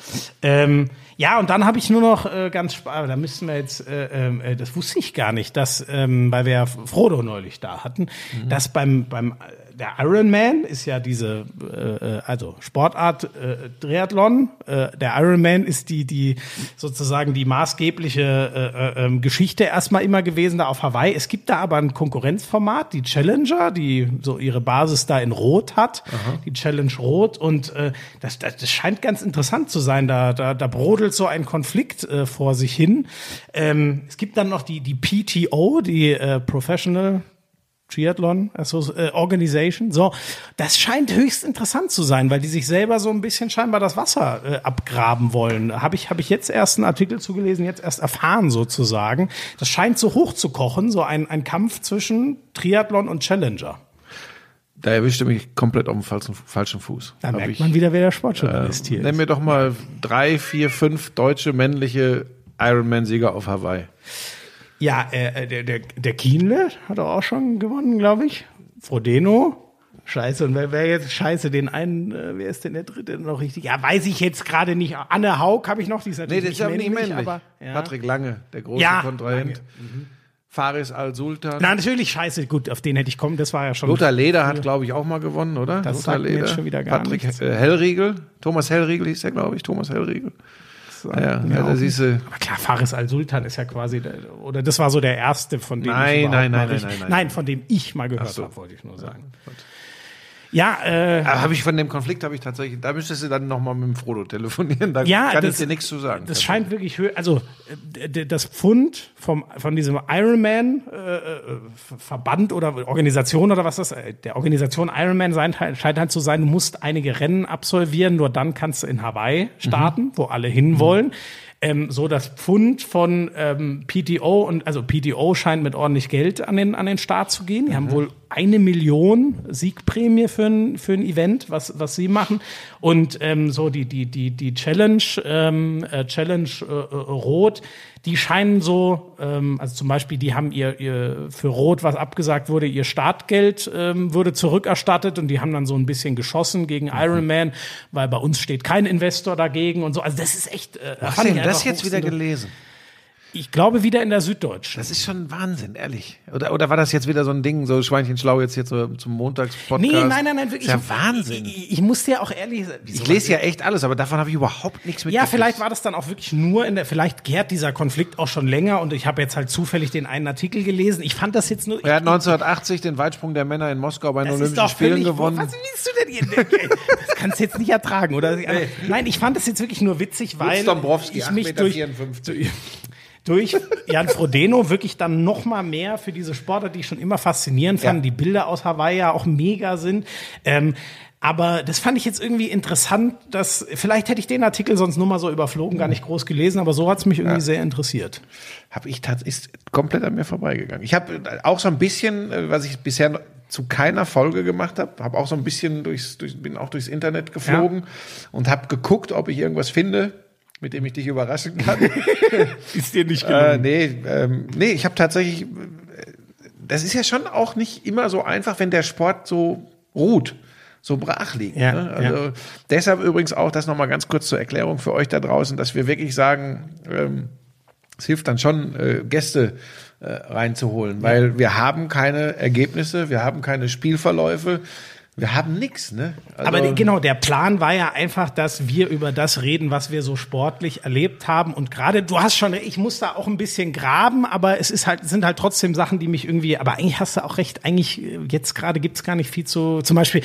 Ähm, ja, und dann habe ich nur noch äh, ganz spannend, da müssten wir jetzt, äh, ähm, äh, das wusste ich gar nicht, dass, ähm, weil wir ja Frodo neulich da hatten, Mhm. dass beim, beim der Ironman ist ja diese äh, äh, also Sportart äh, Triathlon. Äh, der Ironman ist die die sozusagen die maßgebliche äh, äh, ähm, Geschichte erstmal immer gewesen da auf Hawaii. Es gibt da aber ein Konkurrenzformat, die Challenger, die so ihre Basis da in Rot hat, die Challenge Rot und äh, das, das, das scheint ganz interessant zu sein. Da da, da brodelt so ein Konflikt äh, vor sich hin. Ähm, es gibt dann noch die die PTO, die äh, Professional Triathlon also, äh, Organization. So, das scheint höchst interessant zu sein, weil die sich selber so ein bisschen scheinbar das Wasser äh, abgraben wollen. Habe ich habe ich jetzt erst einen Artikel zugelesen, jetzt erst erfahren sozusagen. Das scheint so hoch zu kochen, so ein ein Kampf zwischen Triathlon und Challenger. Da erwischte mich komplett auf dem falschen, falschen Fuß. Da Hab merkt ich, man wieder, wer der Sportjournalist äh, hier Nenn ist. mir doch mal drei, vier, fünf deutsche männliche Ironman-Sieger auf Hawaii. Ja, äh, der der der Kienle hat auch schon gewonnen, glaube ich. Frodeno. Scheiße, und wer, wer jetzt, scheiße, den einen, äh, wer ist denn der dritte noch richtig? Ja, weiß ich jetzt gerade nicht. Anne Haug habe ich noch, die ist Nee, natürlich das ist aber nicht männlich. aber, ja. Patrick Lange, der große Ja, Kontrahent. Faris Al-Sultan. Na, natürlich, scheiße, gut, auf den hätte ich kommen, das war ja schon. Lothar Leder hat, glaube ich, auch mal gewonnen, oder? Das Lothar jetzt schon wieder gar Patrick nichts. äh, Hellriegel. Thomas Hellriegel hieß der, glaube ich. Thomas Hellriegel. Ja, ja, ja auch da siehst du. Aber klar, Faris Al-Sultan ist ja quasi, der, oder das war so der erste, von dem Nein, ich nein, nein, richtig- nein, nein, Nein, von dem ich mal gehört so. habe, wollte ich nur sagen. Ja, äh, Aber habe ich von dem Konflikt habe ich tatsächlich, da müsstest du dann nochmal mit dem Frodo telefonieren. Da ja, kann das, ich dir nichts zu sagen. Das scheint wirklich hö also das Pfund vom von diesem Ironman äh, äh, Verband oder Organisation oder was das äh, der Organisation Ironman sein, scheint halt zu sein, du musst einige Rennen absolvieren, nur dann kannst du in Hawaii starten, wo alle hinwollen. Ähm, so das Pfund von ähm, PTO und also PTO scheint mit ordentlich Geld an den an den Start zu gehen. Die haben wohl eine Million Siegprämie für ein für ein Event, was was sie machen und ähm, so die die die die Challenge ähm, äh, Challenge äh, äh, Rot, die scheinen so ähm, also zum Beispiel die haben ihr ihr für Rot was abgesagt wurde ihr Startgeld ähm, wurde zurückerstattet und die haben dann so ein bisschen geschossen gegen Ironman, weil bei uns steht kein Investor dagegen und so. Also das ist echt. Äh, Was ich denn das jetzt wieder gelesen? Ich glaube wieder in der Süddeutschen. Das ist schon Wahnsinn, ehrlich. Oder, oder war das jetzt wieder so ein Ding, so Schweinchen schlau jetzt hier zu, zum Montagspodcast? Nee, nein, nein, nein, wirklich. Das ist ja Wahnsinn. Ich, ich, muss dir auch ehrlich sagen. Ich lese ja echt alles, aber davon habe ich überhaupt nichts mit. Ja, vielleicht war das dann auch wirklich nur in der, vielleicht gärt dieser Konflikt auch schon länger und ich habe jetzt halt zufällig den einen Artikel gelesen. Ich fand das jetzt nur. Er hat 1980 den Weitsprung der Männer in Moskau bei den Olympischen doch Spielen völlig, gewonnen. Was willst du denn hier? Das kannst du jetzt nicht ertragen, oder? Nein, ich fand das jetzt wirklich nur witzig, weil ich 8,54 mich Meter. durch, durch Jan Frodeno wirklich dann noch mal mehr für diese Sportler, die ich schon immer faszinierend fand, Ja. die Bilder aus Hawaii ja auch mega sind. Ähm, aber das fand ich jetzt irgendwie interessant, dass vielleicht hätte ich den Artikel sonst nur mal so überflogen, gar nicht groß gelesen, aber so hat es mich irgendwie sehr interessiert. habe ich tatsächlich ist komplett an mir vorbeigegangen. Ich habe auch so ein bisschen, äh, was ich bisher zu keiner Folge gemacht habe, habe auch so ein bisschen durchs, durch, bin auch durchs Internet geflogen und habe geguckt, ob ich irgendwas finde, mit dem ich dich überraschen kann. Ist dir nicht äh, nee, ähm, nee, ich habe tatsächlich, äh, das ist ja schon auch nicht immer so einfach, wenn der Sport so ruht. So brach liegt. Ja, ne? also ja. deshalb übrigens auch das nochmal ganz kurz zur Erklärung für euch da draußen, dass wir wirklich sagen, ähm, es hilft dann schon, äh, Gäste äh, reinzuholen, weil wir haben keine Ergebnisse, wir haben keine Spielverläufe, wir haben nichts. Ne? Also, Aber genau, der Plan war ja einfach, dass wir über das reden, was wir so sportlich erlebt haben. Und gerade, du hast schon, ich muss da auch ein bisschen graben, aber es ist halt, sind halt trotzdem Sachen, die mich irgendwie, aber eigentlich hast du auch recht, eigentlich äh, jetzt gerade gibt's gar nicht viel zu, zum Beispiel,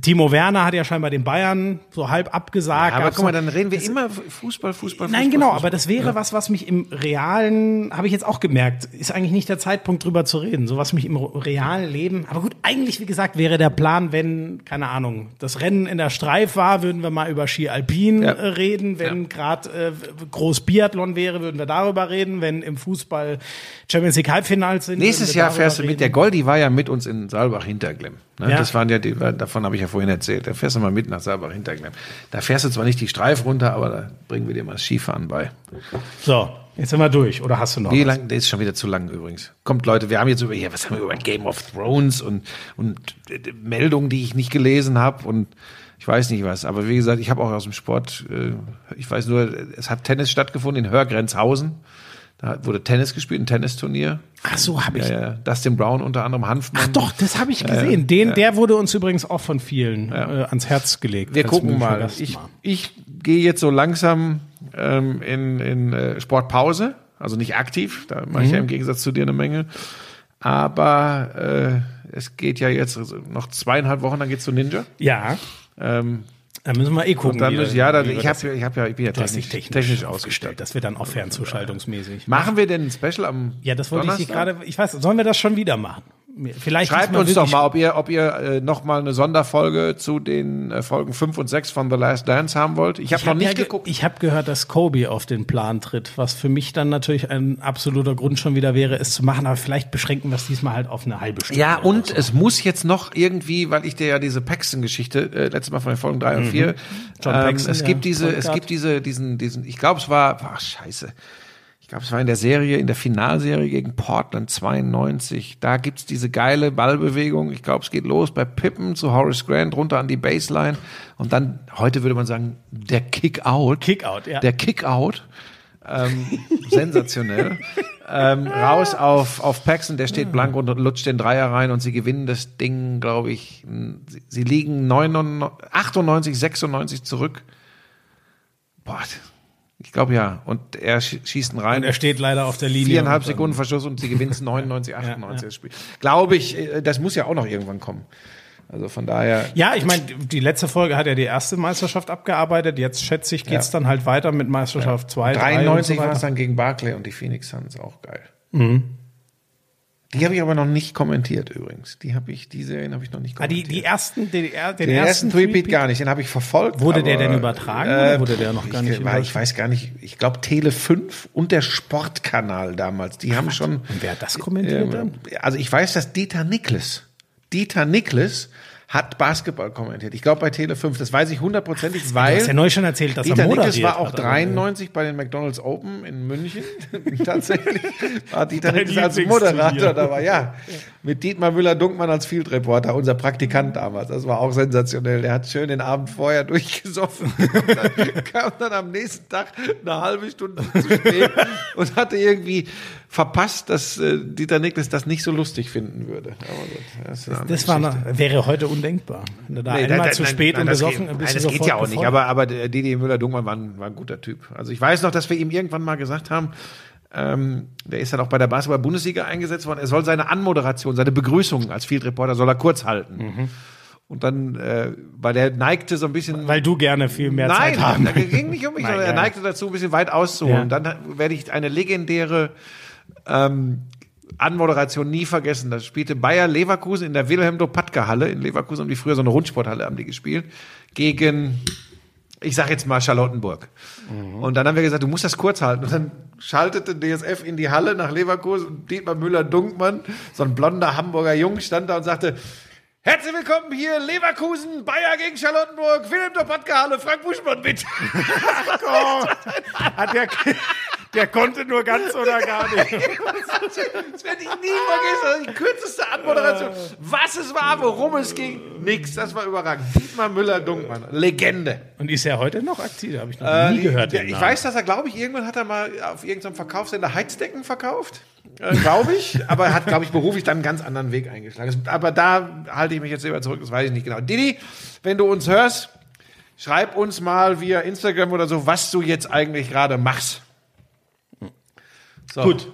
Timo Werner hat ja scheinbar den Bayern so halb abgesagt. aber Gab's guck mal, dann reden wir immer Fußball, Fußball, Nein, Fußball, genau, Fußball. aber das wäre was, was mich im realen, habe ich jetzt auch gemerkt, ist eigentlich nicht der Zeitpunkt drüber zu reden, so was mich im realen Leben, aber gut, eigentlich, wie gesagt, wäre der Plan, wenn, keine Ahnung, das Rennen in der Streif war, würden wir mal über Ski Alpin Ja. äh, reden, wenn gerade äh, groß Biathlon wäre, würden wir darüber reden, wenn im Fußball Champions League Halbfinals sind. Nächstes Jahr fährst du mit der Goldi war ja mit uns in Saalbach Hinterglemm. Ne? Ja. Das waren ja die, davon habe ich ja vorhin erzählt. Da fährst du mal mit nach Saalbach Hinterglemm. Da fährst du zwar nicht die Streif runter, aber da bringen wir dir mal das Skifahren bei. So, jetzt sind wir durch, oder hast du noch? Wie lang? Der ist schon wieder zu lang übrigens. Kommt Leute, wir haben jetzt über hier, was haben wir über Game of Thrones und und äh, Meldungen, die ich nicht gelesen habe und ich weiß nicht was. Aber wie gesagt, ich habe auch aus dem Sport, äh, ich weiß nur, es hat Tennis stattgefunden in Hörgrenzhausen. Da wurde Tennis gespielt, ein Tennisturnier. Ach so, habe ich. Ja, ja. Dustin Brown unter anderem Hanfmann. Ach doch, das habe ich gesehen. Den, der wurde uns übrigens auch von vielen äh, ans Herz gelegt. Wir gucken mal. Ich, ich gehe jetzt so langsam ähm, in, in äh, Sportpause, also nicht aktiv, da mache ich Mhm. ja im Gegensatz zu dir eine Menge. Aber äh, es geht ja jetzt noch zweieinhalb Wochen, dann geht's zu Ninja. Ja, Ähm, da müssen wir eh gucken. dann wie- ja, dann, wie ich habe ich hab ja, ich bin ja technisch, technisch, technisch, ausgestattet. Das wird dann auch fernzuschaltungsmäßig. Machen wir denn ein Special am Ja, das wollte ich Donnerstag? gerade. Ich weiß, sollen wir das schon wieder machen? Vielleicht Schreibt uns doch mal, ob ihr, ob ihr äh, noch mal eine Sonderfolge zu den äh, Folgen 5 und 6 von The Last Dance haben wollt. Ich habe noch habe nicht ja ge- geguckt. Ich habe gehört, dass Kobe auf den Plan tritt, was für mich dann natürlich ein absoluter Grund schon wieder wäre, es zu machen. Aber vielleicht beschränken wir es diesmal halt auf eine halbe Stunde. Ja, und so. es muss jetzt noch irgendwie, weil ich dir ja diese Paxton-Geschichte äh, letztes Mal von den Folgen 3 und 4, Mhm. John ähm, Paxton, es ja, gibt diese, Point es gibt diese, diesen, diesen, ich glaube, es war, ach scheiße, glaube, es war in der Serie, in der Finalserie gegen Portland 92, da gibt's diese geile Ballbewegung, ich glaube, es geht los bei Pippen zu Horace Grant, runter an die Baseline und dann, heute würde man sagen, der Kick-Out. Kick-Out, ja. Der Kick-Out. Ähm, sensationell. ähm, raus auf, auf Paxton, der steht blank und lutscht den Dreier rein und sie gewinnen das Ding, glaube ich. Sie, sie liegen 99, 98, 96 zurück. Boah, ich glaube ja. Und er schie- schießt ihn rein. Und er steht leider auf der Linie. Viereinhalb Sekunden Verschluss und sie gewinnen 99, 98 ja. das Spiel. Glaube ich, äh, das muss ja auch noch irgendwann kommen. Also von daher. Ja, ich meine, die letzte Folge hat ja die erste Meisterschaft abgearbeitet. Jetzt schätze ich, geht's dann halt weiter mit Meisterschaft 2, 93 war es dann gegen Barclay und die Phoenix Suns auch geil. Mhm. Die habe ich aber noch nicht kommentiert übrigens. Die habe ich, die Serien habe ich noch nicht Ah, die, kommentiert. die ersten, den, den, den ersten Tweetbeat gar nicht, den habe ich verfolgt. Wurde der aber, denn übertragen oder wurde der noch gar ich, nicht war, Ich übertragen? weiß gar nicht. Ich glaube Tele 5 und der Sportkanal damals. Die haben schon. Und wer hat das kommentiert dann? Ähm, also ich weiß, dass Dieter Niklas, Dieter Niklas hat Basketball kommentiert. Ich glaube bei Tele 5, das weiß ich hundertprozentig, weil Du hast ja neu schon erzählt, dass Dieter er moderiert Niklas war auch hat, aber- 93 bei den McDonald's Open in München. Tatsächlich war Dieter Niklas als. Moderator da war. Ja, mit Dietmar Müller-Dunkmann als Field Reporter, unser Praktikant damals. Das war auch sensationell. Der hat schön den Abend vorher durchgesoffen und dann, kam dann am nächsten Tag eine halbe Stunde zu spät und hatte irgendwie verpasst, dass äh, Dieter Niklas das nicht so lustig finden würde. Gut, das, eine andere Das war noch, wäre heute undenkbar. Wenn du da Nee, einmal da- da- zu nein, spät nein, und das besoffen geht, bist nein, das geht ja auch nicht. Aber, aber Didi Müller-Dungmann war, ein- war ein guter Typ. Also ich weiß noch, dass wir ihm irgendwann mal gesagt haben, ähm, der ist dann auch bei der Basketball-Bundesliga eingesetzt worden. Er soll seine Anmoderation, seine Begrüßung als Field Reporter soll er kurz halten. Mhm. Und dann, äh, weil er neigte so ein bisschen. Weil du gerne viel mehr Nein, Zeit haben. da ging nicht um mich, Nein, sondern er neigte dazu, ein bisschen weit auszuholen. Ja. Dann werde ich eine legendäre ähm, Anmoderation nie vergessen. Da spielte Bayer Leverkusen in der Wilhelm Dopatka Halle in Leverkusen, um die früher so eine Rundsporthalle haben die gespielt, gegen, ich sag jetzt mal Charlottenburg. Und dann haben wir gesagt, du musst das kurz halten. Und dann schaltete DSF in die Halle nach Leverkusen und Dietmar Müller-Dunkmann, so ein blonder Hamburger Jung, stand da und sagte, Herzlich willkommen hier, Leverkusen, Bayer gegen Charlottenburg, Wilhelm Dopatka Halle, Frank Buschmann mit. Hat der, der konnte nur ganz oder gar nicht. Das werde ich nie vergessen. Die kürzeste Anmoderation. Was es war, worum es ging, nix. Das war überragend. Dietmar Müller-Dunkmann. Legende. Und ist er heute noch aktiv? Habe ich noch nie gehört. Ja, den ich Namen. weiß, dass er, glaube ich, irgendwann hat er mal auf irgendeinem Verkaufssender Heizdecken verkauft. Äh, glaube ich. Aber er hat, glaube ich, beruflich dann einen ganz anderen Weg eingeschlagen. Aber da halte ich mich jetzt lieber zurück. Das weiß ich nicht genau. Didi, wenn du uns hörst, schreib uns mal via Instagram oder so, was du jetzt eigentlich gerade machst. So. Gut.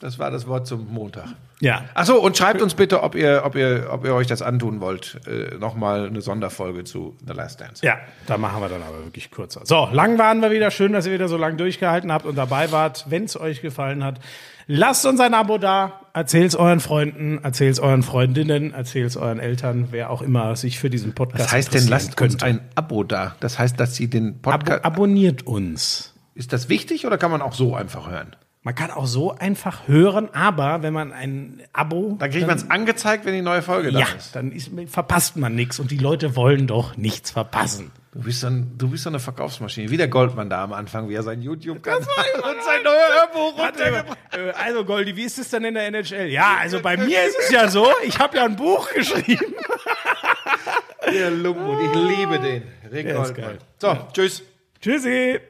Das war das Wort zum Montag. Ja. Ach so, und schreibt uns bitte, ob ihr, ob ihr, ob ihr euch das antun wollt. Äh, Nochmal eine Sonderfolge zu The Last Dance. Ja, da machen wir dann aber wirklich kürzer. So, lang waren wir wieder. Schön, dass ihr wieder so lang durchgehalten habt und dabei wart. Wenn es euch gefallen hat, lasst uns ein Abo da. Erzählt's euren Freunden, erzählt's euren Freundinnen, erzählt's euren Eltern, wer auch immer sich für diesen Podcast Was heißt denn, lasst uns könnte. ein Abo da? Das heißt, dass sie den Abo Podcast. abonniert uns. ist das wichtig oder kann man auch so einfach hören? Man kann auch so einfach hören, aber wenn man ein Abo. Dann kriegt man es angezeigt, wenn die neue Folge da Ja, ist. dann ist, verpasst man nichts und die Leute wollen doch nichts verpassen. Du bist, so ein, du bist so eine Verkaufsmaschine. Wie der Goldmann da am Anfang, wie er sein YouTube-Kanal und sein neuer Hörbuch runtergebracht Äh, Also Goldi, wie ist es denn in der NHL? Ja, also bei mir ist es ja so, ich habe ja ein Buch geschrieben. Der Lumpenhund. Ich liebe den. Rick Goldmann. geil. So, tschüss. Tschüssi.